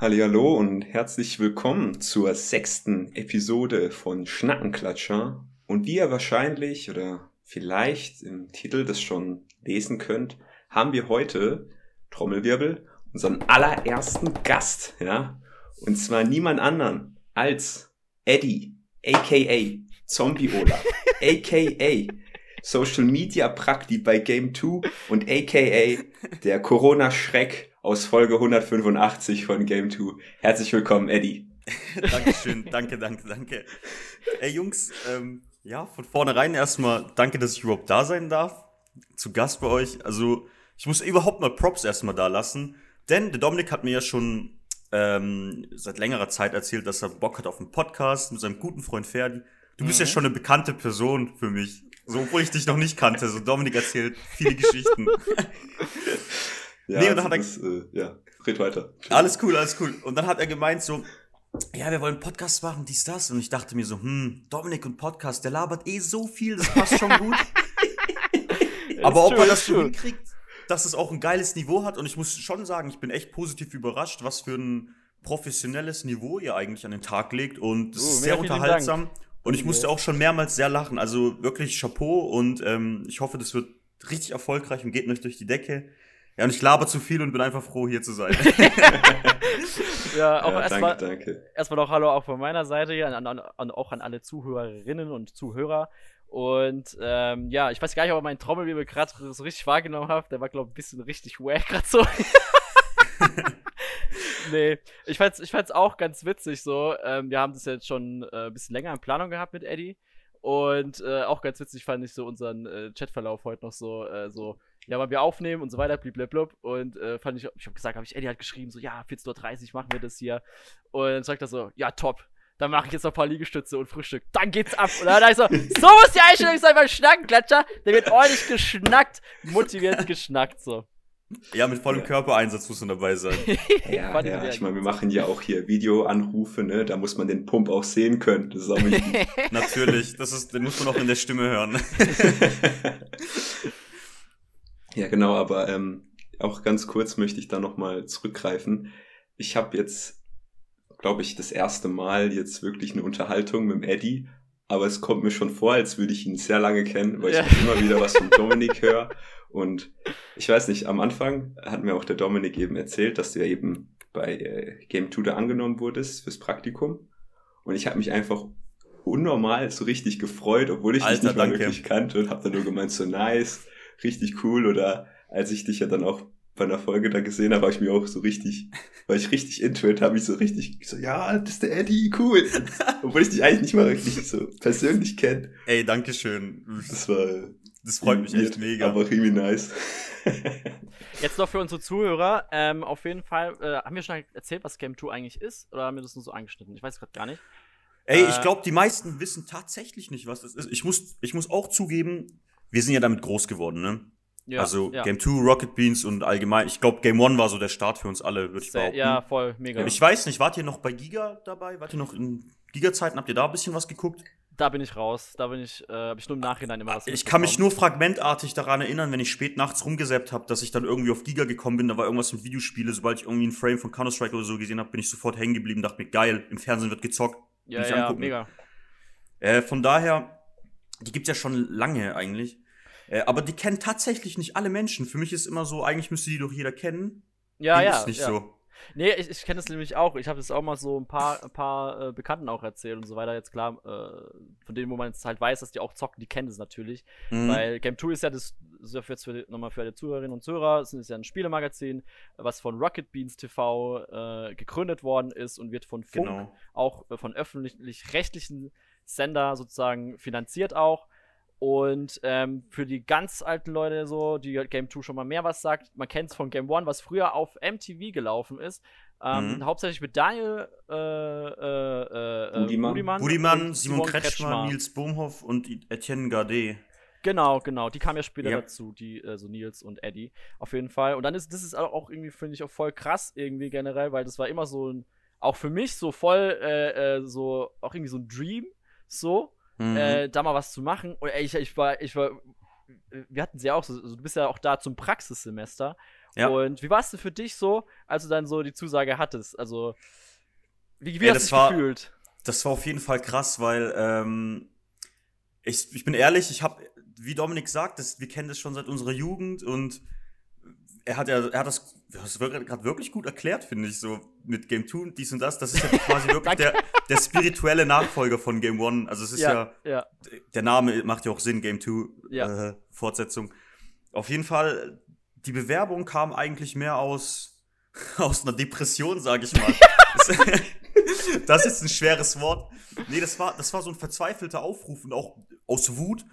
Hallo und herzlich willkommen zur sechsten Episode von Schnackenklatscher. Und wie ihr wahrscheinlich oder vielleicht im Titel das schon lesen könnt, haben wir heute, Trommelwirbel, unseren allerersten Gast, ja. Und zwar niemand anderen als Eddie, aka Zombie Ola, aka Social Media Prakti bei Game 2 und aka der Corona Schreck aus Folge 185 von Game 2. Herzlich willkommen, Eddie. Dankeschön, danke, danke, danke. Ey Jungs, ähm, ja, von vornherein erstmal danke, dass ich überhaupt da sein darf. Zu Gast bei euch. Also, ich muss überhaupt mal Props erstmal da lassen. Denn der Dominik hat mir ja schon ähm, seit längerer Zeit erzählt, dass er Bock hat auf einen Podcast mit seinem guten Freund Ferdi. Du bist mhm. ja schon eine bekannte Person für mich. So, obwohl ich dich noch nicht kannte. So, Dominik erzählt viele Geschichten. ja, nee, und dann hat er, das, äh, ja, red weiter. Alles cool, alles cool. Und dann hat er gemeint so, ja, wir wollen einen Podcast machen, dies, das. Und ich dachte mir so, hm, Dominik und Podcast, der labert eh so viel, das passt schon gut. Aber ob er das schon hinkriegt, dass es auch ein geiles Niveau hat. Und ich muss schon sagen, ich bin echt positiv überrascht, was für ein professionelles Niveau ihr eigentlich an den Tag legt. Und es oh, ist sehr unterhaltsam. Dank. Und ich musste auch schon mehrmals sehr lachen. Also wirklich Chapeau und ähm, ich hoffe, das wird richtig erfolgreich und geht nicht durch die Decke. Ja, und ich laber zu viel und bin einfach froh, hier zu sein. ja, auch ja, erstmal erstmal noch Hallo auch von meiner Seite hier, an, an, an, auch an alle Zuhörerinnen und Zuhörer. Und ähm, ja, ich weiß gar nicht, ob mein Trommelwirbel gerade so richtig wahrgenommen habt. Der war, glaube ich, ein bisschen richtig wack gerade so. nee, ich fand's, ich fand's auch ganz witzig so. Ähm, wir haben das jetzt schon äh, ein bisschen länger in Planung gehabt mit Eddie. Und äh, auch ganz witzig fand ich so unseren äh, Chatverlauf heute noch so, äh, so, ja, weil wir aufnehmen und so weiter, bliblablub. Und äh, fand ich, ich habe gesagt, habe ich Eddie halt geschrieben, so, ja, 14.30 Uhr machen wir das hier. Und dann sagt er so, ja, top. Dann mache ich jetzt noch ein paar Liegestütze und Frühstück. Dann geht's ab. Und dann ich so, so muss die Einstellung sein beim Schnackenklatscher. Der wird ordentlich geschnackt, motiviert geschnackt, so. Ja, mit vollem Körpereinsatz muss man dabei sein. ja, ja, ich meine, wir machen ja auch hier Videoanrufe, ne? Da muss man den Pump auch sehen können. Das ist auch. Natürlich, das ist, den muss man auch in der Stimme hören. ja, genau, aber ähm, auch ganz kurz möchte ich da nochmal zurückgreifen. Ich habe jetzt, glaube ich, das erste Mal jetzt wirklich eine Unterhaltung mit dem Eddie, aber es kommt mir schon vor, als würde ich ihn sehr lange kennen, weil ja. ich immer wieder was von Dominik höre und ich weiß nicht, am Anfang hat mir auch der Dominik eben erzählt, dass du ja eben bei äh, Game Tutor angenommen wurdest fürs Praktikum. Und ich habe mich einfach unnormal so richtig gefreut, obwohl ich Alter, dich nicht mal wirklich kannte und habe dann nur gemeint, so nice, richtig cool. Oder als ich dich ja dann auch bei einer Folge da gesehen habe, habe ich mir auch so richtig, weil ich richtig into it, habe ich so richtig so, ja, das ist der Eddie, cool. obwohl ich dich eigentlich nicht mal wirklich so persönlich kenne. Ey, danke schön. Das war das freut mich echt mega. Aber irgendwie nice. Jetzt noch für unsere Zuhörer. Ähm, auf jeden Fall, äh, haben wir schon erzählt, was Game 2 eigentlich ist? Oder haben wir das nur so angeschnitten? Ich weiß gerade gar nicht. Ey, äh, ich glaube, die meisten wissen tatsächlich nicht, was das ist. Ich muss, ich muss auch zugeben, wir sind ja damit groß geworden, ne? Ja, also ja. Game 2, Rocket Beans und allgemein, ich glaube, Game 1 war so der Start für uns alle, würde ich behaupten. Ja, voll, mega. Ich weiß nicht, wart ihr noch bei Giga dabei? Wart ihr noch in Giga-Zeiten? Habt ihr da ein bisschen was geguckt? da bin ich raus. Da bin ich, äh, habe ich nur im Nachhinein immer was. Ich kann mich nur fragmentartig daran erinnern, wenn ich spät nachts rumgesäppt habe, dass ich dann irgendwie auf Giga gekommen bin, da war irgendwas mit Videospiele. Sobald ich irgendwie ein Frame von Counter-Strike oder so gesehen habe, bin ich sofort hängen geblieben, dachte mir, geil, im Fernsehen wird gezockt. Ja, ja, angucken. mega. Äh, von daher, die gibt's ja schon lange eigentlich. Äh, aber die kennen tatsächlich nicht alle Menschen. Für mich ist immer so, eigentlich müsste die doch jeder kennen. Ja, Dem ja. Ist nicht ja. so. Nee, ich, ich kenne das nämlich auch. Ich habe das auch mal so ein paar, ein paar äh, Bekannten auch erzählt und so weiter. Jetzt klar, äh, von denen, wo man jetzt halt weiß, dass die auch zocken, die kennen das natürlich. Mhm. Weil Game 2 ist ja das, das ist jetzt für, nochmal für alle Zuhörerinnen und Zuhörer, es ist ja ein Spielemagazin, was von Rocket Beans TV äh, gegründet worden ist und wird von Funk, genau. auch äh, von öffentlich-rechtlichen Sender sozusagen finanziert auch. Und ähm, für die ganz alten Leute so, die Game 2 schon mal mehr was sagt, man kennt es von Game 1, was früher auf MTV gelaufen ist. Ähm, mhm. Hauptsächlich mit Daniel äh, äh, äh, Budiman, Budiman, Budiman Simon Kretschmer, Kretschmer, Nils Bohmhoff und Etienne Gardet. Genau, genau. Die kamen ja später yep. dazu, die, also Nils und Eddie. Auf jeden Fall. Und dann ist, das ist auch irgendwie, finde ich, auch voll krass irgendwie generell, weil das war immer so ein, auch für mich so voll, äh, äh, so, auch irgendwie so ein Dream, so mhm. äh, da mal was zu machen. Und ey, ich, ich war, ich war, wir hatten sie ja auch so, du bist ja auch da zum Praxissemester. Ja. Und wie war es denn für dich so, als du dann so die Zusage hattest? Also, wie, wie Ey, hast du das dich war- gefühlt? Das war auf jeden Fall krass, weil ähm, ich, ich bin ehrlich, ich habe, wie Dominik sagt, das, wir kennen das schon seit unserer Jugend und er hat ja, er hat das, das gerade wirklich gut erklärt, finde ich, so mit Game 2 und dies und das. Das ist ja quasi wirklich der, der spirituelle Nachfolger von Game 1. Also es ist ja, ja. der Name macht ja auch Sinn, Game 2, Ja. äh, Fortsetzung. Auf jeden Fall, die Bewerbung kam eigentlich mehr aus, aus einer Depression, sage ich mal. Das- das ist ein schweres Wort. Nee, das war, das war so ein verzweifelter Aufruf und auch aus Wut.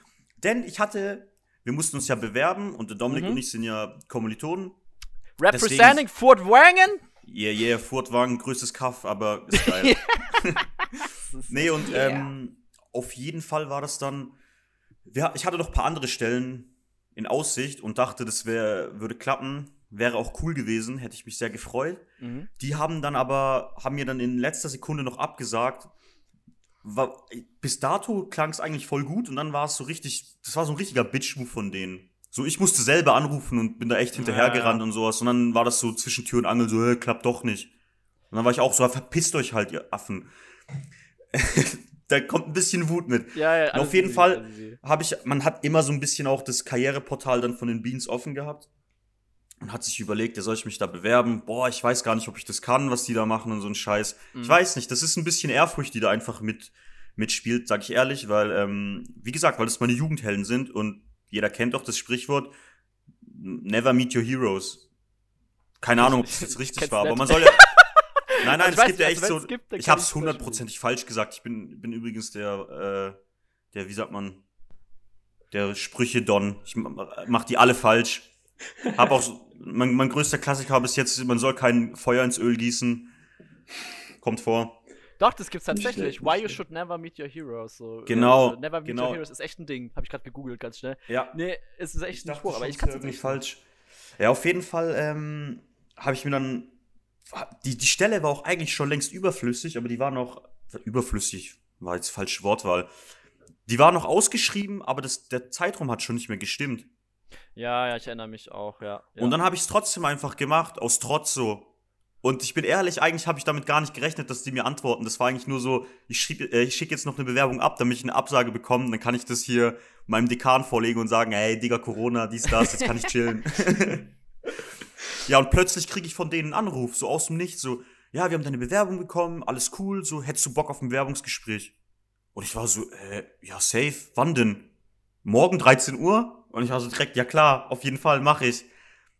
Denn ich hatte, wir mussten uns ja bewerben und der Dominik Mhm. und ich sind ja Kommilitonen. Representing Fort Wangen? Yeah, yeah, Furtwagen, größtes Kaff, aber ist geil. Nee, und Yeah. ähm, auf jeden Fall war das dann. Ja, ich hatte noch ein paar andere Stellen in Aussicht und dachte, das wär, würde klappen. Wäre auch cool gewesen, hätte ich mich sehr gefreut. Mhm. Die haben dann aber, haben mir dann in letzter Sekunde noch abgesagt. War, bis dato klang es eigentlich voll gut und dann war es so richtig, das war so ein richtiger Bitch-Move von denen. So, ich musste selber anrufen und bin da echt hinterhergerannt Ja. und sowas. Und dann war das so zwischen Tür und Angel, so, äh, klappt doch nicht. Und dann war ich auch so, verpisst euch halt, ihr Affen. da kommt ein bisschen Wut mit. Ja, ja. auf jeden Fall habe ich, man hat immer so ein bisschen auch das Karriereportal dann von den Beans offen gehabt und hat sich überlegt, ja, soll ich mich da bewerben? Boah, ich weiß gar nicht, ob ich das kann, was die da machen und so ein Scheiß. Ich Mhm. weiß nicht, das ist ein bisschen Ehrfurcht, die da einfach mit mitspielt, sag ich ehrlich, weil, ähm, wie gesagt, weil das meine Jugendhelden sind und jeder kennt doch das Sprichwort, never meet your heroes. Keine Ahnung, ob das jetzt Ich richtig war, aber man soll ja. Nein, nein, ich es gibt ja echt also so. gibt, ich hab's hundertprozentig falsch gesagt. Ich bin, bin übrigens der, äh, der, wie sagt man, der Sprüche-Don. Ich ma- mach die alle falsch. Hab auch, mein, mein größter Klassiker bis jetzt, ist, man soll kein Feuer ins Öl gießen. Kommt vor. Doch, das gibt's Nicht tatsächlich. schlecht, Why nicht you schlecht. should never meet your heroes. So, Genau, äh, never meet genau. your heroes ist echt ein Ding. Habe ich gerade gegoogelt, ganz schnell. Ja. Nee, es ist echt ein dachte Spruch, aber ich es kann es nicht falsch. Ja, auf jeden Fall ähm, habe ich mir dann. Die, die Stelle war auch eigentlich schon längst überflüssig, aber die war noch. Überflüssig war jetzt falsche Wortwahl. Die war noch ausgeschrieben, aber das, der Zeitraum hat schon nicht mehr gestimmt. Ja, ja, ich erinnere mich auch, ja. ja. Und dann habe ich es trotzdem einfach gemacht, aus Trotz so. Und ich bin ehrlich, eigentlich habe ich damit gar nicht gerechnet, dass die mir antworten. Das war eigentlich nur so, ich, äh, schicke jetzt noch eine Bewerbung ab, damit ich eine Absage bekomme. Dann kann ich das hier meinem Dekan vorlegen und sagen, hey, Digga, Corona, dies, das, jetzt kann ich chillen. ja, und plötzlich kriege ich von denen einen Anruf, so aus dem Nichts, so, ja, wir haben deine Bewerbung bekommen, alles cool, so, hättest du Bock auf ein Bewerbungsgespräch? Und ich war so, äh, ja, safe, wann denn? Morgen 13 Uhr? Und ich war so direkt, ja klar, auf jeden Fall, mache ich.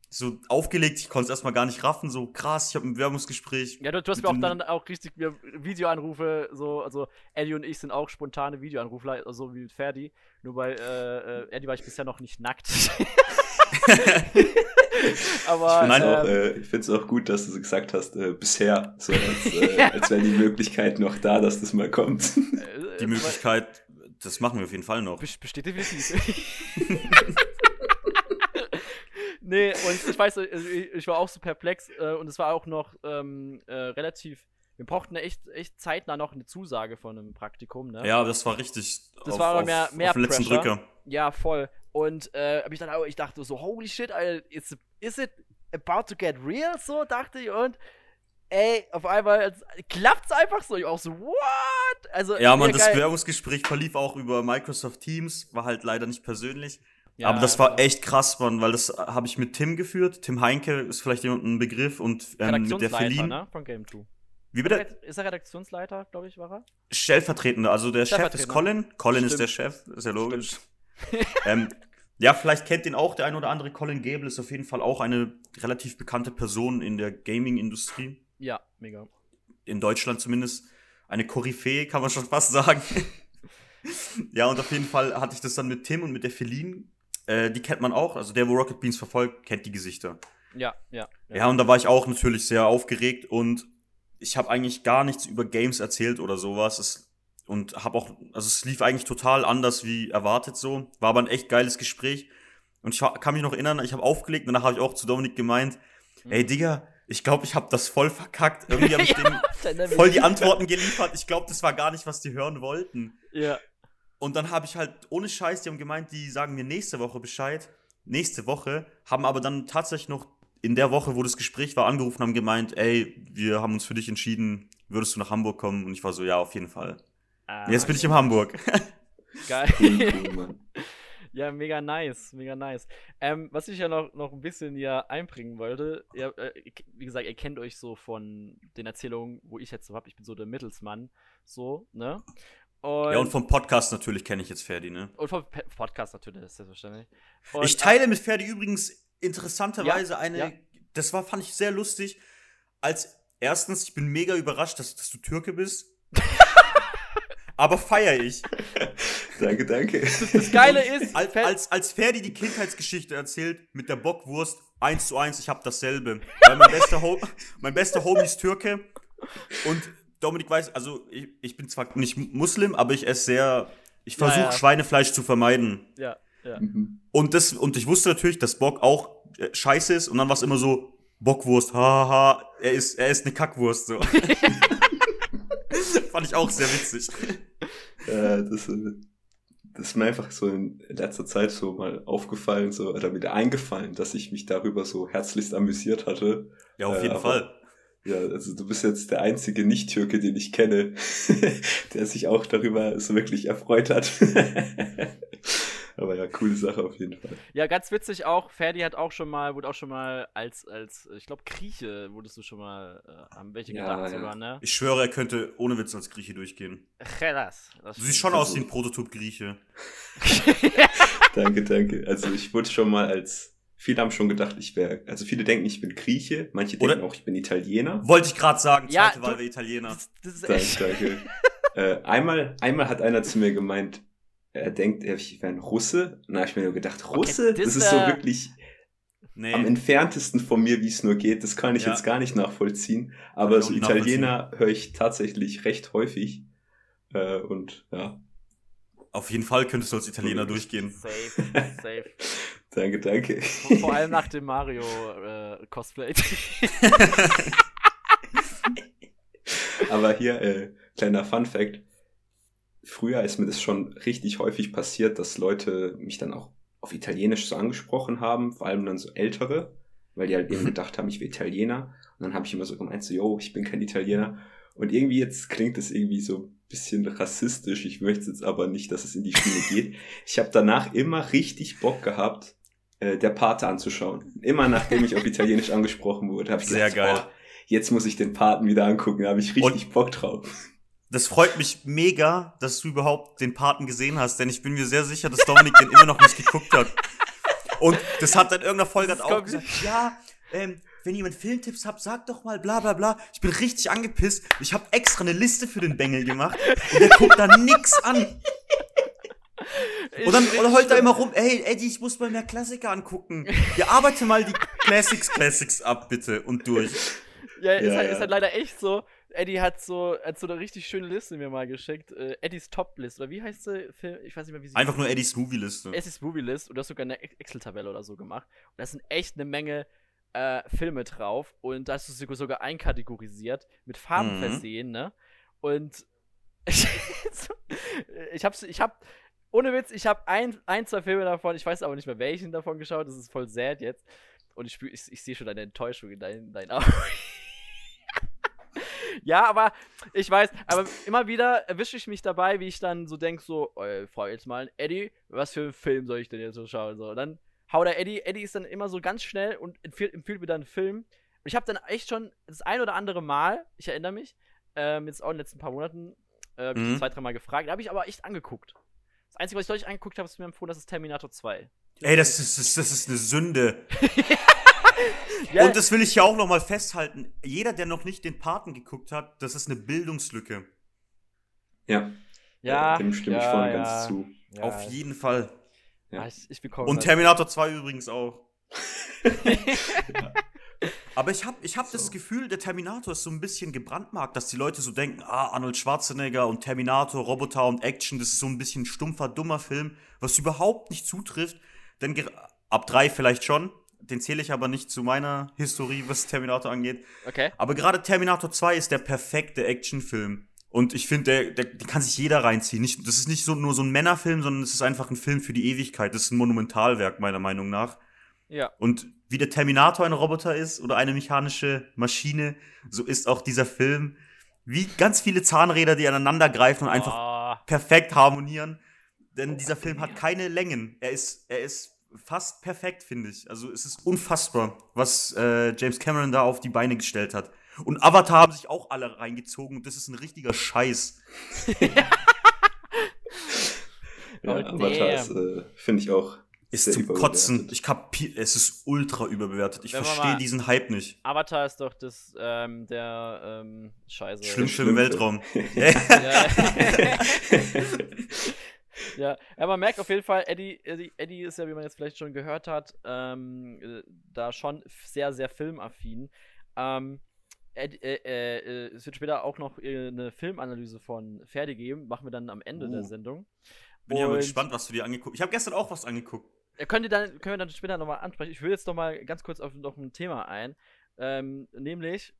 So aufgelegt, ich konnte es erstmal gar nicht raffen, so krass, ich habe ein Bewerbungsgespräch. Ja, du, du hast mir auch dann auch richtig mir Videoanrufe, so, also Eddie und ich sind auch spontane Videoanrufler, so wie mit Ferdi. Nur bei äh, äh, Eddie war ich bisher noch nicht nackt. Aber Nein, auch, ähm, äh, ich finde es auch gut, dass du so gesagt hast, äh, bisher, so als, äh, als wäre die Möglichkeit noch da, dass das mal kommt. äh, Die Möglichkeit, das machen wir auf jeden Fall noch. Best- Besteht definitiv. nee, und ich weiß, also ich, war auch so perplex äh, und es war auch noch ähm, äh, relativ. Wir brauchten echt, echt zeitnah noch eine Zusage von einem Praktikum, ne? Ja, das war richtig. Das war aber mehr- mehr auf den letzten. Drücker. Ja, voll. Und äh, ich dann auch, ich dachte so, holy shit, Alter, is, is it about to get real? So dachte ich und ey, auf einmal klappt's einfach so. Ich auch so, what? Also, Ja, man, das. Bewerbungsgespräch verlief auch über Microsoft Teams, war halt leider nicht persönlich. Ja, aber das war echt krass, Mann, weil das habe ich mit Tim geführt. Tim Heinke ist vielleicht jemand ein Begriff und ähm, mit der Feline. ne? Von Game 2. Wie bitte? Ist er Redaktionsleiter, glaube ich, war er? Stellvertretender, also der Chef ist. Colin. Colin ist Stimmt. der Chef, ist ja logisch. ähm, ja, vielleicht kennt den auch der ein oder andere. Colin Gable ist auf jeden Fall auch eine relativ bekannte Person in der Gaming-Industrie. Ja, mega. in Deutschland zumindest eine Koryphäe, kann man schon fast sagen. ja, und auf jeden Fall hatte ich das dann mit Tim und mit der Feline. Äh, die kennt man auch. Also der, wo Rocket Beans verfolgt, kennt die Gesichter. Ja, ja. Ja, und da war ich auch natürlich sehr aufgeregt und ich habe eigentlich gar nichts über Games erzählt oder sowas. Es, und habe auch, also es lief eigentlich total anders wie erwartet so. War aber ein echt geiles Gespräch. Und ich kann mich noch erinnern, ich habe aufgelegt und danach habe ich auch zu Dominik gemeint, ey Digga, ich glaube, ich habe das voll verkackt. Irgendwie habe ich Ja, dann- voll die Antworten geliefert. Ich glaube, das war gar nicht, was die hören wollten. Ja. Und dann habe ich halt ohne Scheiß, die haben gemeint, die sagen mir nächste Woche Bescheid. Nächste Woche, haben aber dann tatsächlich noch in der Woche, wo das Gespräch war, angerufen haben gemeint, ey, wir haben uns für dich entschieden, würdest du nach Hamburg kommen? Und ich war so, ja, auf jeden Fall. Ah, Jetzt bin ich in Hamburg. Geil. Ja, mega nice, mega nice. Ähm, was ich ja noch, noch ein bisschen hier einbringen wollte, ihr, äh, wie gesagt, ihr kennt euch so von den Erzählungen, wo ich jetzt so hab, ich bin so der Mittelsmann, so, ne? Und, ja, und vom Podcast natürlich kenne ich jetzt Ferdi, ne? und vom Pe- Podcast natürlich, das ist selbstverständlich. Und, ich teile mit Ferdi übrigens interessanterweise Ja, eine, ja. das war, fand ich sehr lustig, als erstens, ich bin mega überrascht, dass, dass du Türke bist. aber feier ich. Danke, danke. das Geile ist, Als, als, als Ferdi die Kindheitsgeschichte erzählt mit der Bockwurst, eins zu eins, ich hab dasselbe. Weil mein bester, Ho mein bester Homie ist Türke und Dominik weiß, also ich, ich bin zwar nicht Muslim, aber ich esse sehr, ich Ja, versuche ja. Schweinefleisch zu vermeiden. ja, ja. Mhm. Und, das, und ich wusste natürlich, dass Bock auch äh, scheiße ist und dann war es immer so, Bockwurst, haha, er ist, er ist eine Kackwurst, so. Fand ich auch sehr witzig. Ja, das, äh, das ist mir einfach so in letzter Zeit so mal aufgefallen, so, oder wieder eingefallen, dass ich mich darüber so herzlichst amüsiert hatte. Ja, auf Äh, jeden aber- Fall. Ja, also du bist jetzt der einzige Nicht-Türke, den ich kenne, der sich auch darüber so wirklich erfreut hat. Aber ja, coole Sache auf jeden Fall. Ja, ganz witzig auch, Ferdi hat auch schon mal, wurde auch schon mal als, als ich glaube, Grieche wurdest du schon mal, äh, haben welche Ja, gedacht ja. sogar, ne? Ich schwöre, er könnte ohne Witz als Grieche durchgehen. Chelas. Du siehst schon aus wie ein Prototyp-Grieche. Danke, danke. Also ich wurde schon mal als, viele haben schon gedacht, ich wäre, also viele denken, ich bin Grieche, manche Oder- denken auch, ich bin Italiener. Wollte ich gerade sagen, Ja, zweite Wahl du- wäre Italiener. Das, das ist Danke, echt. danke. äh, einmal, einmal hat einer zu mir gemeint, er denkt, ich wäre ein Russe. Und da habe ich mir nur gedacht, Russe? das das, ist so wär- wirklich Nee. am entferntesten von mir, wie es nur geht. Das kann ich Ja. jetzt gar nicht nachvollziehen. Aber so Italiener höre ich tatsächlich recht häufig. Äh, und ja, Auf jeden Fall könntest du als Italiener durchgehen. Safe, safe. danke, danke. Vor, vor allem nach dem Mario äh, Cosplay. Aber hier, äh, kleiner Fun Fact. Früher ist mir das schon richtig häufig passiert, dass Leute mich dann auch auf Italienisch so angesprochen haben, vor allem dann so Ältere, weil die halt eben Mhm. gedacht haben, ich wäre Italiener. Und dann habe ich immer so gemeint, so, yo, ich bin kein Italiener. Und irgendwie jetzt klingt es irgendwie so ein bisschen rassistisch. Ich möchte jetzt aber nicht, dass es in die Schiene geht. Ich habe danach immer richtig Bock gehabt, äh, der Pate anzuschauen. Immer nachdem ich auf Italienisch angesprochen wurde, habe ich Sehr gedacht, geil. jetzt muss ich den Paten wieder angucken. Da habe ich richtig Bock drauf. Das freut mich mega, dass du überhaupt den Paten gesehen hast, denn ich bin mir sehr sicher, dass Dominik den immer noch nicht geguckt hat. Und das hat dann in irgendeiner Folge Das auch gesagt, ja, ähm, wenn jemand Filmtipps habt, sagt doch mal bla bla bla. Ich bin richtig angepisst. Ich habe extra eine Liste für den Bengel gemacht und der guckt da nix an. Und dann oder heult er immer rum, ey, Eddie, ich muss mal mehr Klassiker angucken. Ja, arbeite mal die Classics Classics ab, bitte, und durch. Ja, ist, Ja, halt, ja. ist halt leider echt so. Eddie hat so, hat so eine richtig schöne Liste mir mal geschickt. Äh, Eddies Top-List. Oder wie heißt sie? Film- Ich weiß nicht mehr, wie sie Einfach nur Eddies Movie-Liste. Eddie's Movie-List. Und du hast sogar eine Ex- Excel-Tabelle oder so gemacht. Und da sind echt eine Menge äh, Filme drauf. Und da hast du sie sogar einkategorisiert. Mit Farben Mhm. versehen, ne? Und ich hab's, ich hab, ohne Witz, ich hab ein, ein, zwei Filme davon, ich weiß aber nicht mehr welchen davon geschaut, das ist voll sad jetzt. Und ich, spür, ich, ich sehe schon deine Enttäuschung in deinen, deinen Augen. ja, aber ich weiß, aber immer wieder erwische ich mich dabei, wie ich dann so denke, so, äh, frag jetzt mal, Eddie, was für einen Film soll ich denn jetzt so schauen? So, und dann haut der Eddie, Eddie ist dann immer so ganz schnell und empfiehlt, empfiehlt mir dann einen Film. Und ich habe dann echt schon das ein oder andere Mal, ich erinnere mich, ähm, jetzt auch in den letzten paar Monaten, äh, ich Mhm. zwei, dreimal gefragt, da habe ich aber echt angeguckt. Das Einzige, was ich deutlich angeguckt habe, ist mir empfohlen, das ist Terminator 2. Ey, das ist, das, das ist eine Sünde. Ja, Und das will ich ja auch noch mal festhalten. Jeder, der noch nicht den Paten geguckt hat, das ist eine Bildungslücke. Ja, ja, dem stimme ich ja, voll und ja, ganz zu. Ja, Auf jeden Fall. Ja. Ah, ich, ich bekomme Und das. Terminator 2 übrigens auch. Aber ich habe ich hab das Gefühl, der Terminator ist so ein bisschen gebrandmarkt, dass die Leute so denken, ah, Arnold Schwarzenegger und Terminator, Roboter und Action, das ist so ein bisschen stumpfer, dummer Film, was überhaupt nicht zutrifft. Denn ger- ab drei vielleicht schon, den zähle ich aber nicht zu meiner Historie, was Terminator angeht. Okay. Aber gerade Terminator 2 ist der perfekte Actionfilm. Und ich finde, der, der, den kann sich jeder reinziehen. Nicht, das ist nicht so, nur so ein Männerfilm, sondern es ist einfach ein Film für die Ewigkeit. Das ist ein Monumentalwerk, meiner Meinung nach. Ja. Und wie der Terminator ein Roboter ist oder eine mechanische Maschine, so ist auch dieser Film wie ganz viele Zahnräder, die aneinander greifen und einfach Oh, perfekt harmonieren. Denn dieser Film hat keine Längen. Er ist, er ist fast perfekt, finde ich. Also es ist unfassbar, was äh, James Cameron da auf die Beine gestellt hat. Und Avatar haben sich auch alle reingezogen und das ist ein richtiger Scheiß. Ja, Oh, Avatar ist, äh, finde ich auch. Ist sehr zum. Kotzen. Ich kapier, es ist ultra überbewertet. Ich verstehe diesen Hype nicht. Avatar ist doch das, ähm, der, ähm, Scheiße. Schlimmste im Schlimmste. Weltraum. Ja. ja. man merkt auf jeden Fall, Eddie, Eddie, Eddie ist ja, wie man jetzt vielleicht schon gehört hat, ähm, äh, da schon sehr, sehr filmaffin. Ähm, Ed, äh, äh, es wird später auch noch äh, eine Filmanalyse von Ferdi geben, machen wir dann am Ende Uh. der Sendung. Bin ja mal Und- gespannt, was du dir angeguckt Ich habe gestern auch was angeguckt. Könnt ihr dann, können wir dann später nochmal ansprechen. Ich will jetzt nochmal ganz kurz auf noch ein Thema ein. Ähm, nämlich,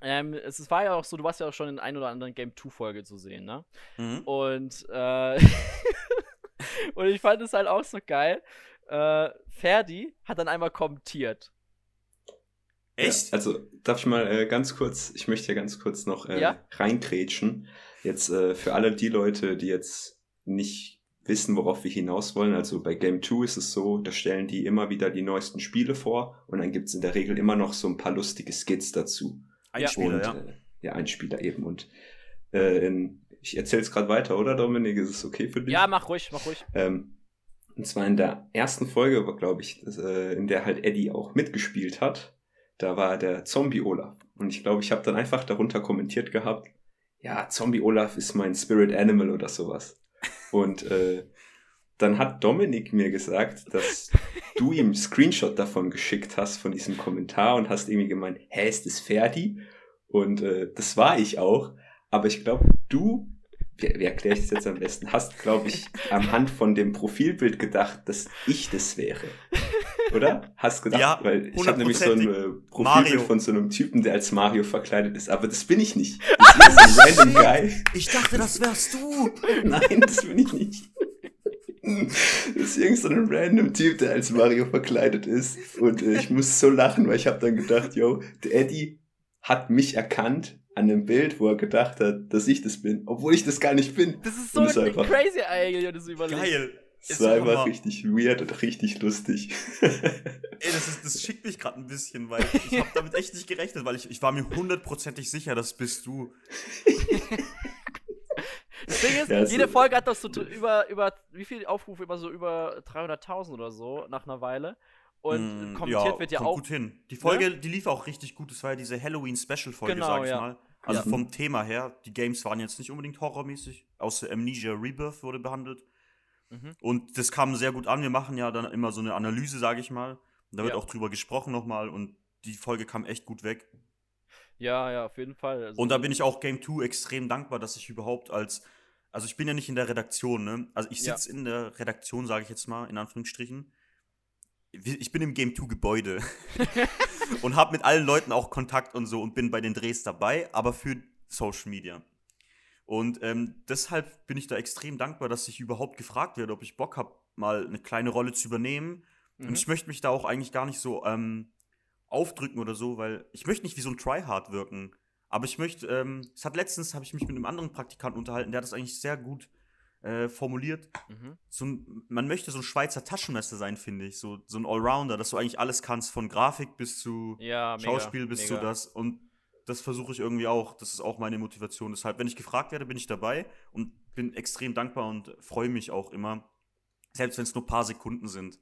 ähm, es ist- war ja auch so, du warst ja auch schon in ein oder anderen Game 2-Folge zu sehen, ne? Mhm. Und, äh, und ich fand es halt auch so geil. Äh, Ferdi hat dann einmal kommentiert. Echt? Ja, also darf ich mal äh, ganz kurz, ich möchte ja ganz kurz noch äh, Ja. reingrätschen. Jetzt äh, für alle die Leute, die jetzt nicht wissen, worauf wir hinaus wollen. Also bei Game 2 ist es so, da stellen die immer wieder die neuesten Spiele vor und dann gibt's in der Regel immer noch so ein paar lustige Skits dazu. Ein Ja. Spieler, und, ja. Äh, ja, ein Spieler eben. Und äh, in, ich erzähle es gerade weiter, oder Dominik? Ist es okay für dich? Ja, mach ruhig, mach ruhig. Ähm, und zwar in der ersten Folge, glaube ich, das, äh, in der halt Eddie auch mitgespielt hat. Da war der Zombie Olaf. Und ich glaube, ich habe dann einfach darunter kommentiert gehabt, ja, Zombie Olaf ist mein Spirit Animal oder sowas. Und äh, dann hat Dominik mir gesagt, dass du ihm Screenshot davon geschickt hast, von diesem Kommentar und hast irgendwie gemeint, hä, ist das Ferdi? Und äh, das war ich auch. Aber ich glaube, du, wie, wie erkläre ich das jetzt am besten, hast, glaube ich, am Hand von dem Profilbild gedacht, dass ich das wäre. Oder? Hast gedacht, Ja, weil ich habe nämlich so ein äh, Profilbild Mario. von so einem Typen, der als Mario verkleidet ist. Aber das bin ich nicht. Das ist ein random Guy. Ich dachte, das wärst du. Nein, das bin ich nicht. Das ist irgend so ein random Typ, der als Mario verkleidet ist. Und äh, ich muss so lachen, weil ich habe dann gedacht, yo, der Eddie hat mich erkannt an einem Bild, wo er gedacht hat, dass ich das bin, obwohl ich das gar nicht bin. Das ist so das crazy eigentlich, so überlegst. Geil. Es Ist war einfach richtig weird und richtig lustig. Ey, das, ist, das schickt mich gerade ein bisschen, weil ich habe damit echt nicht gerechnet, weil ich, ich war mir hundertprozentig sicher, das bist du. Das Ding ist, Ja, jede ist- Folge hat doch so über, über, wie viele Aufrufe? Immer so über 300.000 oder so nach einer Weile. Und Mm, kommentiert wird ja kommt auch. gut hin. Die Folge, die lief auch richtig gut. Das war ja diese Halloween-Special-Folge, Genau, sag ich ja. mal. Also Ja. vom Thema her, die Games waren jetzt nicht unbedingt horrormäßig. Außer Amnesia Rebirth wurde behandelt. Mhm. Und das kam sehr gut an. Wir machen ja dann immer so eine Analyse, sage ich mal. Und da wird Ja. auch drüber gesprochen nochmal. Und die Folge kam echt gut weg. Ja, ja, auf jeden Fall. Also, Und da bin ich auch Game 2 extrem dankbar, dass ich überhaupt als. Also ich bin ja nicht in der Redaktion, ne? Also ich Ja. sitze in der Redaktion, sage ich jetzt mal, in Anführungsstrichen. Ich bin im Game 2 Gebäude und habe mit allen Leuten auch Kontakt und so und bin bei den Drehs dabei, aber für Social Media. Und ähm, deshalb bin ich da extrem dankbar, dass ich überhaupt gefragt werde, ob ich Bock habe, mal eine kleine Rolle zu übernehmen. Mhm. Und ich möchte mich da auch eigentlich gar nicht so ähm, aufdrücken oder so, weil ich möchte nicht wie so ein Tryhard wirken. Aber ich möchte, ähm, es hat letztens, habe ich mich mit einem anderen Praktikanten unterhalten, der hat das eigentlich sehr gut äh, formuliert. Mhm. So ein, man möchte so ein Schweizer Taschenmesser sein, finde ich. So, so ein Allrounder, dass du eigentlich alles kannst, von Grafik bis zu Ja, mega, Schauspiel bis mega. zu das. Und das versuche ich irgendwie auch. Das ist auch meine Motivation. Deshalb, wenn ich gefragt werde, bin ich dabei und bin extrem dankbar und freue mich auch immer. Selbst wenn es nur ein paar Sekunden sind.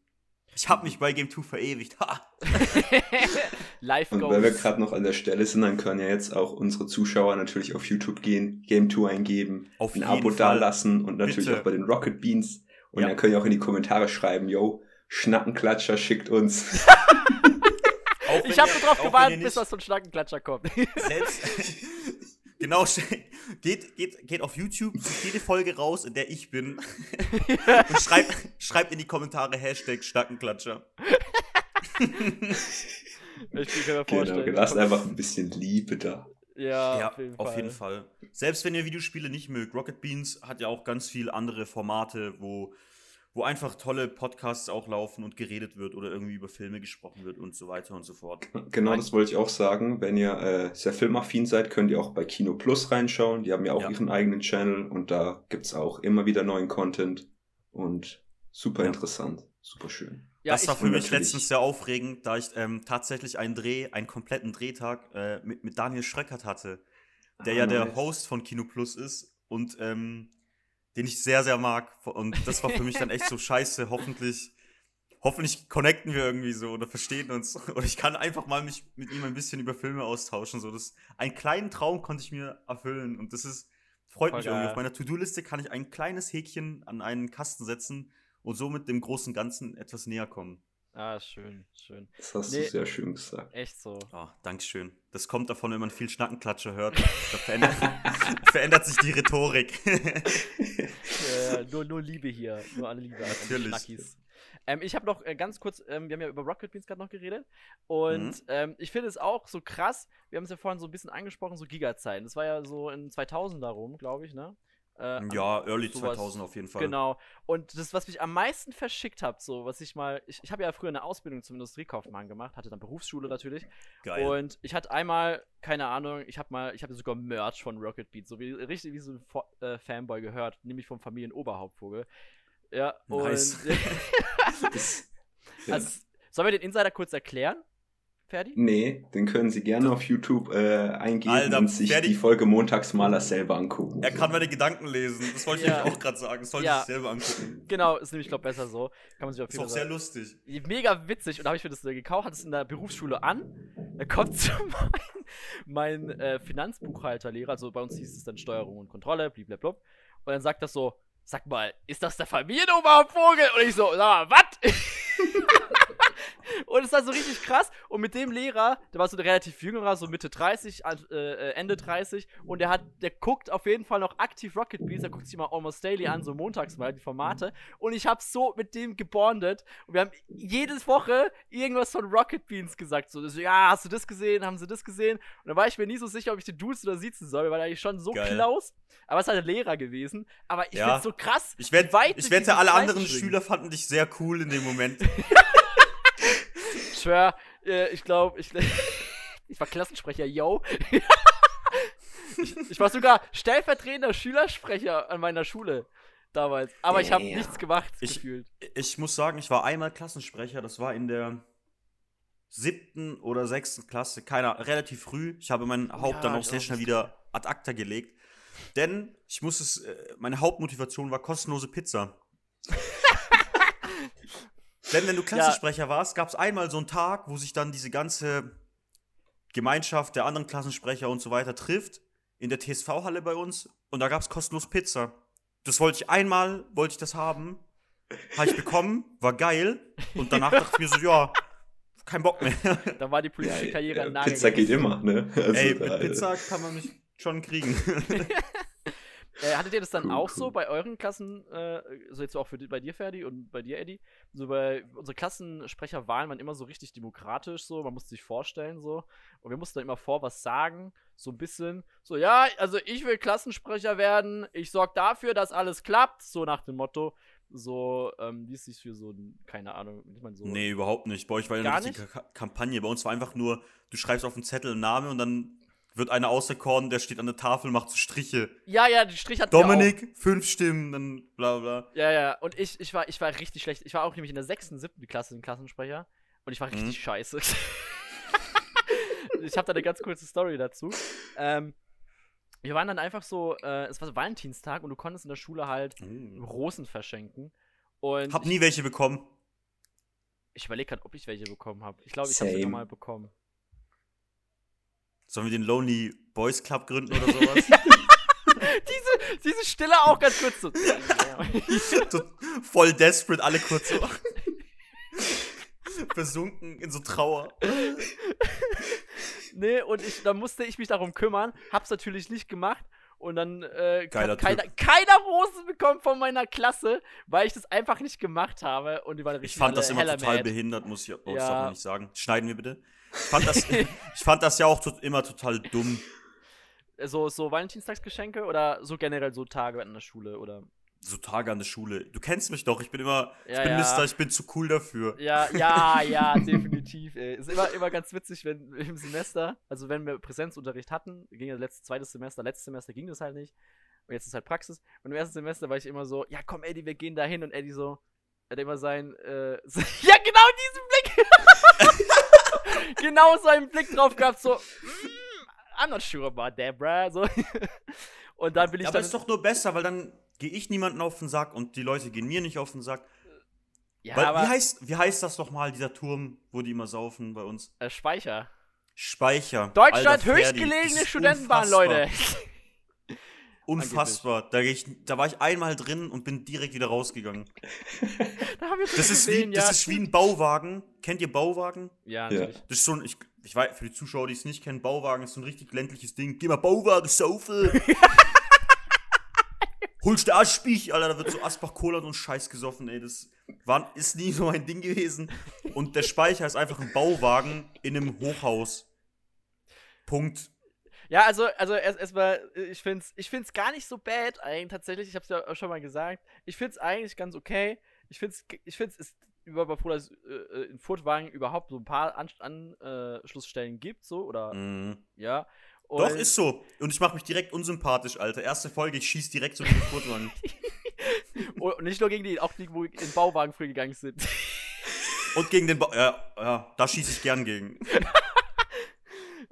Ich habe mich bei Game 2 verewigt. Ha! Live Und weil wir Goals. gerade noch an der Stelle sind, dann können ja jetzt auch unsere Zuschauer natürlich auf YouTube gehen, Game 2 eingeben, Auf ein Abo Fall. dalassen und natürlich Bitte. auch bei den Rocket Beans. Und Ja. dann können ja auch in die Kommentare schreiben, yo, Schnackenklatscher schickt uns. Ich habe wenn gewartet, bis nicht- was von Schnackenklatscher kommt. selbst. genau, geht, geht, geht auf YouTube, sucht jede Folge raus, in der ich bin. und schreibt, schreibt in die Kommentare Hashtag Stackenklatscher. ich kann mir Genau, vorstellen. lasst einfach ein bisschen Liebe da. Ja, ja, auf jeden, auf Fall. jeden Fall. Selbst wenn ihr Videospiele nicht mögt, Rocket Beans hat ja auch ganz viele andere Formate, wo wo einfach tolle Podcasts auch laufen und geredet wird oder irgendwie über Filme gesprochen wird und so weiter und so fort. Genau, das wollte ich auch sagen. Wenn ihr äh, sehr filmaffin seid, könnt ihr auch bei Kino Plus reinschauen. Die haben ja auch Ja. ihren eigenen Channel und da gibt's auch immer wieder neuen Content und super Ja. interessant, super schön. Ja, das war für mich letztens sehr aufregend, da ich ähm, tatsächlich einen Dreh, einen kompletten Drehtag äh, mit, mit Daniel Schröckert hatte, der Ah, ja der nice. Host von Kino Plus ist und ähm, den ich sehr, sehr mag. Und das war für mich dann echt so scheiße. Hoffentlich, hoffentlich connecten wir irgendwie so oder verstehen uns. Oder ich kann einfach mal mich mit ihm ein bisschen über Filme austauschen. So, das, einen kleinen Traum konnte ich mir erfüllen. Und das ist, freut Voll mich irgendwie. geil. Auf meiner To-Do-Liste kann ich ein kleines Häkchen an einen Kasten setzen und somit dem großen Ganzen etwas näher kommen. ah, schön, schön. Das hast Nee. du sehr schön gesagt. Echt so. Oh, Dankeschön. Das kommt davon, wenn man viel Schnackenklatsche hört. Da verändert, verändert sich die Rhetorik. äh, nur, nur Liebe hier. Nur alle Liebe. Natürlich. Schnackis. Ähm, ich habe noch äh, ganz kurz, ähm, wir haben ja über Rocket Beans gerade noch geredet. Und Mhm. ähm, ich finde es auch so krass, wir haben es ja vorhin so ein bisschen angesprochen, so Giga-Zeiten. Das war ja so in 2000 darum, glaube ich, ne? Äh, ja, Early sowas. 2000 auf jeden Fall. Genau. Und das, was mich am meisten verschickt hat, so, was ich mal, ich, ich habe ja früher eine Ausbildung zum Industriekaufmann gemacht, hatte dann Berufsschule natürlich. Geil. Und ich hatte einmal, keine Ahnung, ich habe mal, ich habe sogar Merch von Rocket Beat, so wie richtig wie so ein Fo äh, Fanboy gehört, nämlich vom Familienoberhauptvogel. Ja, Nice. und also, sollen wir den Insider kurz erklären? Ferdi? nee, den können Sie gerne auf YouTube äh, eingeben Alter, und sich fertig. die Folge Montagsmaler selber angucken. er kann meine Gedanken lesen. Das wollte ich Ja. auch gerade sagen. Das sollte Ja. ich selber angucken. Genau, ist nämlich, glaube besser so. Kann man sich auf Ist jeden auch Fall sehr lustig. mega witzig und da habe ich mir das gekauft, hatte es in der Berufsschule an. Da kommt so mein, mein äh, Finanzbuchhalterlehrer, also bei uns hieß es dann Steuerung und Kontrolle, blablabla. Und dann sagt das so, sag mal, ist das der Familienoberhauptvogel? Und ich so, mal, was? und es war so richtig krass. Und mit dem Lehrer, der war so ein relativ jüngerer, so Mitte 30, an- äh, äh, Ende 30. Und der hat, der guckt auf jeden Fall noch aktiv Rocket Beats. Der guckt sich mal Almost Daily an, so montags mal die Formate. Und ich habe so mit dem gebondet. Und wir haben jede Woche irgendwas von Rocket Beans gesagt. So, so, ja, hast du das gesehen? Haben sie das gesehen? Und da war ich mir nie so sicher, ob ich den duzen oder siezen soll, weil er eigentlich schon so Geil. klaus. Aber es ist halt ein Lehrer gewesen. Aber ich Ja. find's so krass. Ich, weit ich wette, alle anderen. Schüler fanden dich sehr cool in dem Moment. Ich schwör, äh, ich glaube, ich, ich war Klassensprecher, yo. ich, ich war sogar stellvertretender Schülersprecher an meiner Schule damals. Aber ich habe nichts gemacht, Ich- gefühlt. Ich muss sagen, ich war einmal Klassensprecher. Das war in der siebten oder sechsten Klasse. Keiner, relativ früh. Ich habe mein Haupt Ja, dann auch sehr schnell wieder ad acta gelegt. Denn ich muss es, äh, meine Hauptmotivation war kostenlose Pizza. Denn wenn du Klassensprecher warst, gab es einmal so einen Tag, wo sich dann diese ganze Gemeinschaft der anderen Klassensprecher und so weiter trifft in der TSV-Halle bei uns und da gab es kostenlos Pizza. Das wollte ich einmal, wollte ich das haben, habe ich bekommen, war geil und danach dachte ich mir so, ja, kein Bock mehr. Da war die politische Karriere Ja, Pizza geht immer, ne? Also Ey, mit Pizza kann man mich schon kriegen. Äh, hattet ihr das dann Cool, auch cool. so bei euren Klassen, äh, so jetzt auch für, bei dir, Ferdi, und bei dir, Eddie? So bei unsere Klassensprecherwahlen waren immer so richtig demokratisch, so, man musste sich vorstellen, so. Und wir mussten dann immer vor was sagen, so ein bisschen, so, ja, also ich will Klassensprecher werden, ich sorg dafür, dass alles klappt, so nach dem Motto. So, ähm, wie ist es für so ein, keine Ahnung, ich meine so. Nee, überhaupt nicht. Bei euch war ja eine richtige Ka Kampagne. Bei uns war einfach nur, du schreibst auf einen Zettel einen Namen und dann wird einer auserkoren, der steht an der Tafel, macht so Striche. Ja, ja, die Strich hat. Dominik, fünf Stimmen, dann bla bla. Ja, ja, und ich, ich, war, ich war richtig schlecht. Ich war auch nämlich in der sechsten, siebten Klasse ein Klassensprecher und ich war richtig Mhm. scheiße. ich habe da eine ganz kurze Story dazu. Ähm, wir waren dann einfach so, äh, es war so Valentinstag und du konntest in der Schule halt Rosen verschenken. Und Hab ich, nie welche bekommen. ich überlege gerade, ob ich welche bekommen habe. Ich glaube, ich habe sie Same. mal bekommen. Sollen wir den Lonely Boys Club gründen oder sowas? diese, diese Stille auch ganz kurz so. so, voll desperate, alle kurz so. Versunken in so Trauer. Nee, und ich, dann musste ich mich darum kümmern, hab's natürlich nicht gemacht. Und dann äh, hat keiner, keiner Rosen bekommen von meiner Klasse, weil ich das einfach nicht gemacht habe. Und die waren richtig Ich fand das immer total mad. behindert, muss ich auch ja. nicht sagen. Schneiden wir bitte. Ich fand das, ich fand das ja auch to immer total dumm. So, so Valentinstagsgeschenke oder so generell so Tage an der Schule oder so Tage an der Schule. Du kennst mich doch, ich bin immer, Ja, ich bin ja. Mister, ich bin zu cool dafür. Ja, ja, ja, definitiv. Ey. Ist immer, immer ganz witzig, wenn im Semester, also wenn wir Präsenzunterricht hatten, ging ja letztes, zweites Semester, letztes Semester ging das halt nicht. Und jetzt ist halt Praxis. Und im ersten Semester war ich immer so, ja komm Eddie, wir gehen da hin. Und Eddie so, er hat immer sein, äh, ja genau diesen Blick. genau so einen Blick drauf gehabt, so, mm, I'm not sure about that, bruh. So. Und dann bin ich Ja, aber dann, ist doch nur besser, weil dann gehe ich niemanden auf den Sack und die Leute gehen mir nicht auf den Sack. ja, weil, aber, wie, heißt, wie heißt das nochmal, dieser Turm, wo die immer saufen bei uns? äh, Speicher. Speicher. Deutschland höchstgelegene Studentenbahn, unfassbar. Leute. Unfassbar. Da, ich, da war ich einmal drin und bin direkt wieder rausgegangen. da haben wir Das ist, wie, das ist wie ein Bauwagen. Kennt ihr Bauwagen? Ja, Ja. natürlich. Das ist so ein, ich, ich weiß, für die Zuschauer, die es nicht kennen, Bauwagen ist so ein richtig ländliches Ding. Geh mal Bauwagen saufen. Holst du Aschbich, Alter, da wird so Asbach Cola und Scheiß gesoffen, ey. Das war, ist nie so mein Ding gewesen. Und der Speicher ist einfach ein Bauwagen in einem Hochhaus. Punkt. Ja, also, also erst erstmal, ich find's, ich find's gar nicht so bad, eigentlich tatsächlich. Ich hab's ja auch schon mal gesagt. Ich find's eigentlich ganz okay. Ich find's, ich find's, ist über dass es äh, in Furtwagen überhaupt so ein paar Anschlussstellen An Anschlussstellen gibt, so, oder, Mhm. ja. Doch, Und- ist so. Und ich mach mich direkt unsympathisch, Alter. Erste Folge, ich schieß direkt so gegen den Furtwagen. Und nicht nur gegen die, auch die, wo in Bauwagen früher gegangen sind. Und gegen den ba Ja, ja, da schieße ich gern gegen.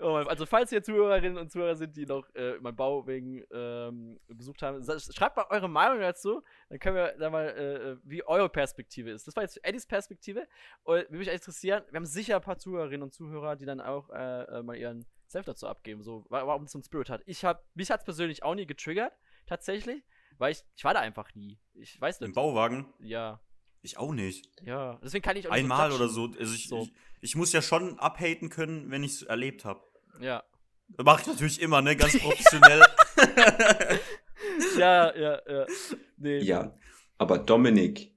Oh Also, falls ihr Zuhörerinnen und Zuhörer sind, die noch äh, mein Bauwegen ähm, besucht haben, schreibt mal eure Meinung dazu. Dann können wir da mal, äh, wie eure Perspektive ist. Das war jetzt Eddies Perspektive. Und würde mich interessieren, wir haben sicher ein paar Zuhörerinnen und Zuhörer, die dann auch äh, äh, mal ihren Self dazu abgeben, so, wa- warum es so ein Spirit hat. Ich hab, mich hat es persönlich auch nie getriggert, tatsächlich, weil ich, ich war da einfach nie. Ich weiß Im nicht. Bauwagen? Ja, Ich auch nicht. ja. Deswegen kann ich auch nicht Einmal judgen. oder so. Also ich, So. ich, ich muss ja schon abhaten können, wenn ich es erlebt habe. Ja. Das mache ich natürlich immer, ne? Ganz professionell. Ja, ja, ja. Nee. Ja, aber Dominik,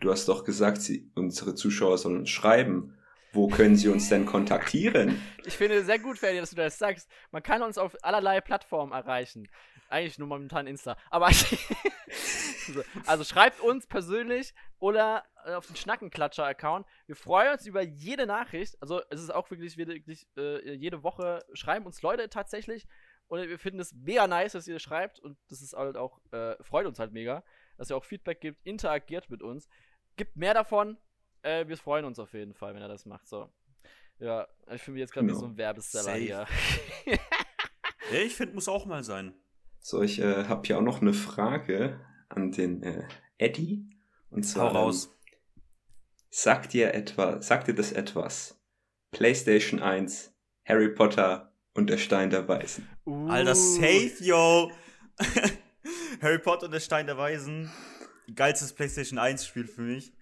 du hast doch gesagt, sie, unsere Zuschauer sollen uns schreiben. Wo können sie uns denn kontaktieren? Ich finde sehr gut, Ferdi, dass du das sagst. Man kann uns auf allerlei Plattformen erreichen. Eigentlich nur momentan Insta. Aber So, also schreibt uns persönlich oder äh, auf den Schnackenklatscher-Account. Wir freuen uns über jede Nachricht. Also es ist auch wirklich, wirklich äh, jede Woche schreiben uns Leute tatsächlich. Und wir finden es mega nice, dass ihr schreibt. Und das ist halt auch, äh, freut uns halt mega, dass ihr auch Feedback gibt, interagiert mit uns. Gibt mehr davon. Äh, wir freuen uns auf jeden Fall, wenn er das macht. So. Ja, ich fühle mich jetzt gerade wie Genau. so ein Werbesteller hier. ja, ich finde, muss auch mal sein. So, ich äh, habe hier auch noch eine Frage an den äh, Eddie. Und zwar, Hau raus. Ähm, sagt dir etwa, sagt dir das etwas? PlayStation 1, Harry Potter und der Stein der Weisen. Uh, Alter, safe, yo. Harry Potter und der Stein der Weisen. Geilstes PlayStation 1 Spiel für mich.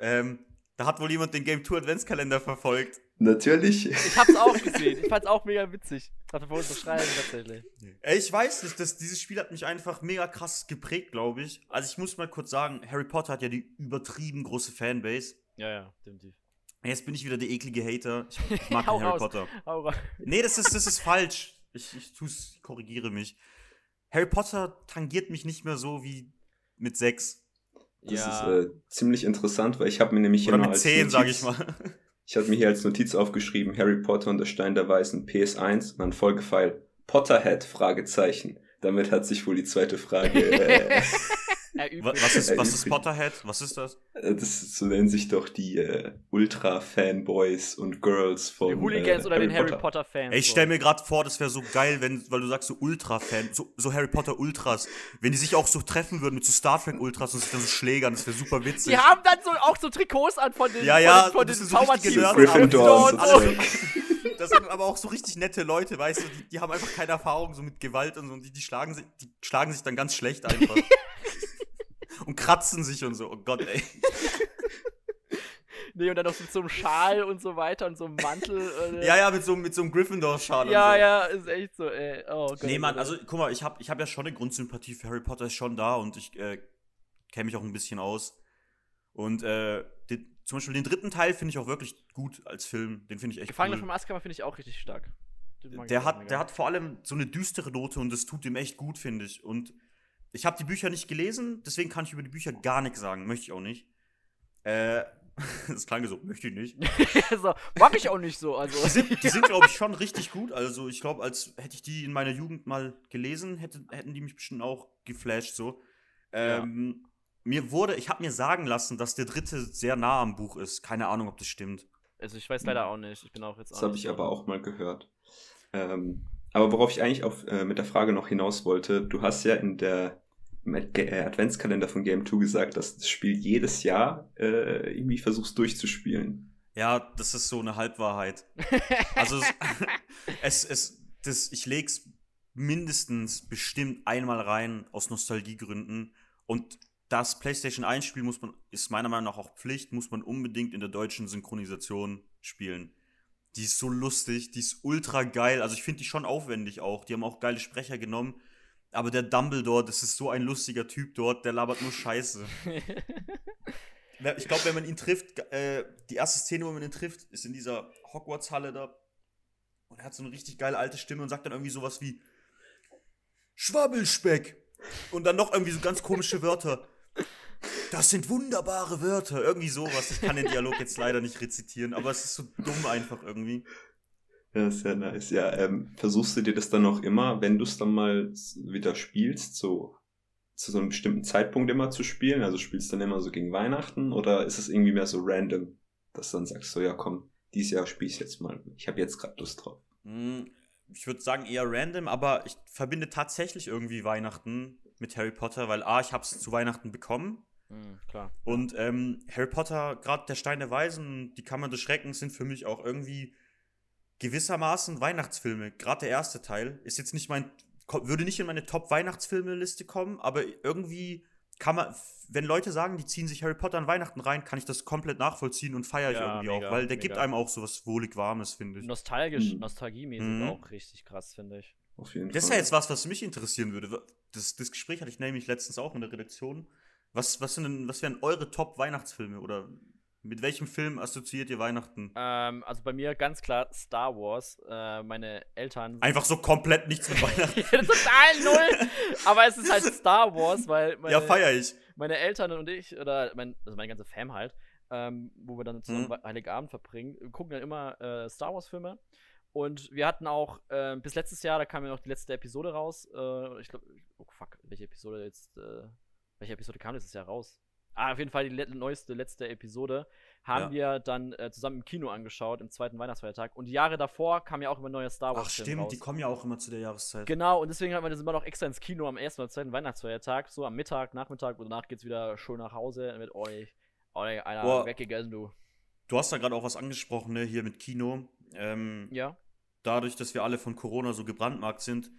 Ähm, da hat wohl jemand den Game 2 Adventskalender verfolgt. Natürlich. Ich hab's auch gesehen. Ich fand's auch mega witzig. Hatte vor uns zu schreiben, tatsächlich. Ey, ich weiß nicht, das, dieses Spiel hat mich einfach mega krass geprägt, glaube ich. Also ich muss mal kurz sagen, Harry Potter hat ja die übertrieben große Fanbase. Ja, ja, definitiv. Jetzt bin ich wieder der eklige Hater. Ich, mag Harry raus. Potter. Hau rein. Nee, das ist, das ist falsch. Ich, ich tu's, ich korrigiere mich. Harry Potter tangiert mich nicht mehr so wie mit sechs. Das ja. ist äh, ziemlich interessant, weil ich habe mir nämlich hier Oder noch als zehn, Notiz, sage ich mal. Ich habe mir hier als Notiz aufgeschrieben, Harry Potter und der Stein der Weisen PS1 und dann Folgefeil Potterhead, Fragezeichen. Damit hat sich wohl die zweite Frage, äh, Was ist, was ist. Potterhead? Was ist das? äh, das so nennen sich doch die äh, Ultra-Fanboys und Girls von die Hooligans äh, oder den Harry Potter-Fans. Ey, ich stell mir gerade vor, das wäre so geil, wenn, weil du sagst so Ultra-Fan, so, so Harry Potter Ultras, wenn die sich auch so treffen würden mit so Star Trek Ultras und sich dann so schlägern, das wäre super witzig. Die haben dann so auch so Trikots an von den, Ja, ja, von den, von das den sind so. Gryffindor und so Gryffindor und Zeug. Das sind aber auch so richtig nette Leute, weißt du, die, die haben einfach keine Erfahrung so mit Gewalt und so, und die, die, schlagen sich, die schlagen sich dann ganz schlecht einfach. und kratzen sich und so. Oh Gott, ey. Nee, und dann noch mit so einem Schal und so weiter und so einem Mantel. äh, Ja, ja, mit so, mit so einem Gryffindor-Schal Ja, und so. ja, ist echt so, ey. Oh Gott. Nee, Mann, also guck mal, ich habe ich hab ja schon eine Grundsympathie für Harry Potter, ist schon da und ich äh, kenne mich auch ein bisschen aus. Und äh, den, zum Beispiel den dritten Teil finde ich auch wirklich gut als Film. Den finde ich echt Gefangener cool. vom Azkaban finde ich auch richtig stark. Der hat, der hat vor allem so eine düstere Note und das tut ihm echt gut, finde ich. Und ich habe die Bücher nicht gelesen, deswegen kann ich über die Bücher gar nichts sagen. Möchte ich auch nicht. Äh, das klang so, möchte ich nicht. so, mach ich auch nicht so. Also. Die sind, die sind glaube ich, schon richtig gut. Also, ich glaube, als hätte ich die in meiner Jugend mal gelesen, hätte, hätten die mich bestimmt auch geflasht so. Ähm, Mir wurde, ich habe mir sagen lassen, dass der dritte sehr nah am Buch ist. Keine Ahnung, ob das stimmt. Also ich weiß leider auch nicht. Ich bin auch jetzt. Das habe ich aber auch mal gehört. Ähm, aber worauf ich eigentlich auf, äh, mit der Frage noch hinaus wollte, du hast ja in der im äh, Adventskalender von Game 2 gesagt, dass das Spiel jedes Jahr äh, irgendwie versuchst durchzuspielen. Ja, das ist so eine Halbwahrheit. also es, es, das, ich leg's mindestens bestimmt einmal rein aus Nostalgiegründen. Und das PlayStation 1 Spiel muss man, ist meiner Meinung nach auch Pflicht, muss man unbedingt in der deutschen Synchronisation spielen. Die ist so lustig, die ist ultra geil. Also ich finde die schon aufwendig auch. Die haben auch geile Sprecher genommen. Aber der Dumbledore, das ist so ein lustiger Typ dort, der labert nur Scheiße. ich glaube, wenn man ihn trifft, äh, die erste Szene, wo man ihn trifft, ist in dieser Hogwarts-Halle da. Und er hat so eine richtig geile alte Stimme und sagt dann irgendwie sowas wie Schwabbelspeck. Und dann noch irgendwie so ganz komische Wörter. Das sind wunderbare Wörter. Irgendwie sowas. Ich kann den Dialog jetzt leider nicht rezitieren, aber es ist so dumm einfach irgendwie. Ja, sehr nice. Ja, ähm, versuchst du dir das dann auch immer, wenn du es dann mal wieder spielst, so zu so einem bestimmten Zeitpunkt immer zu spielen? Also spielst du dann immer so gegen Weihnachten oder ist es irgendwie mehr so random, dass du dann sagst, so ja komm, dieses Jahr spiel ich jetzt mal. Ich habe jetzt gerade Lust drauf. Hm, ich würde sagen eher random, aber ich verbinde tatsächlich irgendwie Weihnachten mit Harry Potter, weil A, ich habe es zu Weihnachten bekommen. Mhm, klar. Und ähm, Harry Potter, gerade der Stein der Weisen, die Kammer des Schreckens sind für mich auch irgendwie gewissermaßen Weihnachtsfilme. Gerade der erste Teil ist jetzt nicht mein, würde nicht in meine Top-Weihnachtsfilme-Liste kommen, aber irgendwie kann man, wenn Leute sagen, die ziehen sich Harry Potter an Weihnachten rein, kann ich das komplett nachvollziehen und feiere ich ja, irgendwie mega, auch, weil der mega. gibt einem auch so was wohlig Warmes, finde ich. Nostalgisch, mhm. nostalgiemäßig mhm. auch richtig krass, finde ich. Auf jeden das ist ja jetzt was, was mich interessieren würde. Das, das Gespräch hatte ich nämlich letztens auch in der Redaktion. Was, was, sind denn, was wären eure Top-Weihnachtsfilme oder mit welchem Film assoziiert ihr Weihnachten? Ähm, also bei mir ganz klar Star Wars. Äh, meine Eltern. Einfach so komplett nichts mit Weihnachten. Total null. Aber es ist halt Star Wars, weil. Meine, ja, feier ich. Meine Eltern und ich, oder mein, also meine ganze Fam halt, ähm, wo wir dann zusammen mhm. Heiligabend verbringen, gucken dann immer äh, Star Wars-Filme. Und wir hatten auch äh, bis letztes Jahr, da kam ja noch die letzte Episode raus. Äh, ich glaube, oh fuck, welche Episode jetzt, äh, welche Episode kam letztes Jahr raus? Ah, auf jeden Fall die le neueste, letzte Episode haben ja. wir dann äh, zusammen im Kino angeschaut, im zweiten Weihnachtsfeiertag. Und die Jahre davor kam ja auch immer neue Star Wars. Ach stimmt, raus. die kommen ja auch immer zu der Jahreszeit. Genau, und deswegen haben wir das immer noch extra ins Kino am ersten oder zweiten Weihnachtsfeiertag, so am Mittag, Nachmittag und danach geht's wieder schön nach Hause mit euch. Oh, einer Boah. weggegessen, du. Du hast da gerade auch was angesprochen, ne, hier mit Kino. Ähm, ja. Dadurch, dass wir alle von Corona so gebrandmarkt sind,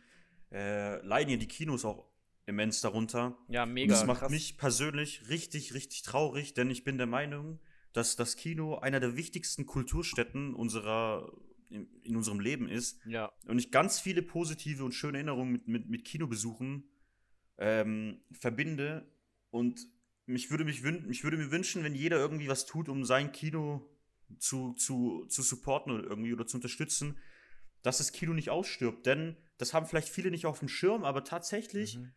äh, leiden ja die Kinos auch immens darunter. Ja, mega. Und das macht krass. mich persönlich richtig, richtig traurig, denn ich bin der Meinung, dass das Kino einer der wichtigsten Kulturstätten unserer in, in unserem Leben ist. Ja. Und ich ganz viele positive und schöne Erinnerungen mit, mit, mit Kinobesuchen ähm, verbinde. Und mich würde, mich, mich würde mir wünschen, wenn jeder irgendwie was tut, um sein Kino zu, zu, zu supporten oder irgendwie oder zu unterstützen, dass das Kino nicht ausstirbt. Denn das haben vielleicht viele nicht auf dem Schirm, aber tatsächlich mhm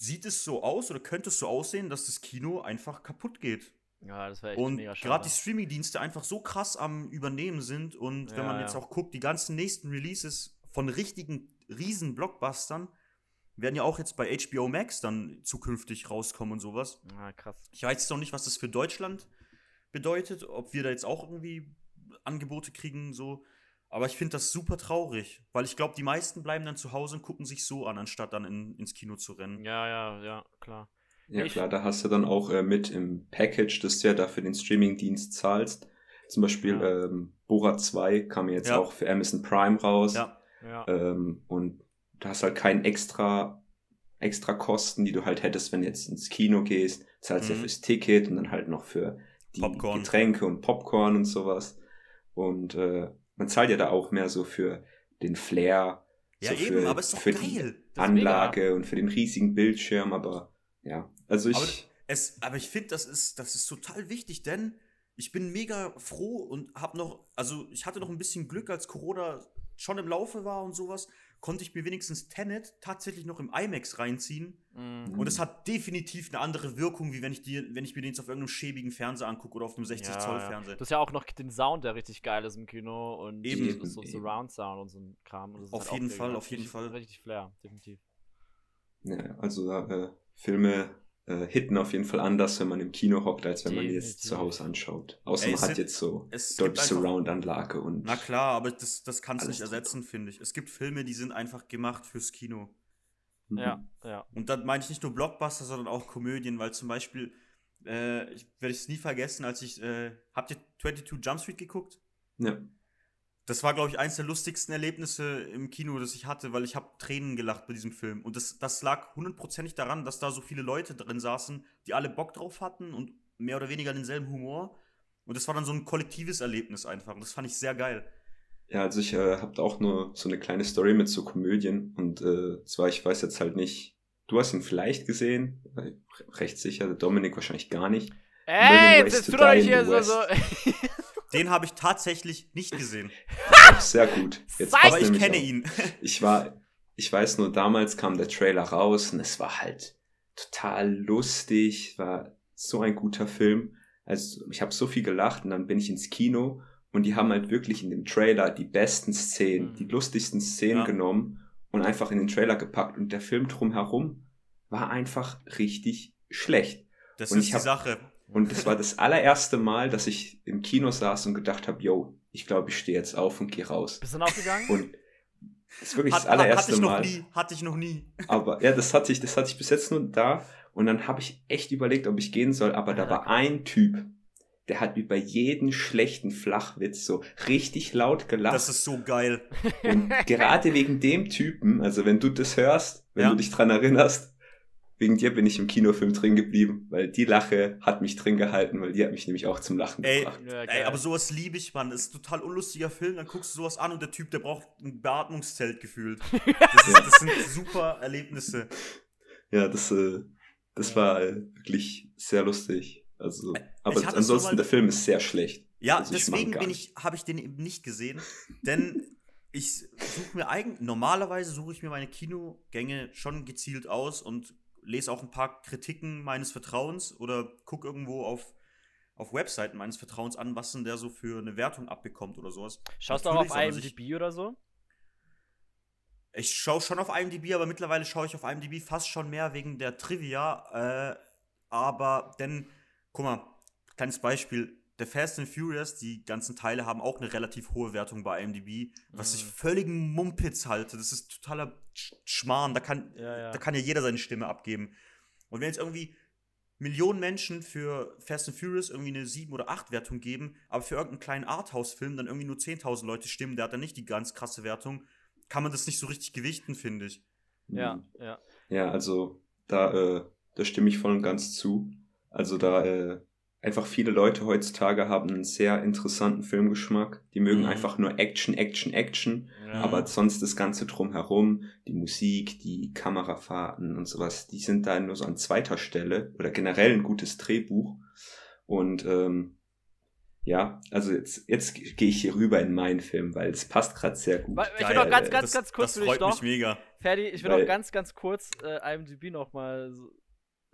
sieht es so aus oder könnte es so aussehen, dass das Kino einfach kaputt geht. Ja, das wäre echt und mega schade. gerade die Streaming-Dienste einfach so krass am Übernehmen sind und ja, wenn man jetzt auch guckt, die ganzen nächsten Releases von richtigen riesen Blockbustern werden ja auch jetzt bei HBO Max dann zukünftig rauskommen und sowas. Ja, krass. Ich weiß jetzt noch nicht, was das für Deutschland bedeutet, ob wir da jetzt auch irgendwie Angebote kriegen, so aber ich finde das super traurig, weil ich glaube, die meisten bleiben dann zu Hause und gucken sich so an, anstatt dann in, ins Kino zu rennen. Ja, ja, ja, klar. Ja, ich klar, da hast du dann auch äh, mit im Package, das du ja da für den Streaming-Dienst zahlst. Zum Beispiel ja. ähm, Borat 2 kam jetzt ja. auch für Amazon Prime raus. Ja. ja. Ähm, und du hast halt keinen extra, extra Kosten, die du halt hättest, wenn du jetzt ins Kino gehst. Zahlst mhm. ja fürs Ticket und dann halt noch für die Popcorn. Getränke und Popcorn und sowas. Und äh, man zahlt ja da auch mehr so für den Flair. Ja, so eben, für, aber ist doch für geil. Die Anlage und für den riesigen Bildschirm, aber ja, also ich. Aber, es, aber ich finde, das ist, das ist total wichtig, denn ich bin mega froh und habe noch, also ich hatte noch ein bisschen Glück, als Corona schon im Laufe war und sowas, konnte ich mir wenigstens Tenet tatsächlich noch im IMAX reinziehen. Mhm. Und es hat definitiv eine andere Wirkung, wie wenn ich, die, wenn ich mir den jetzt auf irgendeinem schäbigen Fernseher angucke oder auf einem 60-Zoll-Fernseher. Du hast ja auch noch den Sound, der richtig geil ist im Kino und Eben. so Eben. Surround Sound und so ein Kram. Und das ist Auf halt jeden Fall, richtig- auf jeden Fall. Richtig Flair, definitiv. Ja, also da, äh, Filme äh, hitten auf jeden Fall anders, wenn man im Kino hockt, als wenn man die jetzt zu Hause anschaut. Außer Ey, man hat jetzt so einfach- Surround-Anlage und Na klar, aber das, das kannst du nicht ersetzen, finde ich. Es gibt Filme, die sind einfach gemacht fürs Kino. Mhm. Ja, ja. Und dann meine ich nicht nur Blockbuster, sondern auch Komödien, weil zum Beispiel, äh, ich werde es nie vergessen, als ich, äh, habt ihr 22 Jump Street geguckt? Ja. Das war, glaube ich, eins der lustigsten Erlebnisse im Kino, das ich hatte, weil ich habe Tränen gelacht bei diesem Film. Und das, das lag hundertprozentig daran, dass da so viele Leute drin saßen, die alle Bock drauf hatten und mehr oder weniger denselben Humor. Und das war dann so ein kollektives Erlebnis einfach. Und das fand ich sehr geil. Ja, also ich äh, habe auch nur so eine kleine Story mit so Komödien und äh, zwar, ich weiß jetzt halt nicht, du hast ihn vielleicht gesehen, recht sicher, der Dominik wahrscheinlich gar nicht. Ey, jetzt Ways tu to doch Die nicht in hier so. so. Den habe ich tatsächlich nicht gesehen. Sehr gut. Jetzt Aber ich kenne auch. ihn. Ich war, ich weiß nur, damals kam der Trailer raus und es war halt total lustig, war so ein guter Film. Also ich habe so viel gelacht und dann bin ich ins Kino und die haben halt wirklich in dem Trailer die besten Szenen, Mhm. die lustigsten Szenen Ja. genommen und einfach in den Trailer gepackt und der Film drumherum war einfach richtig schlecht. Das Und ist ich die Sache. Und das war das allererste Mal, dass ich im Kino saß und gedacht habe, yo, ich glaube, ich stehe jetzt auf und gehe raus. Bist du dann aufgegangen? Und das ist wirklich Hat, das allererste hatte ich noch Mal. nie. Hatte ich noch nie. Aber ja, das hatte ich, das hatte ich bis jetzt nur da. Und dann habe ich echt überlegt, ob ich gehen soll. Aber da war ein Typ, der hat über jeden schlechten Flachwitz so richtig laut gelacht. Das ist so geil. und gerade wegen dem Typen, also wenn du das hörst, wenn Ja. du dich dran erinnerst, wegen dir bin ich im Kinofilm drin geblieben, weil die Lache hat mich drin gehalten, weil die hat mich nämlich auch zum Lachen Ey, gebracht. Ja, Ey, aber sowas liebe ich, Mann. Das ist ein total unlustiger Film. Dann guckst du sowas an und der Typ, der braucht ein Beatmungszelt gefühlt. Das, ist, das sind super Erlebnisse. Ja, das, äh, das war äh, wirklich sehr lustig. Also, aber ansonsten, der Film ist sehr schlecht. Ja, Also deswegen bin ich, habe ich den eben nicht gesehen, denn ich suche mir eigentlich normalerweise suche ich mir meine Kinogänge schon gezielt aus und lese auch ein paar Kritiken meines Vertrauens oder gucke irgendwo auf auf Webseiten meines Vertrauens an, was denn der so für eine Wertung abbekommt oder sowas. Schaust du auch auf IMDb oder so? Ich schaue schon auf IMDb, aber mittlerweile schaue ich auf IMDb fast schon mehr wegen der Trivia. Äh, aber denn, guck mal, kleines Beispiel. Der Fast and Furious, die ganzen Teile haben auch eine relativ hohe Wertung bei IMDb, was ich Mhm. völligen Mumpitz halte. Das ist totaler Sch- Schmarrn. Da kann, Ja, ja. da kann ja jeder seine Stimme abgeben. Und wenn jetzt irgendwie Millionen Menschen für Fast and Furious irgendwie eine 7 oder 8 Wertung geben, aber für irgendeinen kleinen Arthouse-Film dann irgendwie nur 10.000 Leute stimmen, der hat dann nicht die ganz krasse Wertung, kann man das nicht so richtig gewichten, finde ich. Ja, Mhm. ja. Ja, also da, äh, da stimme ich voll und ganz zu. Also da äh, einfach viele Leute heutzutage haben einen sehr interessanten Filmgeschmack. Die mögen Mhm. einfach nur Action, Action, Action. ja. Aber sonst das Ganze drumherum, die Musik, die Kamerafahrten und sowas, die sind da nur so an zweiter Stelle oder generell ein gutes Drehbuch. Und ähm, ja, also jetzt, jetzt gehe ich hier rüber in meinen Film, weil es passt gerade sehr gut. Ich will noch ganz, ganz, das, ganz kurz Das freut doch. mich mega. Ferdi, ich will Weil- noch ganz, ganz kurz äh, IMDb noch mal so,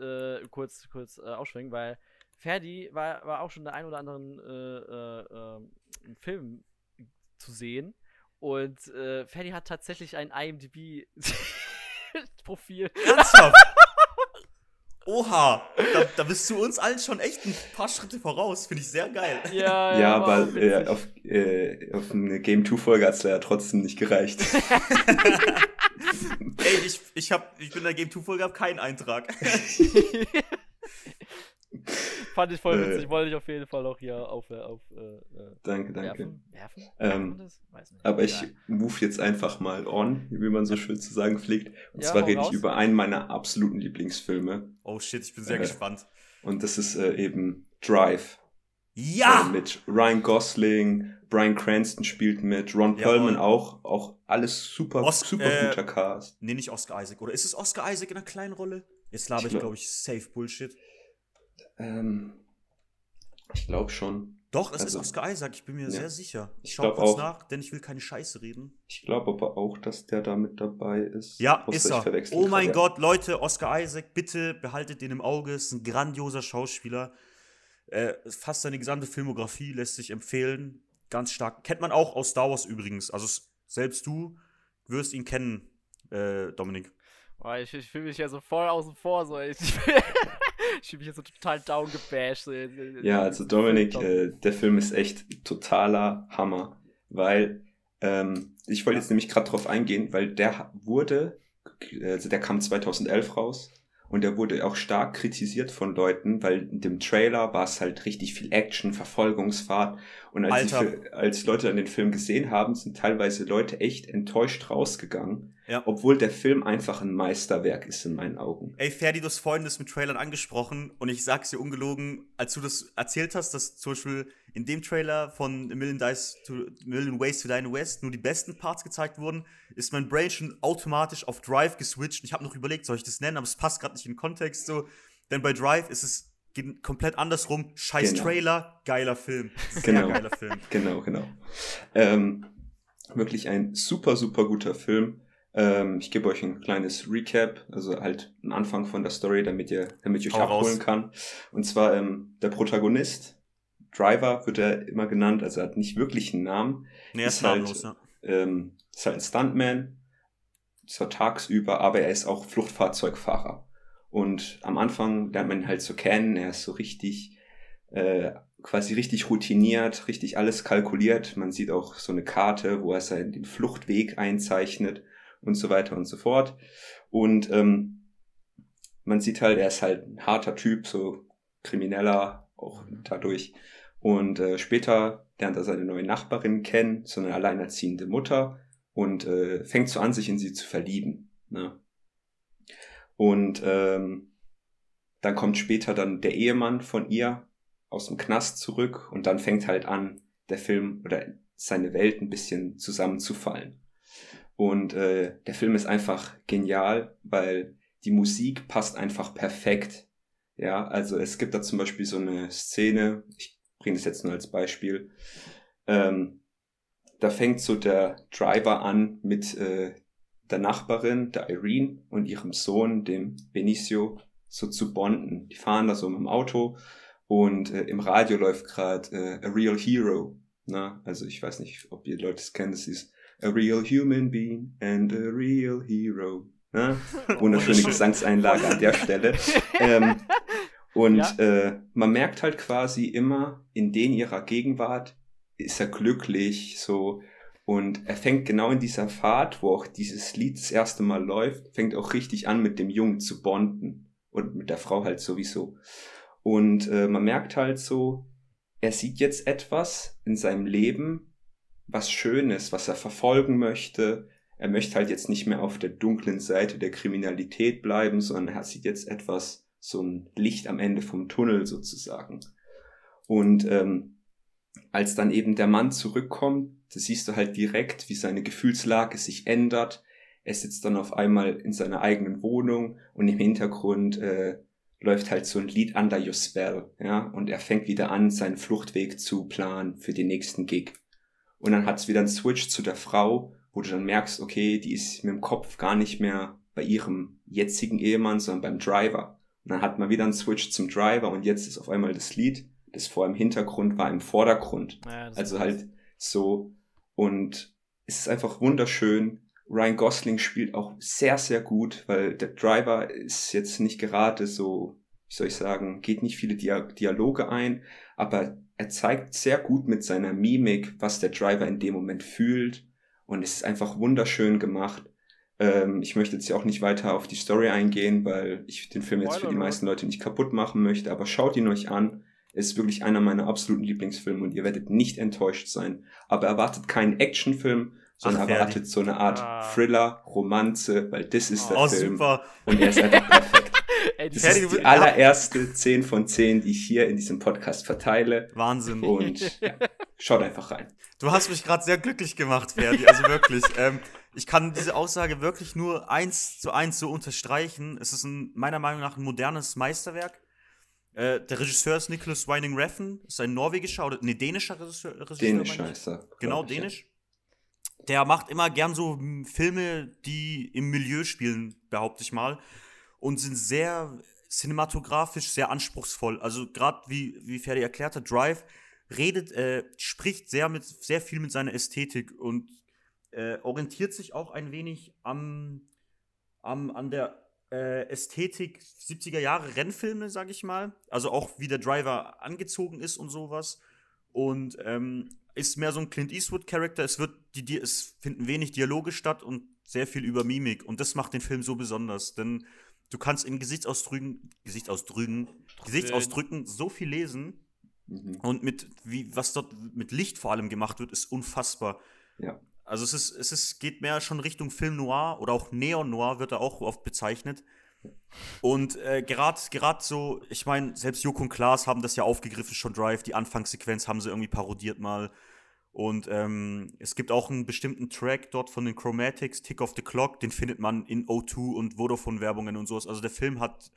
äh, kurz, kurz äh, ausschwenken, weil Ferdi war, war auch schon in der ein oder anderen äh, äh, ähm, Film zu sehen. Und äh, Ferdi hat tatsächlich ein IMDb-Profil. Ernsthaft? Oha, da, da bist du uns allen schon echt ein paar Schritte voraus. Finde ich sehr geil. Ja, ja, auch aber äh, auf, äh, auf eine Game 2 Folge hat es ja trotzdem nicht gereicht. Ey, ich, ich, hab, ich bin in der Game 2 Folge, hab keinen Eintrag. Fand ich voll Äh. witzig. Wollte ich auf jeden Fall auch hier auf, äh, auf äh, äh, danke, danke. werfen. Werfen? Ähm. Aber ich Egal. move jetzt einfach mal on, wie man so schön zu sagen pflegt. Und Ja, zwar rede raus. ich über einen meiner absoluten Lieblingsfilme. Oh shit, ich bin sehr Äh. gespannt. Und das ist äh, eben Drive. Äh, Ja! mit Ryan Gosling, Brian Cranston spielt mit, Ron. Perlman auch. Auch alles super, Os- super äh, guter Cast. Nee, nicht Oscar Isaac. Oder ist es Oscar Isaac in einer kleinen Rolle? Jetzt laber Ich ich, glaub- glaube ich, safe Bullshit. Ähm, Ich glaube schon. Doch, es Also, ist Oscar Isaac, ich bin mir ja. sehr sicher. Ich schau glaub kurz auch. nach, denn ich will keine Scheiße reden. Ich glaube aber auch, dass der da mit dabei ist. Ja, ist ich er. Oh mein gerade. Gott, Leute, Oscar Isaac, bitte behaltet den im Auge. Ist ein grandioser Schauspieler. Äh, fast seine gesamte Filmografie lässt sich empfehlen. Ganz stark. Kennt man auch aus Star Wars übrigens. Also selbst du wirst ihn kennen, äh, Dominik. Boah, ich, ich fühle mich ja so voll außen vor. So. Ich, ich fühle mich jetzt so total down gebasht. So. Ja, also Dominik, äh, der Film ist echt totaler Hammer, weil ähm, ich wollte jetzt nämlich gerade drauf eingehen, weil der wurde, also der kam 2011 raus und der wurde auch stark kritisiert von Leuten, weil in dem Trailer war es halt richtig viel Action, Verfolgungsfahrt und als, die, als Leute dann den Film gesehen haben, sind teilweise Leute echt enttäuscht rausgegangen, Ja. obwohl der Film einfach ein Meisterwerk ist in meinen Augen. Ey, Ferdi, du hast vorhin das mit Trailern angesprochen und ich sag's dir ungelogen, als du das erzählt hast, dass zum Beispiel in dem Trailer von A Million, Dice to, A Million Ways to Die West nur die besten Parts gezeigt wurden, ist mein Brain schon automatisch auf Drive geswitcht. Ich habe noch überlegt, soll ich das nennen, aber es passt gerade nicht in den Kontext so. Denn bei Drive ist es komplett andersrum. Scheiß Genau. Trailer, geiler Film. Sehr Genau. geiler Film. Genau, genau. Ähm, wirklich ein super, super guter Film. Ähm, ich gebe euch ein kleines Recap, also halt einen Anfang von der Story, damit ihr, damit ich euch Hau abholen raus. kann. Und zwar ähm, der Protagonist, Driver wird er immer genannt, also er hat nicht wirklich einen Namen. Nee, er Ist ist halt- namenlos, ja. Ähm, ist halt ein Stuntman, zwar tagsüber, aber er ist auch Fluchtfahrzeugfahrer. Und am Anfang lernt man ihn halt so kennen, er ist so richtig, äh, quasi richtig routiniert, richtig alles kalkuliert. Man sieht auch so eine Karte, wo er seinen den Fluchtweg einzeichnet und so weiter und so fort. Und ähm, man sieht halt, er ist halt ein harter Typ, so krimineller, auch dadurch. Und äh, später lernt er seine neue Nachbarin kennen, so eine alleinerziehende Mutter, und äh, fängt so an, sich in sie zu verlieben. Ne? Und ähm, dann kommt später dann der Ehemann von ihr aus dem Knast zurück und dann fängt halt an, der Film oder seine Welt ein bisschen zusammenzufallen. Und äh, der Film ist einfach genial, weil die Musik passt einfach perfekt. Ja, also es gibt da zum Beispiel so eine Szene, ich bringe das jetzt nur als Beispiel, ähm, da fängt so der Driver an mit äh, der Nachbarin, der Irene und ihrem Sohn, dem Benicio, so zu bonden. Die fahren da so mit dem Auto und äh, im Radio läuft gerade äh, A Real Hero. Na, also ich weiß nicht, ob ihr Leute es kennt, das ist A Real Human Being and a Real Hero. Na? Wunderschöne Wunderschön. Gesangseinlage an der Stelle. Ähm, und Ja. äh, man merkt halt quasi immer, in den ihrer Gegenwart ist er glücklich, so. Und er fängt genau in dieser Fahrt, wo auch dieses Lied das erste Mal läuft, fängt auch richtig an, mit dem Jungen zu bonden. Und mit der Frau halt sowieso. Und äh, man merkt halt so, er sieht jetzt etwas in seinem Leben, was Schönes, was er verfolgen möchte. Er möchte halt jetzt nicht mehr auf der dunklen Seite der Kriminalität bleiben, sondern er sieht jetzt etwas, so ein Licht am Ende vom Tunnel sozusagen. Und ähm, als dann eben der Mann zurückkommt, da siehst du halt direkt, wie seine Gefühlslage sich ändert. Er sitzt dann auf einmal in seiner eigenen Wohnung und im Hintergrund äh, läuft halt so ein Lied Under Your Spell, ja, und er fängt wieder an, seinen Fluchtweg zu planen für den nächsten Gig. Und dann hat's wieder einen Switch zu der Frau, wo du dann merkst, okay, die ist mit dem Kopf gar nicht mehr bei ihrem jetzigen Ehemann, sondern beim Driver. Und dann hat man wieder einen Switch zum Driver und jetzt ist auf einmal das Lied, das vor im Hintergrund war, im Vordergrund. Ja, Also halt so. Und es ist einfach wunderschön. Ryan Gosling spielt auch sehr, sehr gut, weil der Driver ist jetzt nicht gerade so, wie soll ich sagen, geht nicht viele Dia Dialoge ein, aber er zeigt sehr gut mit seiner Mimik, was der Driver in dem Moment fühlt. Und es ist einfach wunderschön gemacht. Ähm, ich möchte jetzt ja auch nicht weiter auf die Story eingehen, weil ich den Film jetzt für die Spoiler, meisten Leute nicht kaputt machen möchte, aber schaut ihn euch an. Es ist wirklich einer meiner absoluten Lieblingsfilme und ihr werdet nicht enttäuscht sein. Aber erwartet keinen Actionfilm, sondern Ach, erwartet so eine Art Ah. Thriller, Romanze, weil das ist der Oh, Film. super. Und er ist einfach perfekt. Das Ferdi, ist die allererste 10 von 10, die ich hier in diesem Podcast verteile. Wahnsinn. Und ja, schaut einfach rein. Du hast mich gerade sehr glücklich gemacht, Ferdi. Also wirklich. ähm, ich kann diese Aussage wirklich nur eins zu eins so unterstreichen. Es ist ein, meiner Meinung nach ein modernes Meisterwerk. Äh, der Regisseur ist Nicholas Winding Refn, ist ein norwegischer oder ne, dänischer Regisseur. Regisseur Dänisch meine ich. heißt er. Genau, ich, dänisch. Der macht immer gern so hm, Filme, die im Milieu spielen, behaupte ich mal. Und sind sehr cinematografisch sehr anspruchsvoll. Also gerade wie, wie Ferdi erklärt hat, Drive redet, äh, spricht sehr mit sehr viel mit seiner Ästhetik und äh, orientiert sich auch ein wenig am, am an der äh, Ästhetik 70er Jahre Rennfilme, sag ich mal. Also auch wie der Driver angezogen ist und sowas. Und ähm, ist mehr so ein Clint Eastwood-Charakter. Es wird die, es finden wenig Dialoge statt und sehr viel über Mimik. Und das macht den Film so besonders. Denn du kannst in Gesichtsausdrücken, Gesichtsausdrücken, Gesichtsausdrücken so viel lesen. Mhm. Und mit, wie, was dort mit Licht vor allem gemacht wird, ist unfassbar. Ja. Also es ist, es ist, geht mehr schon Richtung Film Noir oder auch Neon Noir wird er auch oft bezeichnet. Und äh, gerade gerade so, ich meine, selbst Joko und Klaas haben das ja aufgegriffen, schon Drive, die Anfangssequenz haben sie irgendwie parodiert mal. Und ähm, es gibt auch einen bestimmten Track dort von den Chromatics, Tick of the Clock, den findet man in O2 und Vodafone-Werbungen und sowas. Also der Film hat,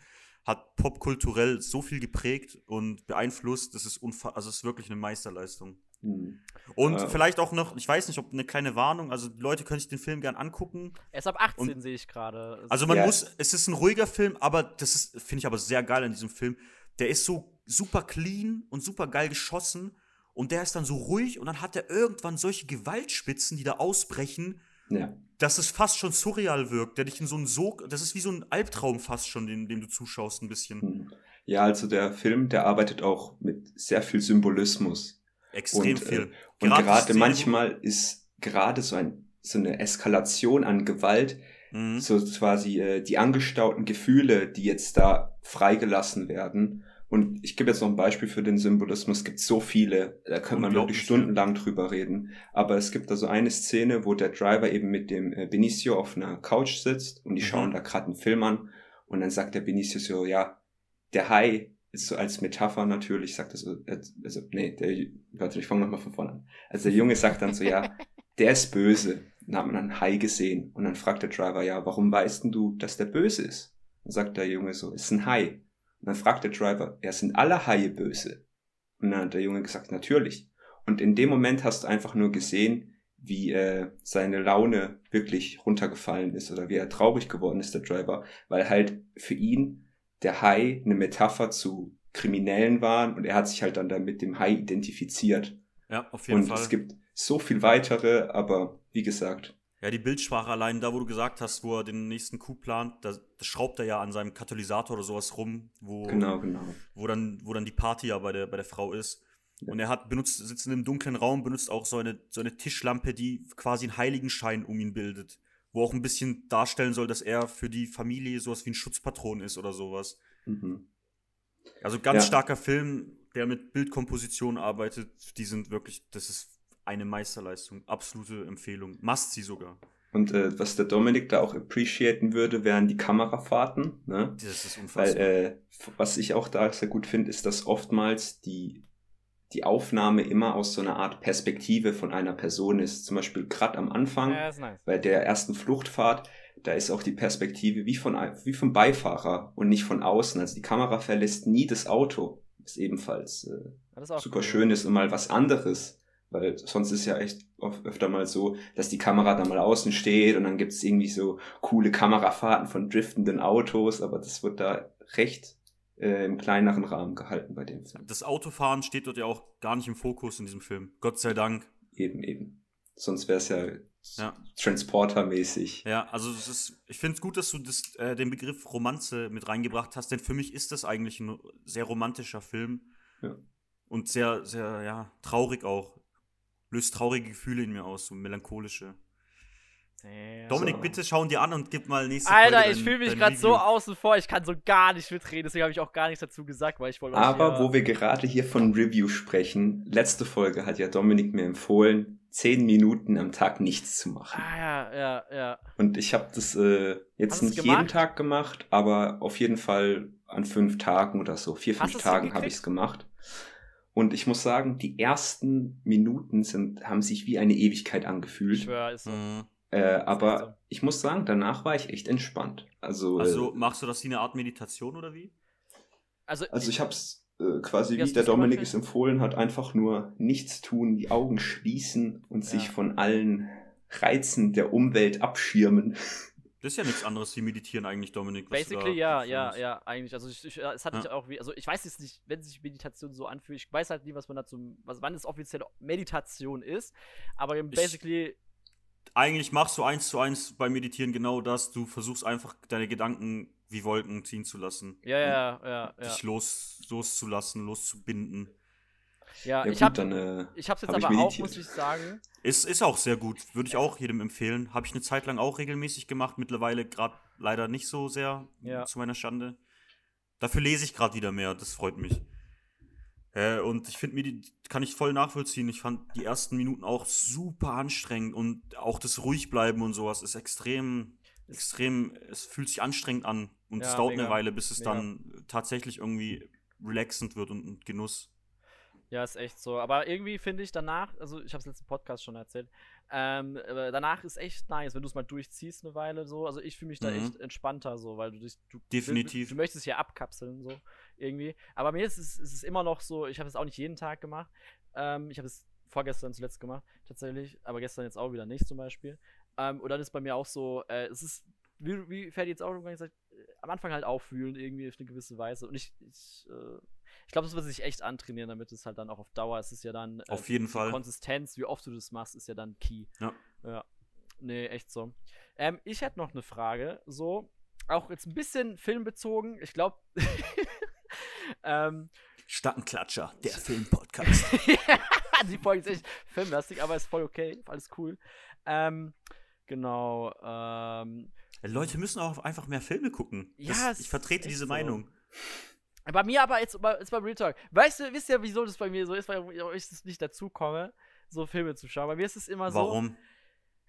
hat popkulturell so viel geprägt und beeinflusst, das ist, unfa also es ist wirklich eine Meisterleistung. Mhm. Und Äh. vielleicht auch noch, ich weiß nicht, ob eine kleine Warnung, also die Leute können sich den Film gern angucken. Er ist ab 18, Und- sehe ich gerade. Also man Ja. muss, es ist ein ruhiger Film, aber das ist, finde ich aber sehr geil an diesem Film. Der ist so super clean und super geil geschossen und der ist dann so ruhig und dann hat er irgendwann solche Gewaltspitzen, die da ausbrechen, Ja. dass es fast schon surreal wirkt, der dich in so einen Sog, das ist wie so ein Albtraum fast schon, dem, dem du zuschaust ein bisschen. Mhm. Ja, also der Film, der arbeitet auch mit sehr viel Symbolismus. Extrem Und, äh, viel. Und Gerade manchmal ist gerade so, ein, so eine Eskalation an Gewalt, Mhm. so quasi äh, die angestauten Gefühle, die jetzt da freigelassen werden. Und ich gebe jetzt noch ein Beispiel für den Symbolismus. Es gibt so viele, da könnte man wirklich stundenlang drüber reden. Aber es gibt da so eine Szene, wo der Driver eben mit dem äh, Benicio auf einer Couch sitzt und die Mhm. schauen da gerade einen Film an. Und dann sagt der Benicio so, ja, der Hai ist so als Metapher natürlich, sagt er so, also, nee, der, warte, ich fange nochmal von vorne an. Also der Junge sagt dann so, ja, der ist böse. Dann hat man einen Hai gesehen. Und dann fragt der Driver, ja, warum weißt denn du, dass der böse ist? Dann sagt der Junge so, ist ein Hai. Und dann fragt der Driver, ja, sind alle Haie böse? Und dann hat der Junge gesagt, natürlich. Und in dem Moment hast du einfach nur gesehen, wie äh, seine Laune wirklich runtergefallen ist oder wie er traurig geworden ist, der Driver, weil halt für ihn der Hai eine Metapher zu Kriminellen war und er hat sich halt dann da mit dem Hai identifiziert. Ja, auf jeden Und Fall. es gibt so viel weitere, aber wie gesagt, Ja, die Bildsprache allein, da wo du gesagt hast, wo er den nächsten Coup plant, da, da schraubt er ja an seinem Katalysator oder sowas rum, wo, genau, genau. wo, dann, wo dann die Party ja bei der, bei der Frau ist. Und er hat benutzt, sitzt in einem dunklen Raum, benutzt auch so eine, so eine Tischlampe, die quasi einen Heiligenschein um ihn bildet. Wo auch ein bisschen darstellen soll, dass er für die Familie sowas wie ein Schutzpatron ist oder sowas. Mhm. Also ganz Ja. starker Film, der mit Bildkomposition arbeitet. Die sind wirklich, das ist eine Meisterleistung. Absolute Empfehlung. Must sie sogar. Und äh, was der Dominik da auch appreciaten würde, wären die Kamerafahrten. Ne? Das ist Weil unfassbar. äh, was ich auch da sehr gut finde, ist, dass oftmals die, die Aufnahme immer aus so einer Art Perspektive von einer Person ist. Zum Beispiel gerade am Anfang Ja, nice. bei der ersten Fluchtfahrt, da ist auch die Perspektive wie, von, wie vom Beifahrer und nicht von außen. Also die Kamera verlässt nie das Auto, was ebenfalls äh, Das ist auch super cool. schön ist und mal was anderes. Weil sonst ist ja echt oft, öfter mal so, dass die Kamera da mal außen steht und dann gibt es irgendwie so coole Kamerafahrten von driftenden Autos, aber das wird da recht äh, im kleineren Rahmen gehalten bei dem Film. das Autofahren steht dort ja auch gar nicht im Fokus in diesem Film. Gott sei Dank. Eben, eben. Sonst wäre es ja, Ja. Transporter-mäßig. Ja, also ist, ich finde es gut, dass du das, äh, den Begriff Romanze mit reingebracht hast, denn für mich ist das eigentlich ein sehr romantischer Film. Ja. Und sehr, sehr, ja, traurig auch. Löst traurige Gefühle in mir aus, so melancholische. Ja. Dominik, bitte schauen dir an und gib mal nächste Alter, Folge ich dein- fühle mich dein gerade so außen vor, ich kann so gar nicht mitreden, deswegen habe ich auch gar nichts dazu gesagt, weil ich wollte Aber hier- wo wir gerade hier von Review sprechen, letzte Folge hat ja Dominik mir empfohlen, zehn Minuten am Tag nichts zu machen. Ah, ja, ja, ja. Und ich habe das äh, jetzt nicht gemacht? jeden Tag gemacht, aber auf jeden Fall an fünf Tagen oder so, vier, fünf Tagen habe ich es gemacht. Und ich muss sagen, die ersten Minuten sind, haben sich wie eine Ewigkeit Ich angefühlt. schwör, ist so. Mhm. Äh, echt so. aber ich muss sagen, danach war ich echt entspannt. Also, Also äh, machst du das wie eine Art Meditation oder wie? Also, also ich hab's äh, quasi, wie, wie der Dominik es empfohlen hat, einfach nur nichts tun, die Augen schließen und ja. sich von allen Reizen der Umwelt abschirmen. Das ist ja nichts anderes wie meditieren eigentlich, Dominik. Basically, ja, ja, ja, eigentlich. Also ich, ich, es hat ja. mich auch wie, also ich weiß jetzt nicht, wenn sich Meditation so anfühlt, ich weiß halt nie, was man dazu, was, wann es offiziell Meditation ist, aber basically. Ich, eigentlich machst du eins zu eins beim Meditieren genau das, du versuchst einfach deine Gedanken wie Wolken ziehen zu lassen. Ja, ja, ja. Dich ja. los, loszulassen, loszubinden. Ja, ja ich habe äh, ich hab's jetzt hab aber auch, muss ich sagen. Ist, ist auch sehr gut, würde ich auch jedem empfehlen. Habe ich eine Zeit lang auch regelmäßig gemacht, mittlerweile gerade leider nicht so sehr, ja. zu meiner Schande. Dafür lese ich gerade wieder mehr, das freut mich. Äh, und ich finde, mir kann ich voll nachvollziehen. Ich fand die ersten Minuten auch super anstrengend und auch das Ruhigbleiben und sowas ist extrem, extrem, es fühlt sich anstrengend an und ja, es dauert mega, eine Weile, bis es mega. dann tatsächlich irgendwie relaxend wird und, und Genuss. Ja, ist echt so. Aber irgendwie finde ich danach, also ich habe es letzten Podcast schon erzählt, ähm, danach ist echt nice, wenn du es mal durchziehst eine Weile so. Also ich fühle mich da mhm. echt entspannter so, weil du dich, du, definitiv, du, du möchtest ja abkapseln so irgendwie. Aber mir ist es, ist es immer noch so. Ich habe es auch nicht jeden Tag gemacht. Ähm, ich habe es vorgestern zuletzt gemacht tatsächlich, aber gestern jetzt auch wieder nicht zum Beispiel. Ähm, und dann ist bei mir auch so, äh, es ist wie, wie Ferdi jetzt auch gesagt, äh, am Anfang halt auffühlen irgendwie auf eine gewisse Weise. Und ich, ich äh, ich glaube, das wird sich echt antrainieren, damit es halt dann auch auf Dauer, es ist ja dann. Äh, auf jeden Fall. Konsistenz, wie oft du das machst, ist ja dann key. Ja. Ja. Nee, echt so. Ähm, ich hätte noch eine Frage, so, auch jetzt ein bisschen filmbezogen. Ich glaube, ähm, Stadtenklatscher, der Filmpodcast. die Folge ist echt filmlastig, aber ist voll okay, alles cool. Ähm, genau. Ähm, Leute müssen auch einfach mehr Filme gucken. Ja, das, ich vertrete diese so. Meinung. Bei mir aber jetzt, jetzt beim Real Talk. Weißt du, wisst ihr, wieso das bei mir so ist, weil ich nicht dazu komme, so Filme zu schauen? Bei mir ist es immer so. Warum?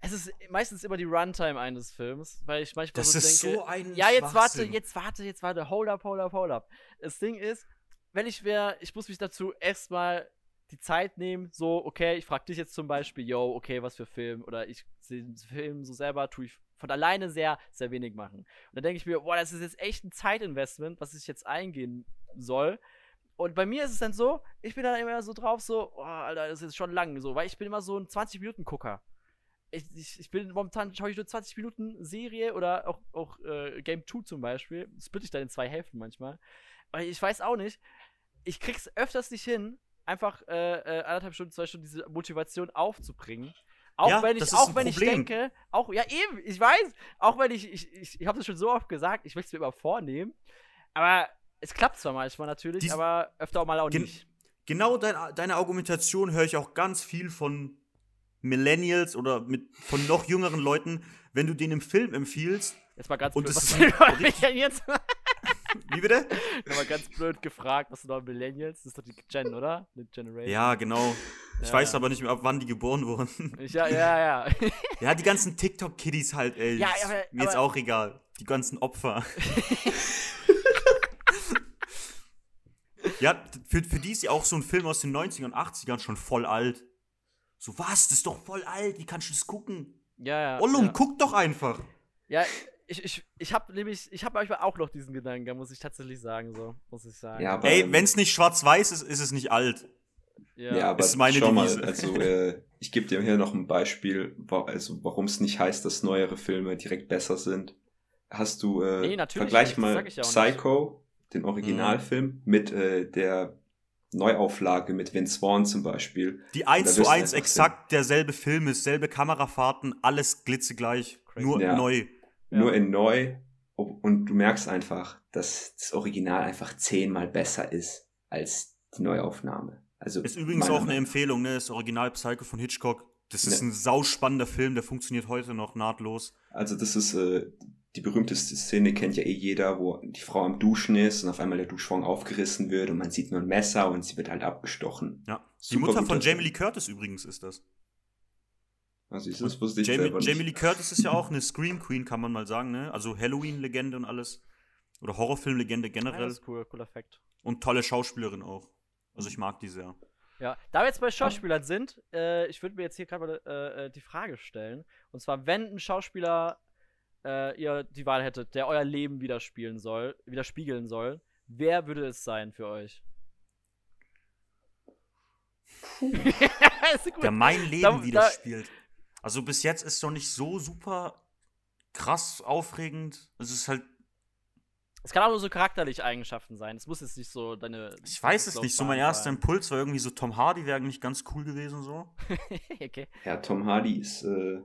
Es ist meistens immer die Runtime eines Films, weil ich manchmal das so ist denke, so ein ja, jetzt warte, jetzt warte, jetzt warte, hold up, hold up, hold up. Das Ding ist, wenn ich wäre, ich muss mich dazu erstmal die Zeit nehmen, so, okay, ich frag dich jetzt zum Beispiel, yo, okay, was für Film, oder ich sehe den Film so selber, tue ich von alleine sehr, sehr wenig machen. Und dann denke ich mir, boah, das ist jetzt echt ein Zeitinvestment, was ich jetzt eingehen soll. Und bei mir ist es dann so, ich bin dann immer so drauf, so, oh, Alter, das ist schon lang, so, weil ich bin immer so ein 20-Minuten-Gucker. Ich, ich, ich, bin momentan, schaue ich nur 20 Minuten Serie oder auch, auch äh, Game 2 zum Beispiel. Split ich dann in zwei Hälften manchmal. Weil ich weiß auch nicht, ich krieg's öfters nicht hin, einfach äh, äh, anderthalb Stunden, zwei Stunden diese Motivation aufzubringen. Auch ja, wenn ich, auch wenn ich denke, auch, ja eben, ich weiß, auch wenn ich, ich, ich, ich habe das schon so oft gesagt, ich möchte es mir immer vornehmen, aber es klappt zwar manchmal natürlich, Dies, aber öfter auch mal auch gen nicht. Genau dein, deine Argumentation höre ich auch ganz viel von Millennials oder mit, von noch jüngeren Leuten, wenn du denen im Film empfiehlst. Jetzt mal ganz und blöd, das ist Millennials. Wie bitte? Nochmal ganz blöd gefragt, was sind noch Millennials? Das ist doch die Gen, oder? Die Generation. Ja, genau. Ich ja, weiß aber nicht mehr, ab wann die geboren wurden. Ich, ja, ja, ja. ja, die ganzen TikTok-Kiddies halt, ey. Ja, aber, Mir aber, ist auch egal. Die ganzen Opfer. ja, für, für die ist ja auch so ein Film aus den 90ern und 80ern schon voll alt. So, was? Das ist doch voll alt. Wie kannst du das gucken? Ja, ja. Ollum, ja. guck doch einfach. Ja, ich, ich, ich habe nämlich, ich habe manchmal auch noch diesen Gedanken, muss ich tatsächlich sagen, so, muss ich sagen. Ja, aber, Ey, ähm, wenn es nicht schwarz-weiß ist, ist es nicht alt. Ja, ja aber ist meine schau Devise. mal, also äh, ich gebe dir hier noch ein Beispiel, also warum es nicht heißt, dass neuere Filme direkt besser sind. Hast du, äh, nee, vergleich mal ja Psycho, nicht. den Originalfilm, mhm. mit äh, der Neuauflage mit Vince Vaughn zum Beispiel. Die 1 zu 1 exakt derselbe Film ist, selbe Kamerafahrten, alles glitzegleich, nur ja. neu nur in neu. Und du merkst einfach, dass das Original einfach zehnmal besser ist als die Neuaufnahme. Also ist übrigens auch eine Empfehlung, ne? Das Original Psycho von Hitchcock. Das ist ne. ein sauspannender Film, der funktioniert heute noch nahtlos. Also das ist äh, die berühmteste Szene kennt ja eh jeder, wo die Frau am Duschen ist und auf einmal der Duschvorhang aufgerissen wird und man sieht nur ein Messer und sie wird halt abgestochen. Ja. Super die Mutter von Jamie Lee Curtis übrigens ist das. Also das wusste ich Jamie, selber nicht. Jamie Lee Curtis ist ja auch eine Scream Queen, kann man mal sagen, ne? Also Halloween-Legende und alles. Oder Horrorfilm-Legende generell. Ja, das ist cool, cooler Fact. Und tolle Schauspielerin auch. Also ich mag die sehr. Ja, da wir jetzt bei Schauspielern sind, äh, ich würde mir jetzt hier gerade mal äh, äh, die Frage stellen. Und zwar, wenn ein Schauspieler äh, ihr die Wahl hättet, der euer Leben widerspielen soll, widerspiegeln soll, wer würde es sein für euch? Der mein Leben Da- widerspiegelt. Also bis jetzt ist noch nicht so super krass aufregend. Es ist halt, Es kann auch nur so charakterliche Eigenschaften sein. Es muss jetzt nicht so deine. ich weiß es nicht, so mein erster sein. Impuls war irgendwie so Tom Hardy wäre eigentlich ganz cool gewesen so. okay. Ja, Tom Hardy ist äh,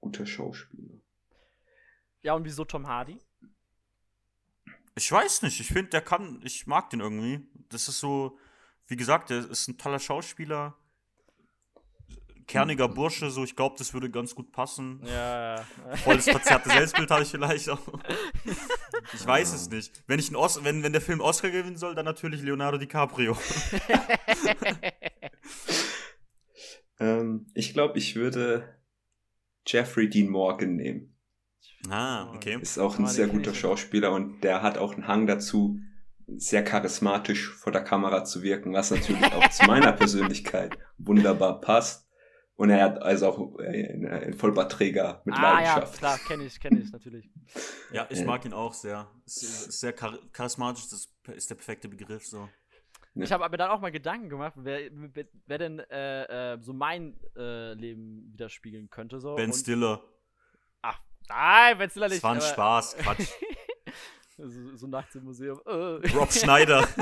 guter Schauspieler. Ja, und wieso Tom Hardy? Ich weiß nicht, ich finde, der kann, ich mag den irgendwie. Das ist so, wie gesagt, der ist ein toller Schauspieler. Kerniger Bursche, so, ich glaube, das würde ganz gut passen. Ja, ja. Volles verzerrte Selbstbild habe ich vielleicht auch. Ich weiß es nicht. Wenn, ich Os wenn, wenn der Film Oscar gewinnen soll, dann natürlich Leonardo DiCaprio. Ähm, ich glaube, ich würde Jeffrey Dean Morgan nehmen. Ah, okay. Ist auch Ah, ein sehr guter. Schauspieler und der hat auch einen Hang dazu, sehr charismatisch vor der Kamera zu wirken, was natürlich auch zu meiner Persönlichkeit wunderbar passt. Und er hat also auch äh, ein, Vollbartträger mit ah, ja, Leidenschaft. klar, kenne ich, kenne ich natürlich. Ja, ich mag ihn auch sehr. Ist, sehr char charismatisch, das ist der perfekte Begriff. So. Ja. Ich habe mir dann auch mal Gedanken gemacht, wer, wer, denn äh, äh, so mein äh, Leben widerspiegeln könnte. So. Ben Und- Stiller. Ach, nein, Ben Stiller Das nicht. war ein aber- Spaß, Quatsch. so, so nachts im Museum. Rob Schneider.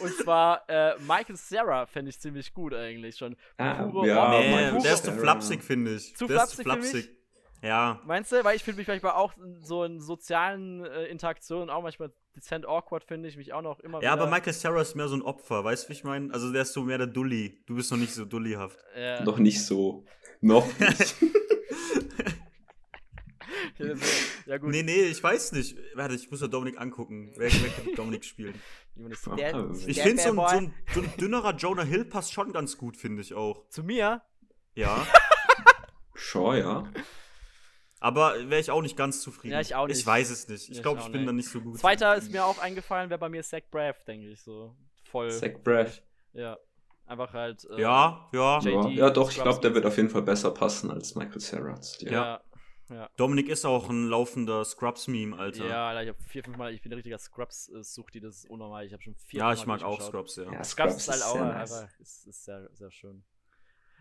Und zwar äh, Michael Sarah fände ich ziemlich gut eigentlich schon. Ah, Pure ja, Ordnung. nee, Michael der ist zu flapsig, finde ich. Zu der ist flapsig für mich? Ja. Meinst du? Weil ich finde mich manchmal auch in so in sozialen äh, Interaktionen auch manchmal dezent awkward, finde ich mich auch noch immer Ja, aber. Michael Sarah ist mehr so ein Opfer, weißt du, wie ich meine? Also der ist so mehr der Dulli. Du bist noch nicht so dullihaft. Äh, Noch nicht so. Noch nicht. ja, gut. Nee, nee, ich weiß nicht. Warte, ich muss ja Dominik angucken. Wer, wer kann Dominik spielen? Der, ich Ich finde, so, so, ein- so ein dünnerer Jonah Hill passt schon ganz gut, finde ich auch. Zu mir? Ja. Schon, ja. Aber wäre ich auch nicht ganz zufrieden. Ja, ich auch nicht. Ich weiß es nicht. Ich Ich glaube, auch ich bin nicht. da nicht so gut. Zweiter ist mir auch eingefallen, wäre bei mir Zach Braff, denke ich so. Voll. Zach Braff. Ja. Einfach halt. äh, Ja, ja. JD Ja, ja, doch, ich glaube, der wird auf jeden Fall besser passen als Michael Sarah. Ja. Ja. Dominik ist auch ein laufender Scrubs-Meme, Alter. Ja, Alter, ich habe vier, fünf Mal, ich bin ein richtiger Scrubs-Suchti, das ist unnormal. Ich habe schon vier Ja, Mal ich mag auch. Scrubs, ja. Ja, Scrubs ist halt auch sehr nice. einfach, ist, ist sehr, sehr schön.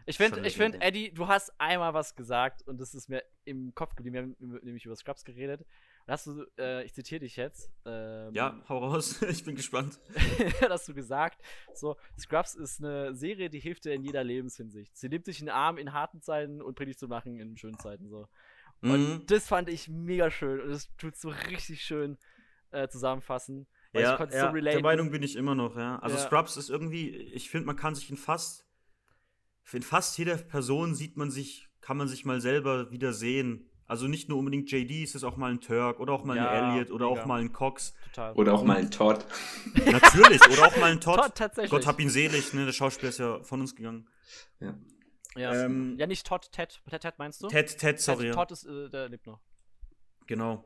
Ich finde, ich finde. Eddie, du hast einmal was gesagt und das ist mir im Kopf geblieben. Wir haben nämlich über Scrubs geredet. Hast du, äh, ich zitiere dich jetzt. Ähm, Ja, hau raus. Ich bin gespannt. hast du gesagt, so, Scrubs ist eine Serie, die hilft dir in jeder Lebenshinsicht. Sie nimmt dich in den Arm in harten Zeiten und predigt zu machen in schönen Zeiten, so. Und Mhm. das fand ich mega schön und das tut so richtig schön äh, zusammenfassen. Weil Ja, ich konnte ja so relaten. der Meinung bin ich immer noch, ja. Also Ja. Scrubs ist irgendwie, ich finde, man kann sich in fast, in fast jeder Person sieht man sich, kann man sich mal selber wieder sehen. Also nicht nur unbedingt JD, es ist auch mal ein Turk oder auch mal Ja, ein Elliot oder mega. auch mal ein Cox. Total. Oder auch mal ein Todd. Natürlich, oder auch mal ein Todd. Todd, tatsächlich. Gott hab ihn selig, ne? Der Schauspieler ist ja von uns gegangen. Ja, Ähm, ja nicht Todd, Ted. Ted, Ted meinst du? Ted, Ted, sorry. ja. Todd ist, äh, der lebt noch. Genau.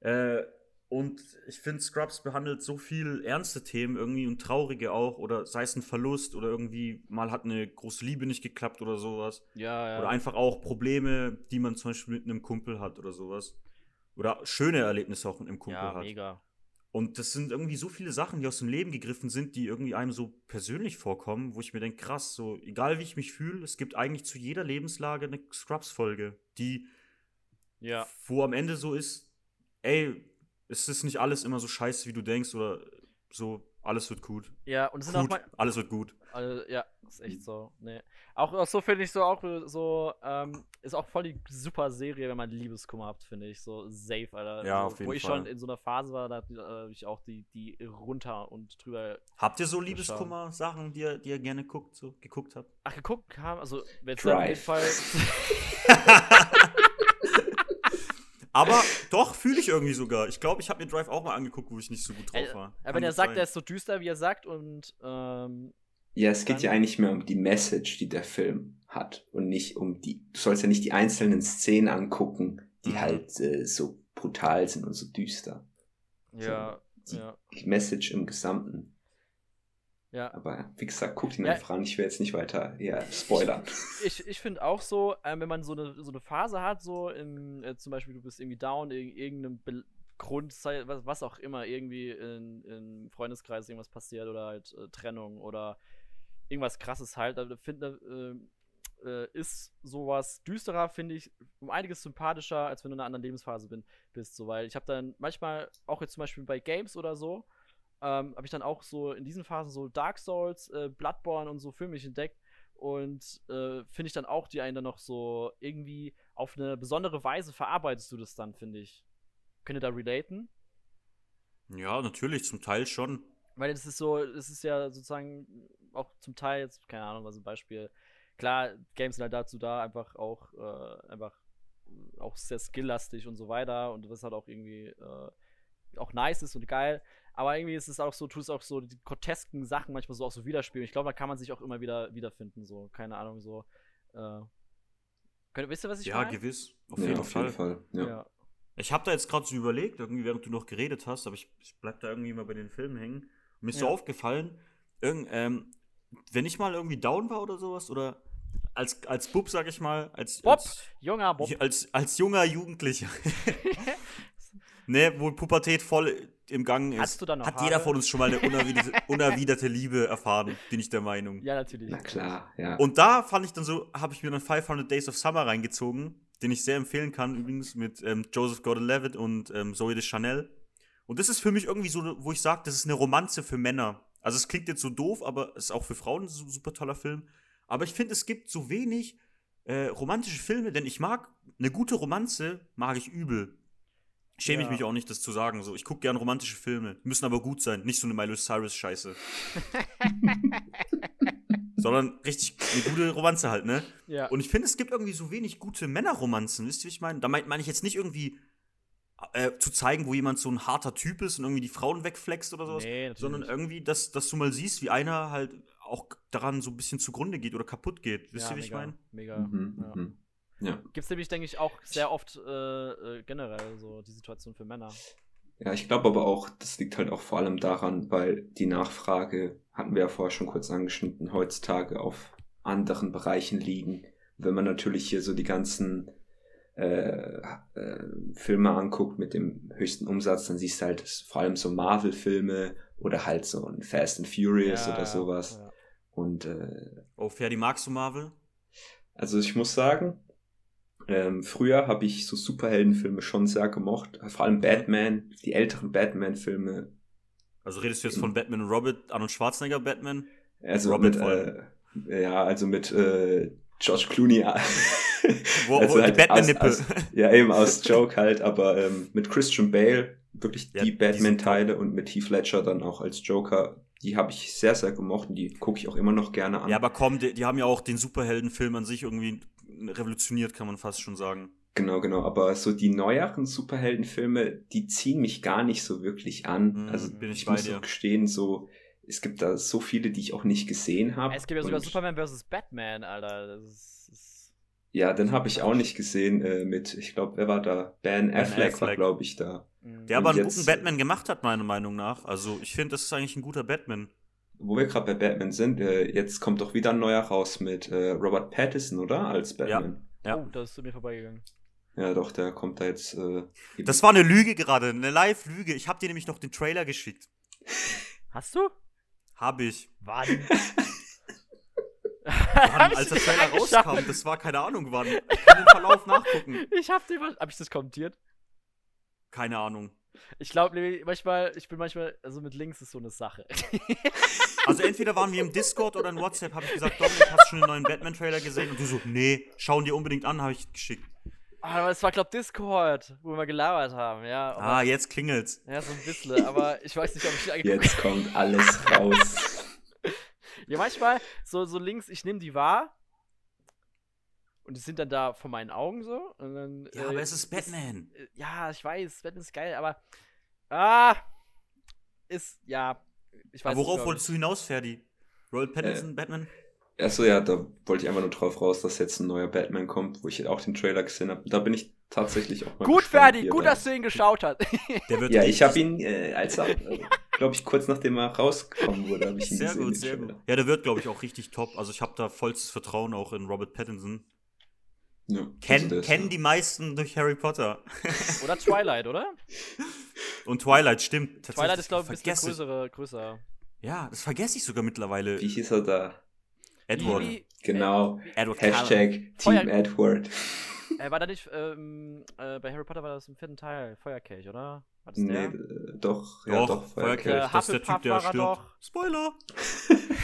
Äh, und ich finde, Scrubs behandelt so viel ernste Themen irgendwie und traurige auch, oder sei es ein Verlust oder irgendwie mal hat eine große Liebe nicht geklappt oder sowas. Ja, ja. Oder einfach auch Probleme, die man zum Beispiel mit einem Kumpel hat oder sowas. Oder schöne Erlebnisse auch mit einem Kumpel ja, hat. mega. Und das sind irgendwie so viele Sachen, die aus dem Leben gegriffen sind, die irgendwie einem so persönlich vorkommen, wo ich mir denke, krass, so egal wie ich mich fühle, es gibt eigentlich zu jeder Lebenslage eine Scrubs-Folge, die Ja. wo am Ende so ist, ey, es ist nicht alles immer so scheiße, wie du denkst, oder so, alles wird gut. Ja, und es sind auch mal. alles wird gut. Also, ja, ist echt so. Nee. Auch, auch so finde ich so auch so, ähm, ist auch voll die super Serie, wenn man Liebeskummer habt, finde ich. So safe, Alter. Ja, so, auf jeden Wo ich Fall. schon in so einer Phase war, da habe ich auch die, die runter und drüber. Habt ihr so Liebeskummer-Sachen, die ihr, die ihr gerne guckt, so geguckt habt? Ach, geguckt haben, also, jetzt Drive. auf jeden Fall. Aber doch, fühle ich irgendwie sogar. Ich glaube, ich habe mir Drive auch mal angeguckt, wo ich nicht so gut drauf Äh, war. Aber wenn er sagt, sein. er ist so düster, wie er sagt, und ähm, Ja, es geht ja eigentlich mehr um die Message, die der Film hat und nicht um die. Du sollst ja nicht die einzelnen Szenen angucken, die Mhm. halt äh, so brutal sind und so düster. ja, Die, ja, die Message im Gesamten. ja. Aber wie gesagt, guckt ihn Ja. einfach an. Ich will jetzt nicht weiter ja, spoilern. Ich, ich finde auch so, ähm, wenn man so eine, so eine Phase hat, so im, äh, zum Beispiel du bist irgendwie down, in irgendeinem Be Grund, was, was auch immer, irgendwie in, in Freundeskreis irgendwas passiert oder halt äh, Trennung oder irgendwas krasses halt. Da finde äh, ist sowas düsterer, finde ich, um einiges sympathischer, als wenn du in einer anderen Lebensphase bin, bist. So, weil ich habe dann manchmal, auch jetzt zum Beispiel bei Games oder so, ähm, habe ich dann auch so in diesen Phasen so Dark Souls, äh, Bloodborne und so für mich entdeckt. Und äh, finde ich dann auch, die einen dann noch so irgendwie auf eine besondere Weise verarbeitest du das dann, finde ich. Könnt ihr da relaten? Ja, natürlich, zum Teil schon. Weil das ist so, es ist ja sozusagen auch zum Teil jetzt, keine Ahnung, was ein Beispiel. Klar, Games sind halt dazu da, einfach auch, äh, einfach auch sehr skilllastig und so weiter und was halt auch irgendwie äh, auch nice ist und geil. Aber irgendwie ist es auch so, tut es auch so die grotesken Sachen manchmal so auch so widerspiegeln. Ich glaube, da kann man sich auch immer wieder wiederfinden, so, keine Ahnung, so. Äh, könnt, wisst ihr, was ich ja, meine? gewiss. Auf ja, jeden auf Fall. jeden Fall. Ja. ja. Ich habe da jetzt gerade so überlegt, irgendwie während du noch geredet hast, aber ich, ich bleib da irgendwie mal bei den Filmen hängen. Und mir ist so Ja. aufgefallen, irgend, ähm, wenn ich mal irgendwie down war oder sowas, oder als, als Bub, sag ich mal, als, Bob, als, junger Bob. als, als junger Jugendlicher, ne, wo Pubertät voll im Gang ist, Hast du da noch hat jeder Haare? von uns schon mal eine unerwiderte, unerwiderte Liebe erfahren, bin ich der Meinung. ja, natürlich. Na klar, ja. Und da fand ich dann so, habe ich mir dann 500 Days of Summer reingezogen, den ich sehr empfehlen kann, übrigens mit ähm, Joseph Gordon-Levitt und ähm, Zoe de Chanel. Und das ist für mich irgendwie so, wo ich sage, das ist eine Romanze für Männer. Also es klingt jetzt so doof, aber es ist auch für Frauen ein su- super toller Film. Aber ich finde, es gibt so wenig äh, romantische Filme, denn ich mag eine gute Romanze, mag ich übel. Schäme ich Ja. mich auch nicht, das zu sagen. So, ich gucke gern romantische Filme, müssen aber gut sein, nicht so eine Miley Cyrus Scheiße. Sondern richtig eine gute Romanze halt, ne? Ja. Und ich finde, es gibt irgendwie so wenig gute Männerromanzen, wisst ihr, wie ich meine? Da meine mein ich jetzt nicht irgendwie äh, zu zeigen, wo jemand so ein harter Typ ist und irgendwie die Frauen wegflext oder sowas, Nee, sondern irgendwie, dass, dass du mal siehst, wie einer halt auch daran so ein bisschen zugrunde geht oder kaputt geht. Wisst ja, ihr, wie ich mega, meine? Mega. Mhm, ja. mhm. ja. Gibt's nämlich, denke ich, auch sehr oft äh, äh, generell so die Situation für Männer. Ja, ich glaube aber auch, das liegt halt auch vor allem daran, weil die Nachfrage, hatten wir ja vorher schon kurz angeschnitten, heutzutage auf anderen Bereichen liegen. Wenn man natürlich hier so die ganzen äh, äh, Filme anguckt mit dem höchsten Umsatz, dann siehst du halt vor allem so Marvel-Filme oder halt so ein Fast and Furious Ja, oder sowas. ja. Und äh, Oh, Ferdi, magst du Marvel? also ich muss sagen, ähm, früher habe ich so Superheldenfilme schon sehr gemocht. Vor allem Batman, die älteren Batman-Filme. Also redest du jetzt von Batman und Robert, Arnold Schwarzenegger Batman? Also Robert mit, äh, ja, also mit äh, George Clooney. Wo, Also wo die halt Batman-Nippel. aus- ja, eben aus Joke halt, aber ähm, mit Christian Bale, wirklich Ja, die Batman-Teile und mit Heath Ledger dann auch als Joker, die habe ich sehr, sehr gemocht und die gucke ich auch immer noch gerne an. Ja, aber komm, die, die haben ja auch den Superheldenfilm an sich irgendwie revolutioniert, kann man fast schon sagen. Genau, genau. Aber so die neueren Superheldenfilme, die ziehen mich gar nicht so wirklich an. Mhm, also bin ich ich bei muss dir. gestehen, so es gibt da so viele, die ich auch nicht gesehen habe. Es gibt ja sogar Superman vs. Batman, Alter. Das ist, Ja, den habe ich auch nicht gesehen äh, mit, ich glaube, wer war da? Ben Affleck, war, Affleck. glaube ich, da. Mh. Der aber einen guten Batman gemacht hat, meiner Meinung nach. Also ich finde, das ist eigentlich ein guter Batman. Wo wir gerade bei Batman sind, äh, jetzt kommt doch wieder ein neuer raus mit äh, Robert Pattinson, oder? Als Batman. Ja. Oh, da ist zu mir vorbeigegangen. Ja, doch, der kommt da jetzt. Äh, Das war eine Lüge gerade, eine Live-Lüge. Ich habe dir nämlich noch den Trailer geschickt. Hast du? Habe ich. Wann? Wann, als der Trailer rauskam, das war keine Ahnung wann. Ich kann den Verlauf nachgucken. Ich hab den. Hab ich das kommentiert? Keine Ahnung. Ich glaube, manchmal, ich bin manchmal, also mit Links ist so eine Sache. Also entweder waren wir im Discord oder in WhatsApp, habe ich gesagt, Dominik, hast du schon den neuen Batman-Trailer gesehen? Und du so, nee, schauen dir unbedingt an, habe ich geschickt. Ah, aber es war, glaube Discord, wo wir gelabert haben, ja. Aber, Ah, jetzt klingelt's. Ja, so ein bisschen, aber ich weiß nicht, ob ich die angeguckt jetzt kommt alles raus. Ja, manchmal, so, so links, ich nehme die wahr. Und die sind dann da vor meinen Augen so. Und dann, Ja, äh, aber es ist Batman. äh, ja, ich weiß, Batman ist geil, aber. Ah! Ist, ja. Ich weiß Aber worauf wolltest du hinaus, Ferdi? Robert Pattinson, Batman? Achso, ja, da wollte ich einfach nur drauf raus, dass jetzt ein neuer Batman kommt, wo ich auch den Trailer gesehen habe. Da bin ich tatsächlich auch mal Gut, gespannt, Ferdi, er gut, da- dass du ihn geschaut hast. Der wird Ja, ich habe ihn, äh, als er, äh, glaube ich, kurz nachdem er rausgekommen wurde, habe ich ihn Sehr gesehen. gut, sehr Trailer. gut. Ja, der wird, glaube ich, auch richtig top. Also ich habe da vollstes Vertrauen auch in Robert Pattinson. Ja, Ken, also kennen ja. die meisten durch Harry Potter. oder Twilight, oder? Und Twilight, stimmt. Twilight ist, glaube ich, ein bisschen größere, größer. Ja, das vergesse ich sogar mittlerweile. Wie hieß er da? Edward. Wie- Genau. Edward Cullen. Hashtag Team Feuer- Edward. Äh, war da nicht, ähm, äh, bei Harry Potter war das im vierten Teil, Feuerkelch, oder? War das Nee, der? äh, doch, ja, doch. Feuerkelch. Äh, Das ist der Typ, Hufflepuff der war er stirbt. doch. Spoiler.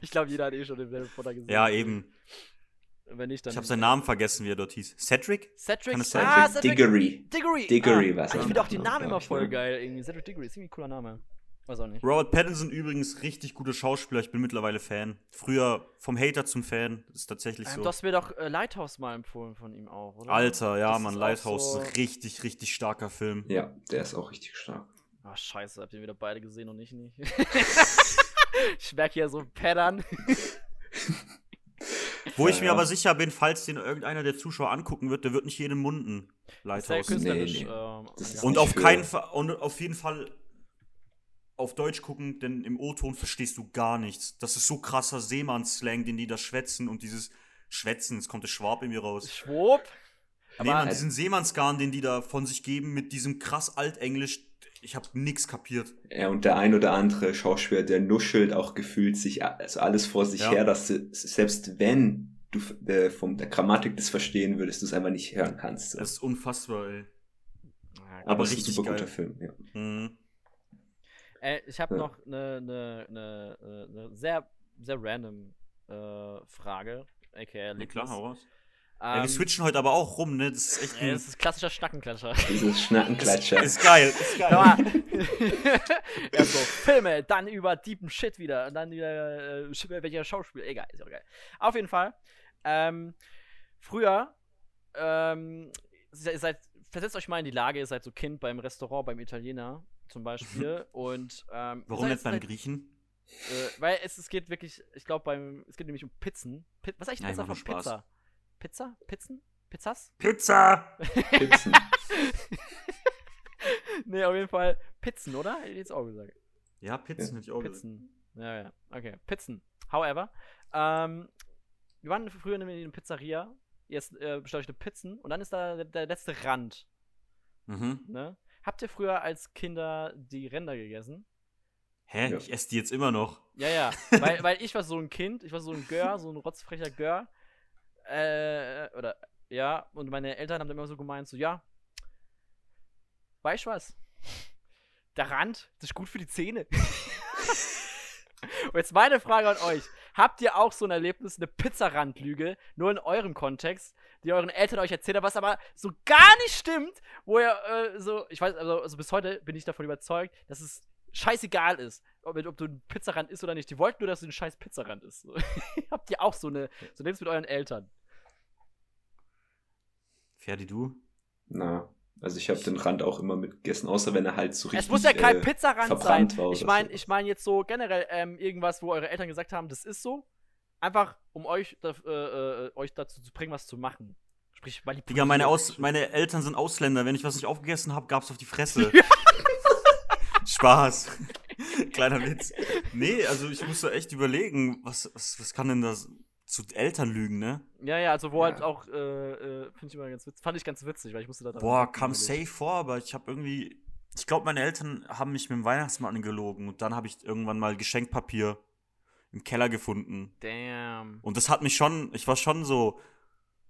Ich glaube, jeder hat eh schon den Harry Potter gesehen. Ja, eben. Wenn nicht, dann. Ich habe seinen Namen vergessen, wie er dort hieß. Cedric? Cedric? Sein? Ah, Cedric Cedric Diggory. Diggory. Diggory ah, war's Ich finde auch ne, Namen immer ich, voll geil. Irgendwie Cedric Diggory ist irgendwie ein cooler Name. Weiß auch nicht. Robert Pattinson übrigens richtig guter Schauspieler. Ich bin mittlerweile Fan. Früher vom Hater zum Fan. Ist tatsächlich Ähm, so. du hast mir doch äh, Lighthouse mal empfohlen von ihm auch, oder? Alter, ja, Das Mann, Lighthouse so- ist ein richtig, richtig starker Film. Ja, der ist auch richtig stark. Ah, scheiße, habt ihr wieder beide gesehen und ich nicht. ich merke hier so Pattern. Wo ich Ja, mir ja. aber sicher bin, falls den irgendeiner der Zuschauer angucken wird, der wird nicht jeden munden. Lighthouse. Nee, nee. ähm. Und nicht auf keinen Fall, und auf jeden Fall auf Deutsch gucken, denn im O-Ton verstehst du gar nichts. Das ist so krasser Seemannsslang, den die da schwätzen und dieses Schwätzen, jetzt kommt der Schwab in mir raus. Schwupp. nee, aber- man, diesen Seemannsgarn, den die da von sich geben mit diesem krass Altenglisch, ich hab nix kapiert. Ja, und der ein oder andere Schauspieler, der nuschelt auch gefühlt sich also alles vor sich Ja. her, dass du, selbst wenn du äh, von der Grammatik das verstehen würdest, du es einfach nicht hören kannst. So. Das ist unfassbar, ey. Ja, aber es ist ein richtig super geil. guter Film, ja. Mhm. Äh, ich habe Ja. noch eine ne, ne, ne sehr, sehr random äh, Frage. AKA Ja, Erlebnis. klar, hau raus. Ja, wir switchen heute aber auch rum, ne? Das ist echt ein, das ist klassischer Schnackenklatscher. Dieses Schnackenklatscher. ist geil, ist geil. Mal. ja, so Filme, dann über deepen Shit wieder und dann wieder äh, welcher Schauspieler. Egal, ist auch geil. Auf jeden Fall. Ähm, früher, ähm, ihr seid, versetzt euch mal in die Lage, ihr seid so Kind beim Restaurant, beim Italiener zum Beispiel und ähm, Warum nicht beim Griechen? Äh, weil es, es geht wirklich, ich glaube, beim, es geht nämlich um Pizzen. Pi was ist eigentlich Ja, mach von Spaß. Pizza? Pizza? Pizzen? Pizzas? Pizza! Pizzen. nee, auf jeden Fall Pizzen, oder? Hätte ich jetzt auch gesagt. Ja, Pizzen hätte ich auch gesagt. Pizzen. Ja, ja. Okay. Pizzen. However, ähm, wir waren früher in einer Pizzeria. Jetzt äh, bestelle ich eine Pizzen und dann ist da der, der letzte Rand. Mhm. Ne? Habt ihr früher als Kinder die Ränder gegessen? Hä? Ja. Ich esse die jetzt immer noch. Ja, ja. weil, weil ich war so ein Kind, ich war so ein Gör, so ein rotzfrecher Gör. Äh, oder, ja, und meine Eltern haben dann immer so gemeint, so, ja, weißt du was? Der Rand, das ist gut für die Zähne. und jetzt meine Frage an euch. Habt ihr auch so ein Erlebnis, eine Pizzarandlüge, nur in eurem Kontext, die euren Eltern euch erzählt haben, was aber so gar nicht stimmt, wo ihr äh, so, ich weiß, also, also bis heute bin ich davon überzeugt, dass es scheißegal ist, ob, ob du ein Pizzarand isst oder nicht. Die wollten nur, dass du ein scheiß Pizzarand isst. So. Habt ihr auch so eine, so lebst mit euren Eltern? Ferdi, du? Na, also ich habe den Rand auch immer mitgegessen, außer wenn er halt so richtig es muss ja kein äh, Pizzarand sein. war Ich meine, ich meine jetzt so generell ähm, irgendwas, wo eure Eltern gesagt haben, das ist so. Einfach, um euch, da, äh, äh, euch dazu zu bringen, was zu machen. Sprich, manipulieren. Digga, meine, Aus meine Eltern sind Ausländer. Wenn ich was nicht aufgegessen habe, gab's auf die Fresse. Spaß. Kleiner Witz. Nee, also ich muss da echt überlegen, was, was, was kann denn das zu Eltern lügen, ne? Ja, ja, also wo Ja. halt auch, äh, äh, finde ich immer ganz witzig, fand ich ganz witzig, weil ich musste da dran Boah, kam safe vor, aber ich habe irgendwie. Ich glaube, meine Eltern haben mich mit dem Weihnachtsmann angelogen und dann habe ich irgendwann mal Geschenkpapier im Keller gefunden. Damn. Und das hat mich schon, ich war schon so,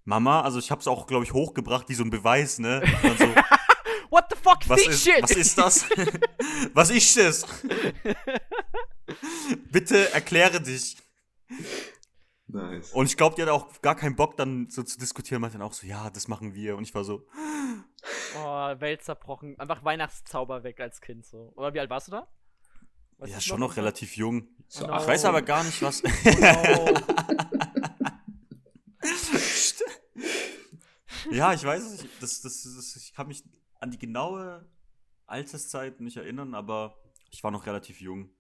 Mama, also ich habe es auch, glaube ich, hochgebracht wie so ein Beweis, ne? Und fuck is was, this ist, shit? was ist das? was ist das? Bitte erkläre dich. Nice. Und ich glaube, die hat auch gar keinen Bock, dann so zu diskutieren. Meint dann auch so, ja, das machen wir. Und ich war so, Oh, Welt zerbrochen. Einfach Weihnachtszauber weg als Kind so. Oder wie alt warst du da? Weißt ja, schon noch relativ jung. So, Oh Ich weiß aber gar nicht, was. Oh, ja, ich weiß es nicht. Das, das, das, ich kann mich an die genaue Alterszeit nicht erinnern, aber ich war noch relativ jung.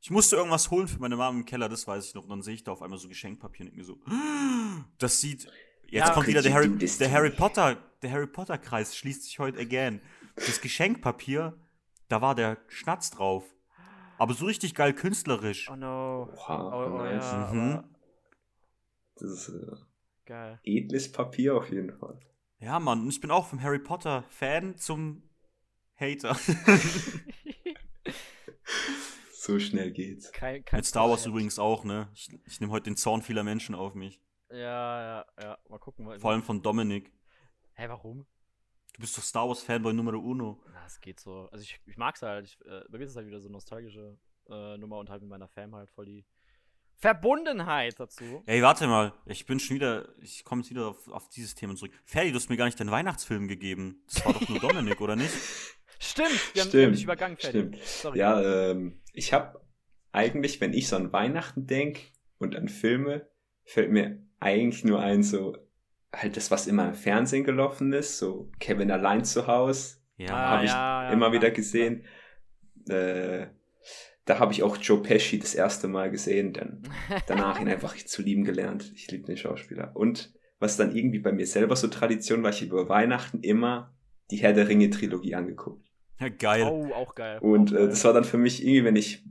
Ich musste irgendwas holen für meine Mama im Keller, das weiß ich noch. Und dann sehe ich da auf einmal so Geschenkpapier und denk mir so, das sieht. Jetzt Ja, kommt wieder der Harry, der Harry? Potter, der Harry Potter Kreis schließt sich heute again. Das Geschenkpapier, da war der Schnatz drauf. Aber so richtig geil künstlerisch. oh no. Oha, Oh, oh nice. ja, Mhm. Das ist äh, geil. edles Papier auf jeden Fall. Ja, Mann, und ich bin auch vom Harry Potter Fan zum Hater. so schnell geht's. Kein, kein Mit Star Wars Powerhead. übrigens auch, ne? Ich, ich nehme heute den Zorn vieler Menschen auf mich. Ja, ja, ja. Mal gucken. Mal Vor allem von Dominik. Hä, warum? Du bist doch Star Wars Fanboy Nummer uno. Na, es geht so. Also ich, ich mag's halt. Ich, äh, bei mir ist es halt wieder so nostalgische äh, Nummer und halt mit meiner Fam halt voll die Verbundenheit dazu. Ey, warte mal. Ich bin schon wieder, ich komme jetzt wieder auf, auf dieses Thema zurück. Ferdi, du hast mir gar nicht deinen Weihnachtsfilm gegeben. Das war doch nur Dominik, oder nicht? Stimmt, wir haben, Stimmt, dich übergangen, Ferdi. Stimmt. Sorry. Ja, ähm, ich habe eigentlich, wenn ich so an Weihnachten denk und an Filme, fällt mir eigentlich nur ein, so halt das, was immer im Fernsehen gelaufen ist, so Kevin allein zu Hause, Ja. Ah, habe ich ja, ja, immer wieder gesehen. Äh, da habe ich auch Joe Pesci das erste Mal gesehen, dann danach ihn einfach zu lieben gelernt. Ich liebe den Schauspieler. Und was dann irgendwie bei mir selber so Tradition war, ich habe über Weihnachten immer die Herr der Ringe Trilogie angeguckt. ja geil. Oh, auch geil. Und auch äh, das war dann für mich irgendwie, wenn ich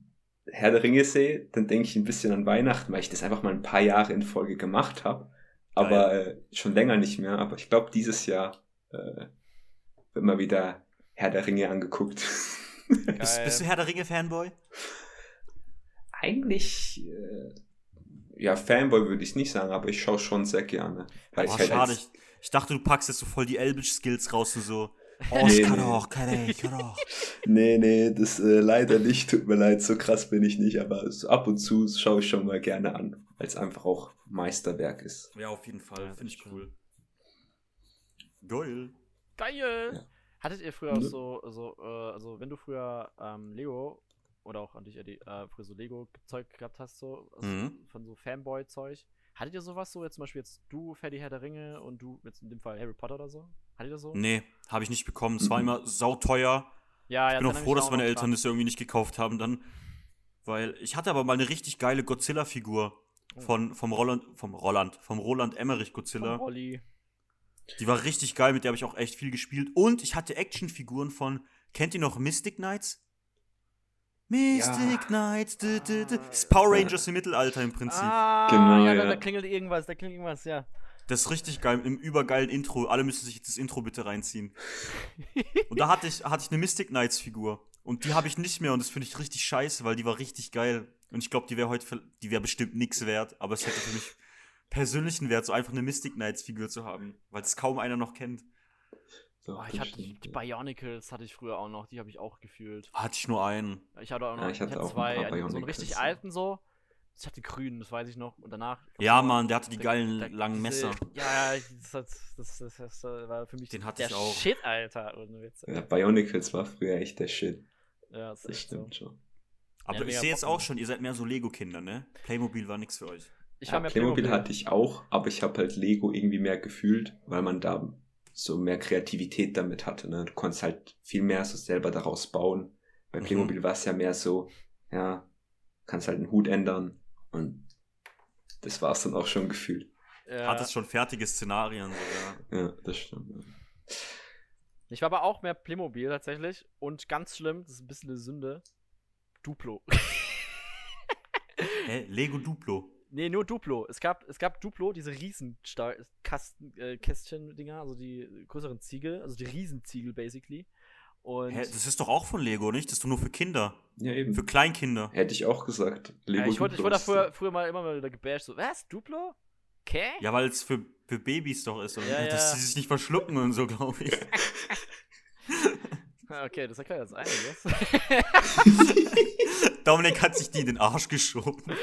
Herr der Ringe sehe, dann denke ich ein bisschen an Weihnachten, weil ich das einfach mal ein paar Jahre in Folge gemacht habe. Aber äh, schon länger nicht mehr. Aber ich glaube, dieses Jahr äh, wird mal wieder Herr der Ringe angeguckt. Bist, bist du Herr der Ringe Fanboy? Eigentlich, äh, ja, Fanboy würde ich nicht sagen, aber ich schaue schon sehr gerne. Weil Oh, ich halt schade. Ich, ich dachte, du packst jetzt so voll die Elbisch-Skills raus und so. Oh, Nee, ich kann nee. auch, kann ich, kann auch. Nee, nee, das äh, leider nicht. Tut mir leid, so krass bin ich nicht. Aber so ab und zu schaue ich schon mal gerne an, weil es einfach auch Meisterwerk ist. Ja, auf jeden Fall. Ja, Finde ich cool. Geil. Geil! Ja. Hattet ihr früher auch Ne? so, so äh, also wenn du früher ähm, Lego oder auch an dich, Eddie, äh, früher so Lego-Zeug gehabt hast, so also Mhm. von so Fanboy-Zeug, hattet ihr sowas so, jetzt zum Beispiel jetzt du, Ferdi Herr der Ringe und du, jetzt in dem Fall Harry Potter oder so? Hattet ihr so? Nee, habe ich nicht bekommen. Es war Mhm. immer sauteuer. Ja, ja, Ich bin auch froh, dass meine Eltern das irgendwie nicht gekauft haben dann. Weil ich hatte aber mal eine richtig geile Godzilla-Figur Oh. von, vom Roland, vom Roland, vom Roland Emmerich Godzilla. Von Olli. Die war richtig geil, mit der habe ich auch echt viel gespielt. Und ich hatte Actionfiguren von, kennt ihr noch Mystic Knights? Mystic Knights, dü, dü, dü. Das ist Power Rangers im Mittelalter im Prinzip. Ah, Genau, ja, Da, ja. da klingelt irgendwas, da klingelt irgendwas, ja. Das ist richtig geil, im übergeilen Intro. Alle müssen sich jetzt das Intro bitte reinziehen. und da hatte ich, hatte ich eine Mystic Knights Figur. Und die habe ich nicht mehr und das finde ich richtig scheiße, weil die war richtig geil. Und ich glaube, die wäre heute, die wäre bestimmt nichts wert, aber es hätte für mich persönlichen Wert, so einfach eine Mystic Knights Figur zu haben, weil es kaum einer noch kennt. Oh, ich hatte die, stimmt, die. Bionicles hatte ich früher auch noch, die habe ich auch gefühlt. Hatte ich nur einen. Ich hatte auch noch, Ja, ich ich hatte hatte auch ein zwei, einen, so einen richtig alten so. Ich hatte grünen, das weiß ich noch. Und danach. Ja, Mann, der hatte die der- geilen der- langen Messer. Ja, ja, das, das, das, das, das war für mich Den hatte der ich auch. Shit, Alter. Ohne Witz. Ja, Bionicles war früher echt der Shit. Ja, das ist Das echt so. stimmt schon. Aber Ja, ich sehe jetzt auch schon, ihr seid mehr so Lego-Kinder, ne? Playmobil war nix für euch. Ich ja, mehr Playmobil hatte ich auch, aber ich habe halt Lego irgendwie mehr gefühlt, weil man da so mehr Kreativität damit hatte. Ne? Du konntest halt viel mehr so selber daraus bauen. Bei Mhm. Playmobil war es ja mehr so, ja, kannst halt einen Hut ändern und das war es dann auch schon gefühlt. Ja, Hattest schon fertige Szenarien sogar. Ja, das stimmt. ja. ich war aber auch mehr Playmobil tatsächlich. Und ganz schlimm, das ist ein bisschen eine Sünde. Duplo. Hä? Lego Duplo. Nee, nur Duplo. Es gab, es gab Duplo, diese riesen Kasten, äh, Kästchen-Dinger, also die größeren Ziegel, also die Riesenziegel basically. Und Hä? Das ist doch auch von Lego, nicht? Das ist doch nur für Kinder. Ja, eben. Für Kleinkinder. Hätte ich auch gesagt. Lego ja, ich wurde da früher, früher mal immer mal wieder gebasht, so, was, Duplo? Okay? Ja, weil es für, für Babys doch ist. Oder? Ja, nicht? Dass ja. sie sich nicht verschlucken und so, glaube ich. Okay, das erklärt jetzt einiges. Dominik hat sich die in den Arsch geschoben.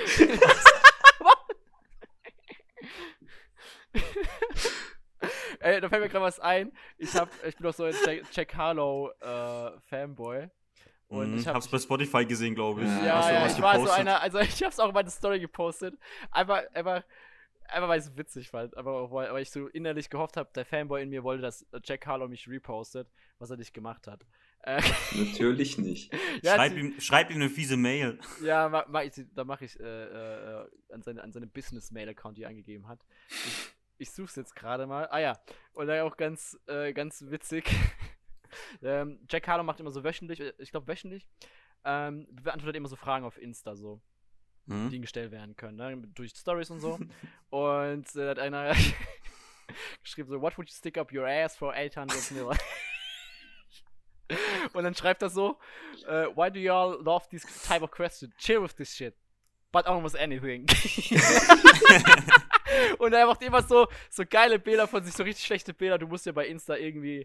Ey, da fällt mir gerade was ein. Ich, hab, ich bin doch so ein Jack, Jack Harlow äh, Fanboy. Und Mhm, ich hab, hab's bei Spotify gesehen, glaube ich. Ja, Ja, ich war so gepostet? einer, also ich hab's auch in meine Story gepostet. Einfach, einfach, einfach weil ich es witzig fand. Aber auch weil, weil ich so innerlich gehofft habe, der Fanboy in mir wollte, dass Jack Harlow mich repostet, was er nicht gemacht hat. Äh, Natürlich nicht. ja, schreib, ihm, schreib ihm eine fiese Mail. Ja, ma, ma, ich, da mache ich äh, äh, an, seine, an seine Business-Mail-Account, die er eingegeben hat. Ich, ich suche es jetzt gerade mal. Ah ja, und dann auch ganz, äh, ganz witzig. ähm, Jack Harlow macht immer so wöchentlich, äh, ich glaube wöchentlich, ähm, beantwortet immer so Fragen auf Insta so, die Hm? ihm gestellt werden können, ne? durch Stories und so. und äh, hat einer geschrieben so, what would you stick up your ass for 800 mil? Und dann schreibt er so, uh, why do y'all love this type of question? Chill with this shit. But almost anything. Und er macht immer so, so geile Bilder von sich, so richtig schlechte Bilder. Du musst ja bei Insta irgendwie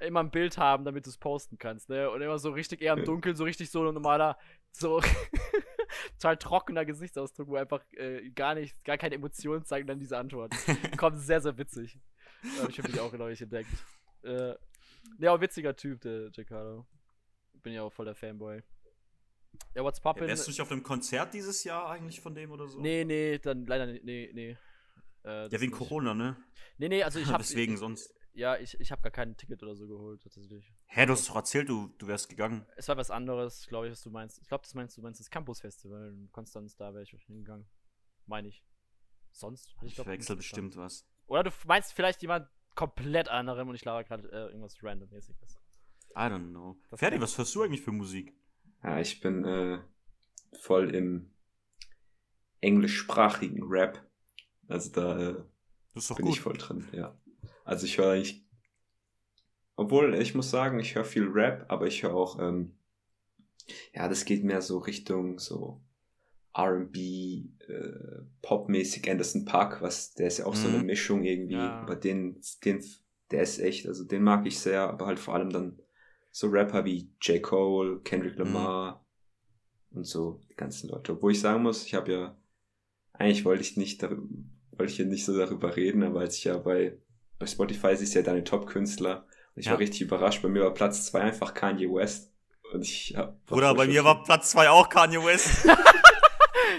immer ein Bild haben, damit du es posten kannst, ne? Und immer so richtig eher im Dunkeln, so richtig so normaler, so total trockener Gesichtsausdruck, wo einfach äh, gar nicht, gar keine Emotionen zeigen, dann diese Antwort. Kommt sehr, sehr witzig. Hab ich habe mich auch, glaube ich, entdeckt. Äh, ja, auch witziger Typ, der Giancarlo. Bin ja auch voll der Fanboy. Ja, what's poppin'? Ja, wärst du nicht auf einem Konzert dieses Jahr eigentlich von dem oder so? Nee, nee, dann leider nicht, nee, nee. Äh, ja, wegen. Corona, ne? Nee, nee, also ich hab. Deswegen ich, sonst. Ja, ich, ich habe gar kein Ticket oder so geholt, tatsächlich. Hä, du hast doch erzählt, du, du wärst gegangen. Es war was anderes, glaube ich, was du meinst. Ich glaube, das meinst du meinst das Campus Festival in Konstanz, da wäre ich hingegangen. Meine ich. Sonst hatte ich, ich wechsel bestimmt was. Oder du meinst vielleicht jemand komplett anderem und ich laber gerade äh, irgendwas randommäßiges. I don't know. Das Ferdi, was hörst du eigentlich für Musik? Ja, ich bin äh, voll im englischsprachigen Rap. Also da äh, bin gut. ich voll drin, ja. Also ich höre eigentlich, obwohl ich muss sagen, ich höre viel Rap, aber ich höre auch, ähm, ja, das geht mehr so Richtung so R&B, äh, Popmäßig Anderson Park, was, der ist ja auch mhm. so eine mhm. Mischung irgendwie, ja. aber den, den, der ist echt, also den mag ich sehr, aber halt vor allem dann so Rapper wie J. Cole, Kendrick mhm. Lamar mhm. und so die ganzen Leute. Obwohl ich sagen muss, ich habe ja, eigentlich wollte ich nicht darüber, wollte ich hier nicht so darüber reden, aber als ich ja bei, bei Spotify siehst ja deine Top-Künstler und ich ja. war richtig überrascht, bei mir war Platz zwei einfach Kanye West. Und ich hab, Bruder, bei mir war Platz zwei auch Kanye West.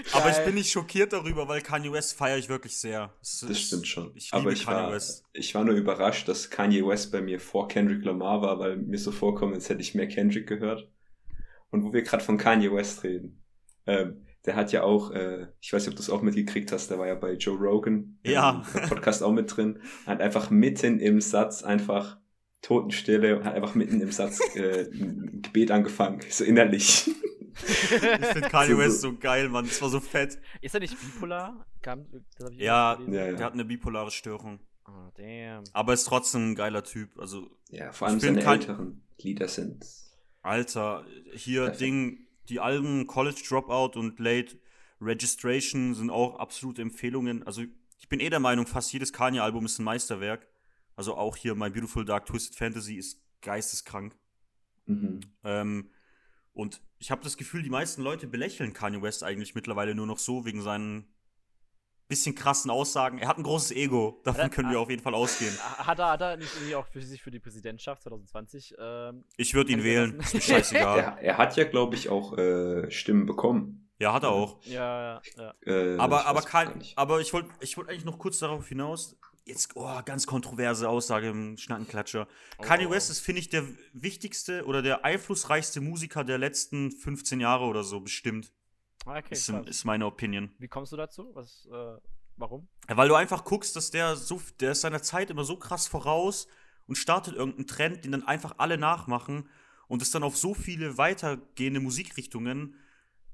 Aber ich bin nicht schockiert darüber, weil Kanye West feiere ich wirklich sehr. Das, das stimmt schon. Ich Aber ich Kanye war, West. ich war nur überrascht, dass Kanye West bei mir vor Kendrick Lamar war, weil mir so vorkommt, als hätte ich mehr Kendrick gehört. Und wo wir gerade von Kanye West reden. Ähm, der hat ja auch, äh, ich weiß nicht, ob du es auch mitgekriegt hast, der war ja bei Joe Rogan ja. im Podcast auch mit drin, hat einfach mitten im Satz einfach Totenstille und hat einfach mitten im Satz äh, ein Gebet angefangen, so innerlich. ich finde Kanye West so geil, Mann. Das war so fett. Ist er nicht bipolar? Kam, ja, ja, der hat eine bipolare Störung. Oh, damn. Aber ist trotzdem ein geiler Typ. Also, ja, vor allem seine älteren Lieder sind. Alter, hier Perfekt. Ding, die Alben College Dropout und Late Registration sind auch absolute Empfehlungen. Also, ich bin eh der Meinung, fast jedes Kanye-Album ist ein Meisterwerk. Also auch hier My Beautiful Dark Twisted Fantasy ist geisteskrank. Mhm. Ähm, und ich habe das Gefühl, die meisten Leute belächeln Kanye West eigentlich mittlerweile nur noch so wegen seinen bisschen krassen Aussagen. Er hat ein großes Ego, davon können wir auf jeden Fall ausgehen. Hat er, hat er nicht irgendwie auch für sich für die Präsidentschaft 2020? Ähm, ich würde ihn wählen, ist mir scheißegal. er, er, hat ja, glaube ich, auch äh, Stimmen bekommen. Ja, hat er auch. Ja, ja, ja. Äh, aber, aber, kein, aber ich wollte ich wollt eigentlich noch kurz darauf hinaus, jetzt, oh, ganz kontroverse Aussage im Schnackenklatscher. Oh. Kanye West ist, finde ich, der wichtigste oder der einflussreichste Musiker der letzten 15 Jahre oder so, bestimmt. Okay, ist, ist meine Opinion. Wie kommst du dazu? Was, äh, warum? Weil du einfach guckst, dass der so, der ist seiner Zeit immer so krass voraus und startet irgendeinen Trend, den dann einfach alle nachmachen und es dann auf so viele weitergehende Musikrichtungen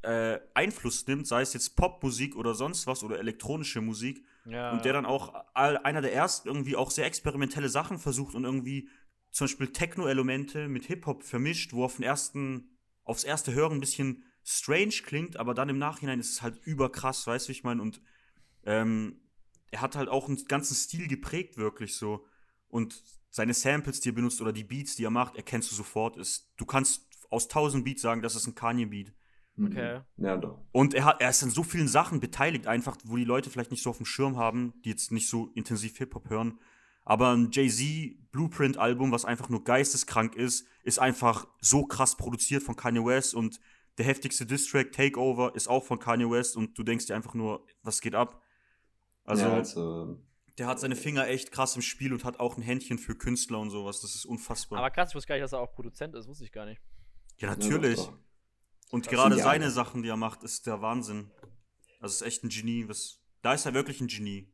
äh, Einfluss nimmt, sei es jetzt Popmusik oder sonst was oder elektronische Musik ja. Und der dann auch einer der ersten irgendwie auch sehr experimentelle Sachen versucht und irgendwie zum Beispiel Techno-Elemente mit Hip-Hop vermischt, wo auf den ersten, aufs erste Hören ein bisschen strange klingt, aber dann im Nachhinein ist es halt überkrass, weißt du, wie ich meine? Und ähm, er hat halt auch einen ganzen Stil geprägt, wirklich so. Und seine Samples, die er benutzt oder die Beats, die er macht, erkennst du sofort. Ist, du kannst aus tausend Beats sagen, das ist ein Kanye-Beat. Mhm. Okay. Ja, doch. Und er, hat, er ist an so vielen Sachen beteiligt, einfach, wo die Leute vielleicht nicht so auf dem Schirm haben, die jetzt nicht so intensiv Hip-Hop hören. Aber ein Jay-Z Blueprint-Album, was einfach nur geisteskrank ist, ist einfach so krass produziert von Kanye West und der heftigste Distrack Takeover ist auch von Kanye West und du denkst dir einfach nur, was geht ab? Also, ja, also, der hat seine Finger echt krass im Spiel und hat auch ein Händchen für Künstler und sowas. Das ist unfassbar. Aber krass, ich wusste gar nicht, dass er auch Produzent ist, wusste ich gar nicht. Ja, natürlich. Ja, und gerade seine Sachen, die er macht, ist der Wahnsinn. Das ist echt ein Genie. Was, da ist er wirklich ein Genie.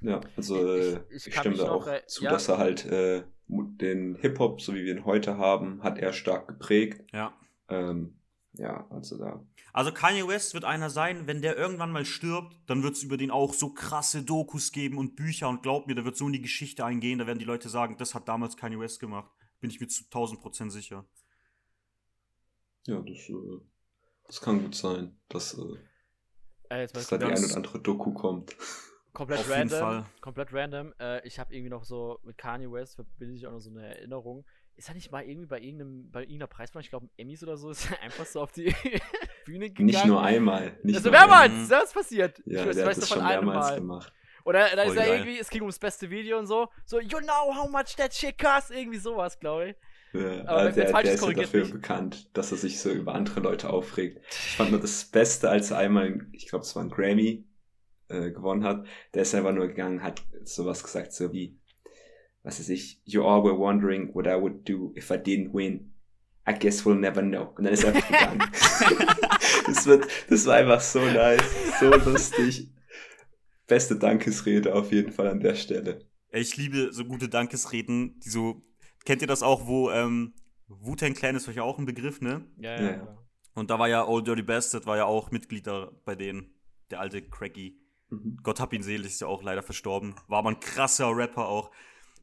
Ja, also ich, äh, ich, ich stimme da auch noch, zu, ja. dass er halt äh, den Hip-Hop, so wie wir ihn heute haben, hat er stark geprägt. Ja. Ähm, ja, also da. Also Kanye West wird einer sein, wenn der irgendwann mal stirbt, dann wird es über den auch so krasse Dokus geben und Bücher und glaub mir, da wird so in die Geschichte eingehen, da werden die Leute sagen, das hat damals Kanye West gemacht. Bin ich mir zu 1000 Prozent sicher. Ja, das, äh, das kann gut sein, dass, äh, Äh, dass da die ein oder andere Doku kommt. komplett Auf jeden random. Fall. Komplett random. Äh, ich habe irgendwie noch so mit Kanye West verbinde ich auch noch so eine Erinnerung. Ist er nicht mal irgendwie bei irgendeinem, bei irgendeiner Preisverleihung, ich glaube Emmys oder so, ist er einfach so auf die Bühne gegangen? Nicht nur einmal. Nicht also nur einmal. mehrmals, das ist passiert. Ja, ich weiß, der hat das schon mehrmals Mal. gemacht. Oder da ist er irgendwie, es ging ums beste Video und so, so, you know how much that shit costs, irgendwie sowas, glaube ich. Ja, Aber der, der ist, ja dafür mich. bekannt, dass er sich so über andere Leute aufregt. Ich fand nur das Beste, als er einmal, ich glaube, es war ein Grammy, äh, gewonnen hat. Der ist einfach nur gegangen, hat sowas gesagt, so wie, was weiß ich, you all were wondering what I would do if I didn't win. I guess we'll never know. Und dann ist er einfach gegangen. das, wird, das war einfach so nice, so lustig. Beste Dankesrede auf jeden Fall an der Stelle. Ich liebe so gute Dankesreden, die so. Kennt ihr das auch, wo ähm, Wu-Tang Clan ist euch ja auch ein Begriff, ne? Ja, Ja. ja. ja. Und da war ja Old Dirty Bastard, war ja auch Mitglied da bei denen. Der alte Cracky. Mhm. Gott hab ihn selig, ist ja auch leider verstorben. War aber ein krasser Rapper auch.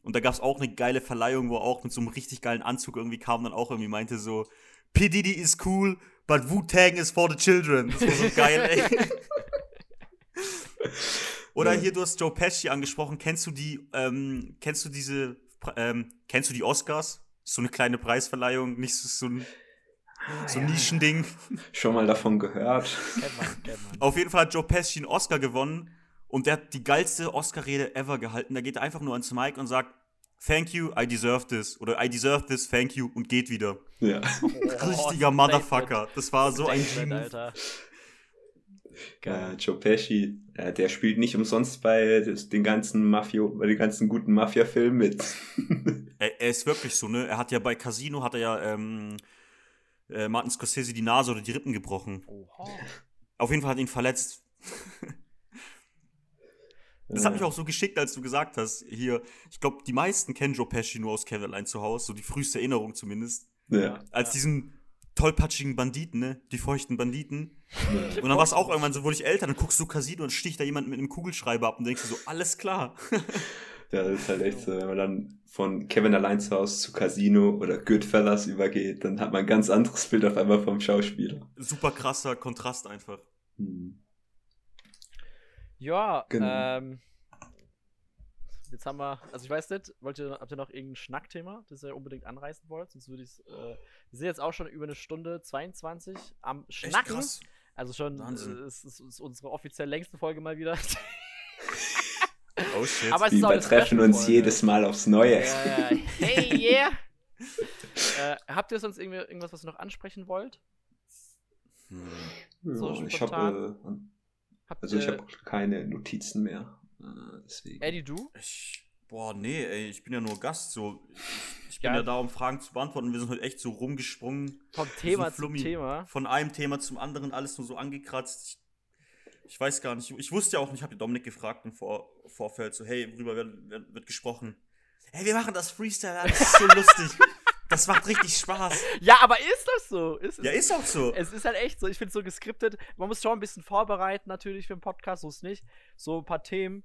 Und da gab's auch eine geile Verleihung, wo er auch mit so einem richtig geilen Anzug irgendwie kam und dann auch irgendwie meinte so, P. Diddy is cool, but Wu-Tang is for the children. Das war so geil, ey. Oder Ja. hier, du hast Joe Pesci angesprochen. Kennst du die, ähm, kennst du diese, ähm, kennst du die Oscars? So eine kleine Preisverleihung, nicht so, so ein, so ein ja, Nischending. Schon mal davon gehört. Kennt man, kennt man. Auf jeden Fall hat Joe Pesci einen Oscar gewonnen und der hat die geilste Oscar-Rede ever gehalten. Da geht er einfach nur ans Mic und sagt, Thank you, I deserve this. Oder I deserve this, thank you und geht wieder. Ja. Richtiger Motherfucker. Das war so ein G-Move. Alter. Äh, Geil. Joe Pesci, äh, der spielt nicht umsonst bei den ganzen Mafio, bei den ganzen guten Mafia-Filmen mit. Er, er ist wirklich so, ne? Er hat ja bei Casino, hat er ja ähm, äh, Martin Scorsese die Nase oder die Rippen gebrochen. Oha. Auf jeden Fall hat ihn verletzt. Das hat mich auch so geschickt, als du gesagt hast, hier, ich glaube, die meisten kennen Joe Pesci nur aus Kevin allein zu Hause, so die früheste Erinnerung zumindest. Ja. Als Ja. diesen tollpatschigen Banditen, ne? Die feuchten Banditen. ja. Und dann war es auch irgendwann so, wurde ich älter, dann guckst du Casino und sticht da jemand mit einem Kugelschreiber ab und denkst dir so, alles klar. Ja, das ist halt echt so, wenn man dann von Kevin allein zu Hause zu Casino oder Goodfellas übergeht, dann hat man ein ganz anderes Bild auf einmal vom Schauspieler. Super krasser Kontrast einfach. Hm. Ja, Genau. ähm. Jetzt haben wir, also ich weiß nicht, wollt ihr, habt ihr noch irgendein Schnackthema, das ihr unbedingt anreißen wollt? Sonst würde ich es, äh, wir sind jetzt auch schon über eine Stunde 22 am Schnacken. Also schon, äh, es ist, ist unsere offiziell längste Folge mal wieder. Oh shit. Aber es Wir übertreffen uns jedes Mal aufs Neue. ja, ja. Hey, yeah! äh, habt ihr sonst irgendwie, irgendwas, was ihr noch ansprechen wollt? Hm. Ja, So ich spontan. habe Habt also ich habe keine Notizen mehr. Äh, deswegen. Eddie, du? Ich, boah, nee, ey, ich bin ja nur Gast, so. Ich bin Ja. ja da, um Fragen zu beantworten. Wir sind heute echt so rumgesprungen. Vom Thema sind zum. Thema. Von einem Thema zum anderen, alles nur so angekratzt. Ich, ich weiß gar nicht. Ich wusste ja auch nicht, ich habe Dominik gefragt im Vor Vorfeld, so, hey, worüber wird, wird, wird gesprochen? Hey, wir machen das Freestyle, das ist so lustig. Das macht richtig Spaß. Ja, aber ist das so? Ist, Ja, ist auch so. Es ist halt echt so, ich finde so geskriptet, man muss schon ein bisschen vorbereiten natürlich für einen Podcast, so ist nicht. So ein paar Themen.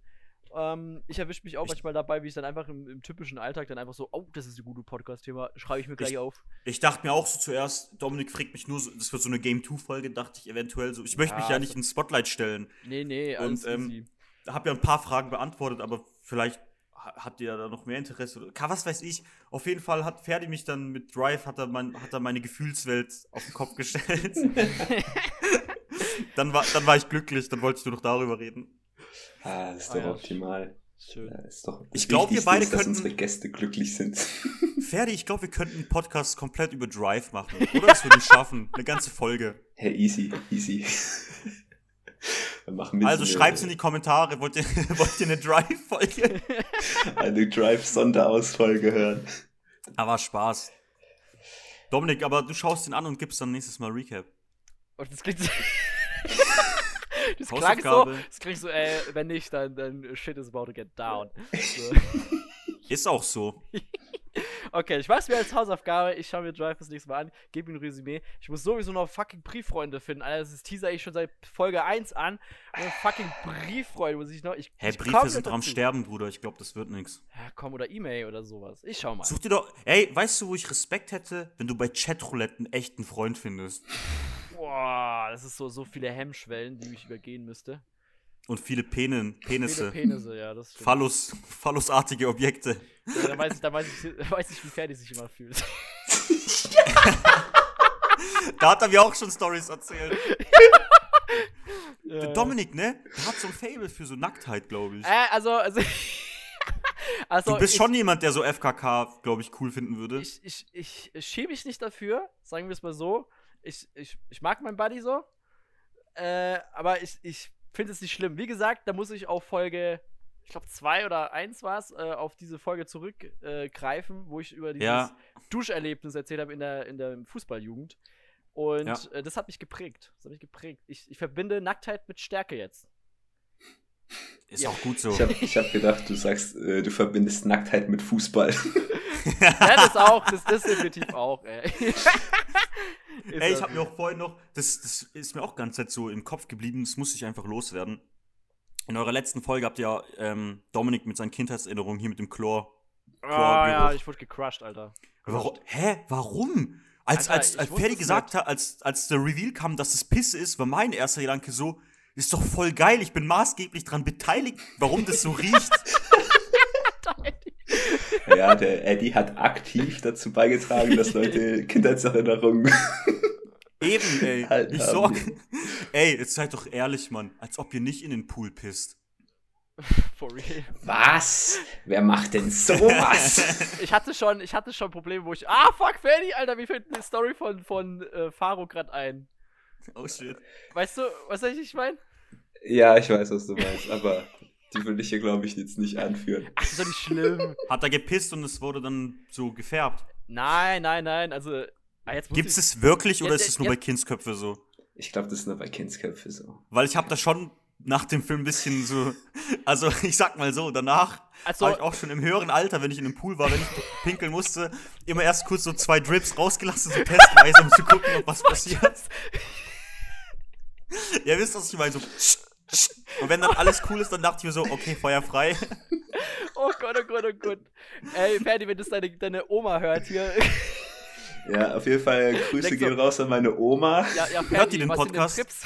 Ähm, ich erwische mich auch Ich- manchmal dabei, wie ich dann einfach im, im typischen Alltag dann einfach so, oh, das ist ein gutes Podcast-Thema, schreibe ich mir gleich Ich- auf. Ich dachte mir auch so zuerst, Dominik fragt mich nur so, das wird so eine Game 2-Folge, dachte ich eventuell so. Ich möchte mich Ja, ja nicht ins Spotlight stellen. Nee, nee, alles Und, ähm, habe ja ein paar Fragen beantwortet, aber vielleicht habt ihr da noch mehr Interesse was weiß ich. Auf jeden Fall hat Ferdi mich dann mit Drive hat er, mein, hat er meine Gefühlswelt auf den Kopf gestellt. dann war dann war ich glücklich, dann wollte ich nur noch darüber reden. Ah, das ist Ah, doch ja. optimal. Schön. Ja, ist doch Ich glaub, wir beide ist, dass könnten- unsere Gäste glücklich sind. Ferdi, ich glaube, wir könnten einen Podcast komplett über Drive machen. Oder das würde ich schaffen, eine ganze Folge. Hey, easy, easy. Dann machen wir Also so schreibt's in die Kommentare, wollt ihr, wollt ihr eine Drive-Folge? eine Drive-Sonderausfolge hören. Aber Spaß. Dominik, aber du schaust ihn an und gibst dann nächstes Mal Recap. Und das klingt so. das klang so, das klingt so, ey, wenn nicht, dann, dann shit is about to get down. So. Ist auch so. Okay, ich weiß mir als Hausaufgabe, ich schaue mir Drive das nächste Mal an, gebe ihm ein Resümee. Ich muss sowieso noch fucking Brieffreunde finden. Alter, das ist teaser ich schon seit Folge 1 an. Und fucking Brieffreunde muss ich noch. Ich, Hä, ich Briefe sind am. Sterben, Bruder. Ich glaube, das wird nix. Ja, komm, oder E-Mail oder sowas. Ich schau mal. Such dir doch. Ey, weißt du, wo ich Respekt hätte, wenn du bei Chatroulette einen echten Freund findest? Boah, das ist so, so viele Hemmschwellen, die ich übergehen müsste. Und viele Penen, Viele Penisse. Penisse, ja, das stimmt. Phallus, phallusartige Objekte. Ja, da weiß ich, da weiß ich, da weiß ich, wie fertig sich immer fühlt. Da hat er mir auch schon Stories erzählt. Der Dominik, ne? Der hat so ein Fable für so Nacktheit, glaube ich. Äh, also, also. also Du bist ich, schon jemand, der so FKK, glaube ich, cool finden würde. Ich, ich, ich, ich schäme mich nicht dafür, sagen wir es mal so. Ich, ich, ich mag meinen Buddy so. Äh, aber ich, ich finde es nicht schlimm. Wie gesagt, da muss ich auf Folge, ich glaube, zwei oder eins war es, äh, auf diese Folge zurückgreifen, äh, greifen, wo ich über dieses Ja. Duscherlebnis erzählt habe in der, in der Fußballjugend. Und Ja. äh, das hat mich geprägt. Das hat mich geprägt. Ich, ich verbinde Nacktheit mit Stärke jetzt. Ist Ja. auch gut so. Ich habe hab gedacht, du sagst, äh, du verbindest Nacktheit mit Fußball. ja, das auch. Das, das definitiv auch, ey. Ist Ey, ich habe mir auch vorhin noch, das, das ist mir auch ganz Zeit so im Kopf geblieben, das muss ich einfach loswerden. In eurer letzten Folge habt ihr ja ähm, Dominik mit seinen Kindheitserinnerungen hier mit dem Chlor. Ah, ja, Chlorgeruch. ich wurde gecrushed, Alter. Warum? Hä? Warum? Als, Alter, als, als Ferdi es gesagt hat, als, als der Reveal kam, dass es Pisse ist, war mein erster Gedanke so, ist doch voll geil, ich bin maßgeblich dran beteiligt, warum das so riecht. ja, der Eddie hat aktiv dazu beigetragen, dass Leute Kindheitserinnerungen. Eben, ey. Halt ich sorg. Ey, jetzt seid doch ehrlich, Mann. Als ob ihr nicht in den Pool pisst. For real. Was? Wer macht denn sowas? Ich hatte schon, ich hatte schon Probleme, wo ich. Ah, fuck, Ferdi, Alter, mir fällt eine Story von, von äh, Faro gerade ein. Oh shit. Weißt du, was ich meine? ja, ich weiß, was du meinst, aber die will ich hier, glaube ich, jetzt nicht anführen. Ach, das ist doch nicht schlimm. Hat er gepisst und es wurde dann so gefärbt. nein, nein, nein, also. Ah, jetzt muss Gibt es es wirklich oder Ja, ist es ja, nur ja. bei Kindsköpfe so? Ich glaube, das ist nur bei Kindsköpfe so. Weil ich habe da schon nach dem Film ein bisschen so, also ich sag mal so, danach Also- habe ich auch schon im höheren Alter, wenn ich in einem Pool war, wenn ich pinkeln musste, immer erst kurz so zwei Drips rausgelassen, so testweise, um zu gucken, ob was passiert. Ihr wisst, was ich meine, so und wenn dann alles cool ist, dann dachte ich mir so, okay, Feuer frei. Oh Gott, oh Gott, oh Gott. Ey, Ferdi, wenn das deine, deine Oma hört hier. Ja, auf jeden Fall Grüße gehen raus an meine Oma. ja, ja, Ferdi, Hört die den Podcast? Trips?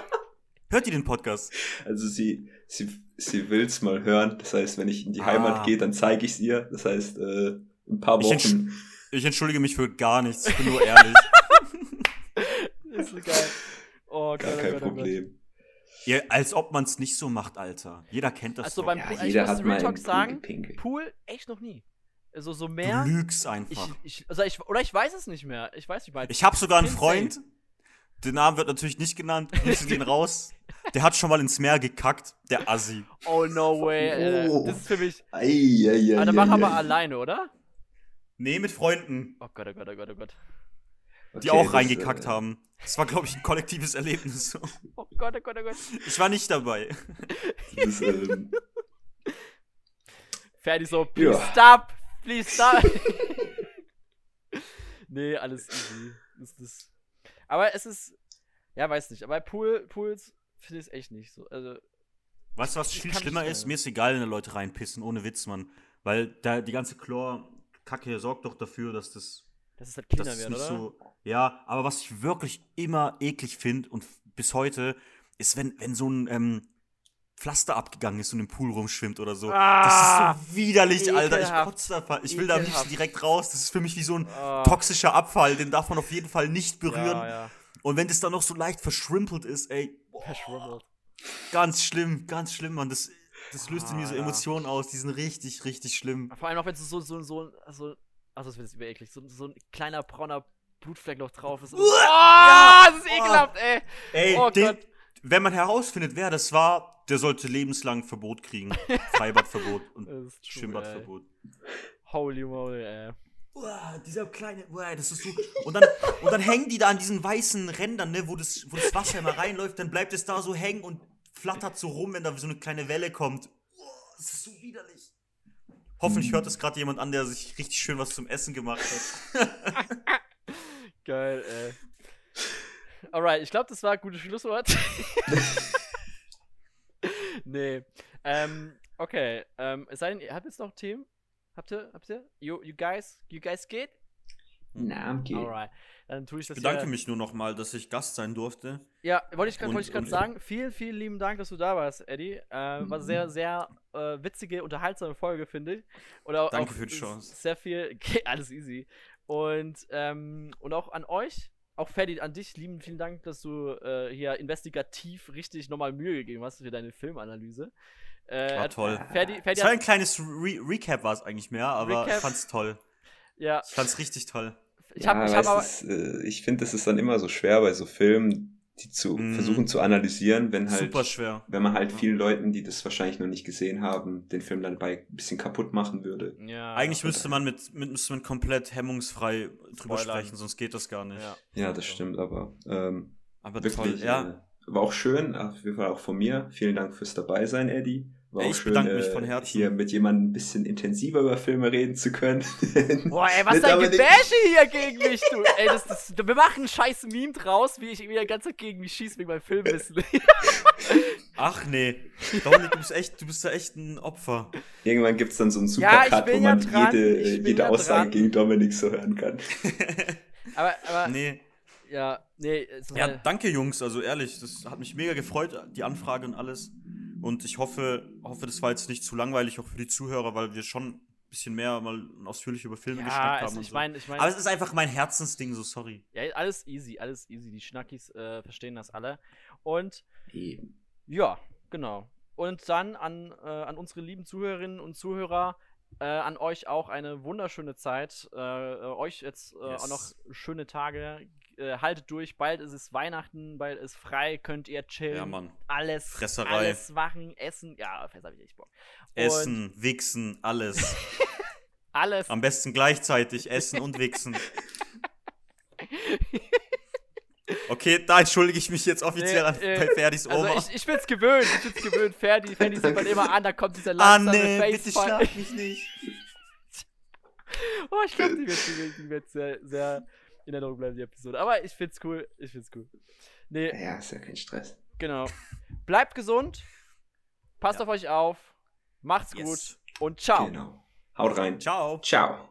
Hört ihr den Podcast? Also sie, sie, sie will's mal hören. Das heißt, wenn ich in die Ah. Heimat gehe, dann zeige ich's ihr. Das heißt, äh, ein paar Ich entsch- Wochen. Ich entschuldige mich für gar nichts, ich bin nur ehrlich. ist so geil. Oh Gott, Gar oh kein Gott, oh Gott. Ja, als ob man es nicht so macht, Alter. Jeder kennt das Also doch. beim Ja, Pool, ich jeder muss hat Real mal Talk sagen, gepinkelt. Pool echt noch nie. Also so du mehr. lügst Ich, einfach. ich, also ich, oder ich weiß es nicht mehr. Ich weiß nicht mal. Ich habe sogar einen. Freund, der Name wird natürlich nicht genannt, Grüße gehen raus. Der hat schon mal ins Meer gekackt, der Assi. Oh no way. Oh. Das ist für mich. Ei, ei, ei, Aber dann mach ei, aber ei. alleine, oder? Nee, mit Freunden, Oh Gott, oh Gott, oh Gott, oh Gott. Die Okay, auch das, reingekackt äh, haben. Das war, glaube ich, ein kollektives Erlebnis. Oh Gott, oh Gott, oh Gott. Ich war nicht dabei. Das, ähm, Ferdi so, please Ja. stop, please stop. nee, alles easy. Das, das. Aber es ist, ja, weiß nicht. Aber Pool, Pools finde ich es echt nicht so. Also, Weißt du, was viel schlimmer ist? Mir ist egal, wenn da Leute reinpissen, ohne Witz, Mann. Weil da die ganze Chlor-Kacke sorgt doch dafür, dass das dass es halt es wird, nicht oder? so. Ja, aber was ich wirklich immer eklig finde und bis heute, ist, wenn, wenn so ein ähm, Pflaster abgegangen ist und im Pool rumschwimmt oder so. Ah, das ist so widerlich, Alter. Ich ekelhaft. kotze da. Ich will da Ekelhaft. direkt raus. Das ist für mich wie so ein Ah. toxischer Abfall. Den darf man auf jeden Fall nicht berühren. Ja, ja. Und wenn das dann noch so leicht verschrimpelt ist, ey, Verschrubbelt. ganz schlimm, ganz schlimm, Mann. Das, das löst in mir so Ah, ja. Emotionen aus. Die sind richtig, richtig schlimm. Vor allem auch, wenn es so, so, so, also, also das wird jetzt über eklig, so, so ein kleiner brauner Blutfleck noch drauf ist. Oh, das ist ekelhaft, ey. Ey, Oh den, Gott. wenn man herausfindet, wer das war, der sollte lebenslang Verbot kriegen. Freibadverbot und Schwimmbadverbot. Holy moly, ey. Uah, dieser kleine, uah, das ist so. Und dann, und dann hängen die da an diesen weißen Rändern, ne, wo das, wo das Wasser immer reinläuft, dann bleibt es da so hängen und flattert so rum, wenn da so eine kleine Welle kommt. Uah, das ist so widerlich. Hoffentlich hört es gerade jemand an, der sich richtig schön was zum Essen gemacht hat. Geil, ey. Alright, ich glaube, das war ein gutes Schlusswort. nee. Ähm, okay. Ähm, es sei denn, ihr habt jetzt noch Themen? Habt ihr? Habt ihr? You, you guys? You guys geht? Na, geht. Alright. Dann tue ich das Ich bedanke hier. mich nur noch mal, dass ich Gast sein durfte. Ja, wollte ich, gerade und- sagen. Vielen, vielen lieben Dank, dass du da warst, Eddie. Äh, war sehr, Mhm. sehr äh, witzige, unterhaltsame Folge, finde ich. Und auch, Danke auch für die Chance. Sehr viel, okay, alles easy. Und, ähm, und auch an euch, auch Ferdi, an dich, lieben vielen Dank, dass du äh, hier investigativ richtig nochmal Mühe gegeben hast für deine Filmanalyse. Äh, War toll. Ferdi, Ferdi Es war ein kleines Re Recap war es eigentlich mehr, aber Recap. ich fand's toll. ja, Ich fand's richtig toll. ich ja, ich hab weißt aber, es, äh, ich finde, es ist dann immer so schwer bei so Filmen, die zu Mhm. versuchen zu analysieren, wenn halt, Super schwer. wenn man halt vielen Leuten, die das wahrscheinlich noch nicht gesehen haben, den Film dann bei ein bisschen kaputt machen würde. ja, Eigentlich müsste man mit, mit, müsste man komplett hemmungsfrei drüber Spoilern. sprechen, sonst geht das gar nicht. ja. Ja, das stimmt, aber ähm, Aber wirklich, toll, ja. äh, war auch schön, auf jeden Fall auch von mir. Vielen Dank fürs Dabeisein, Eddie. War ich schön, bedanke mich äh, von Herzen. hier mit jemandem ein bisschen intensiver über Filme reden zu können. Boah, ey, was Mit dein Gebäsche hier gegen mich, du. Ey, das, das, wir machen ein scheiß Meme draus, wie ich wieder die ganze Zeit gegen mich schieße wegen meinem Filmwissen. Ach nee. Dominik, du bist echt, du bist da echt ein Opfer. Irgendwann gibt's dann so einen Ja, Supercut, bin wo ja man dran, jede, jede ja Aussage dran. gegen Dominik so hören kann. aber, aber, Nee. ja, nee, es Ja, danke Jungs, also ehrlich, das hat mich mega gefreut, die Anfrage und alles. Und ich hoffe, hoffe, das war jetzt nicht zu langweilig, auch für die Zuhörer, weil wir schon ein bisschen mehr mal ausführlich über Filme ja, geschnackt haben. also ich so. meine, ich meine, Aber es ist einfach mein Herzensding, so sorry. ja, alles easy, alles easy. Die Schnackis äh, verstehen das alle. Und Eben. ja, genau. Und dann an, äh, an unsere lieben Zuhörerinnen und Zuhörer, äh, an euch auch eine wunderschöne Zeit. Äh, äh, euch jetzt äh, Yes. auch noch schöne Tage. Äh, haltet durch, bald ist es Weihnachten, bald ist frei, könnt ihr chillen. Ja, Mann. Alles, Fresserei. alles machen, essen. Ja, fest habe ich echt Bock. Und Essen, wichsen, alles. Alles. Am besten gleichzeitig essen und wichsen. Okay, da entschuldige ich mich jetzt offiziell Nee, an, äh, bei Ferdis Oma. Also ich, ich bin's gewöhnt, ich bin's gewöhnt. Ferdi, Ferdi sieht man immer an, da kommt dieser ah, langsame nee, bitte schlag mich nicht. Oh, ich glaube, die wird, die wird, die wird sehr, sehr in Erinnerung bleiben, die Episode. Aber ich find's cool, ich find's cool. Nee, Ja, ist ja kein Stress. genau. Bleibt gesund, passt Ja. auf euch auf, macht's Yes. gut und ciao. Genau. Haut rein. Ciao. Ciao.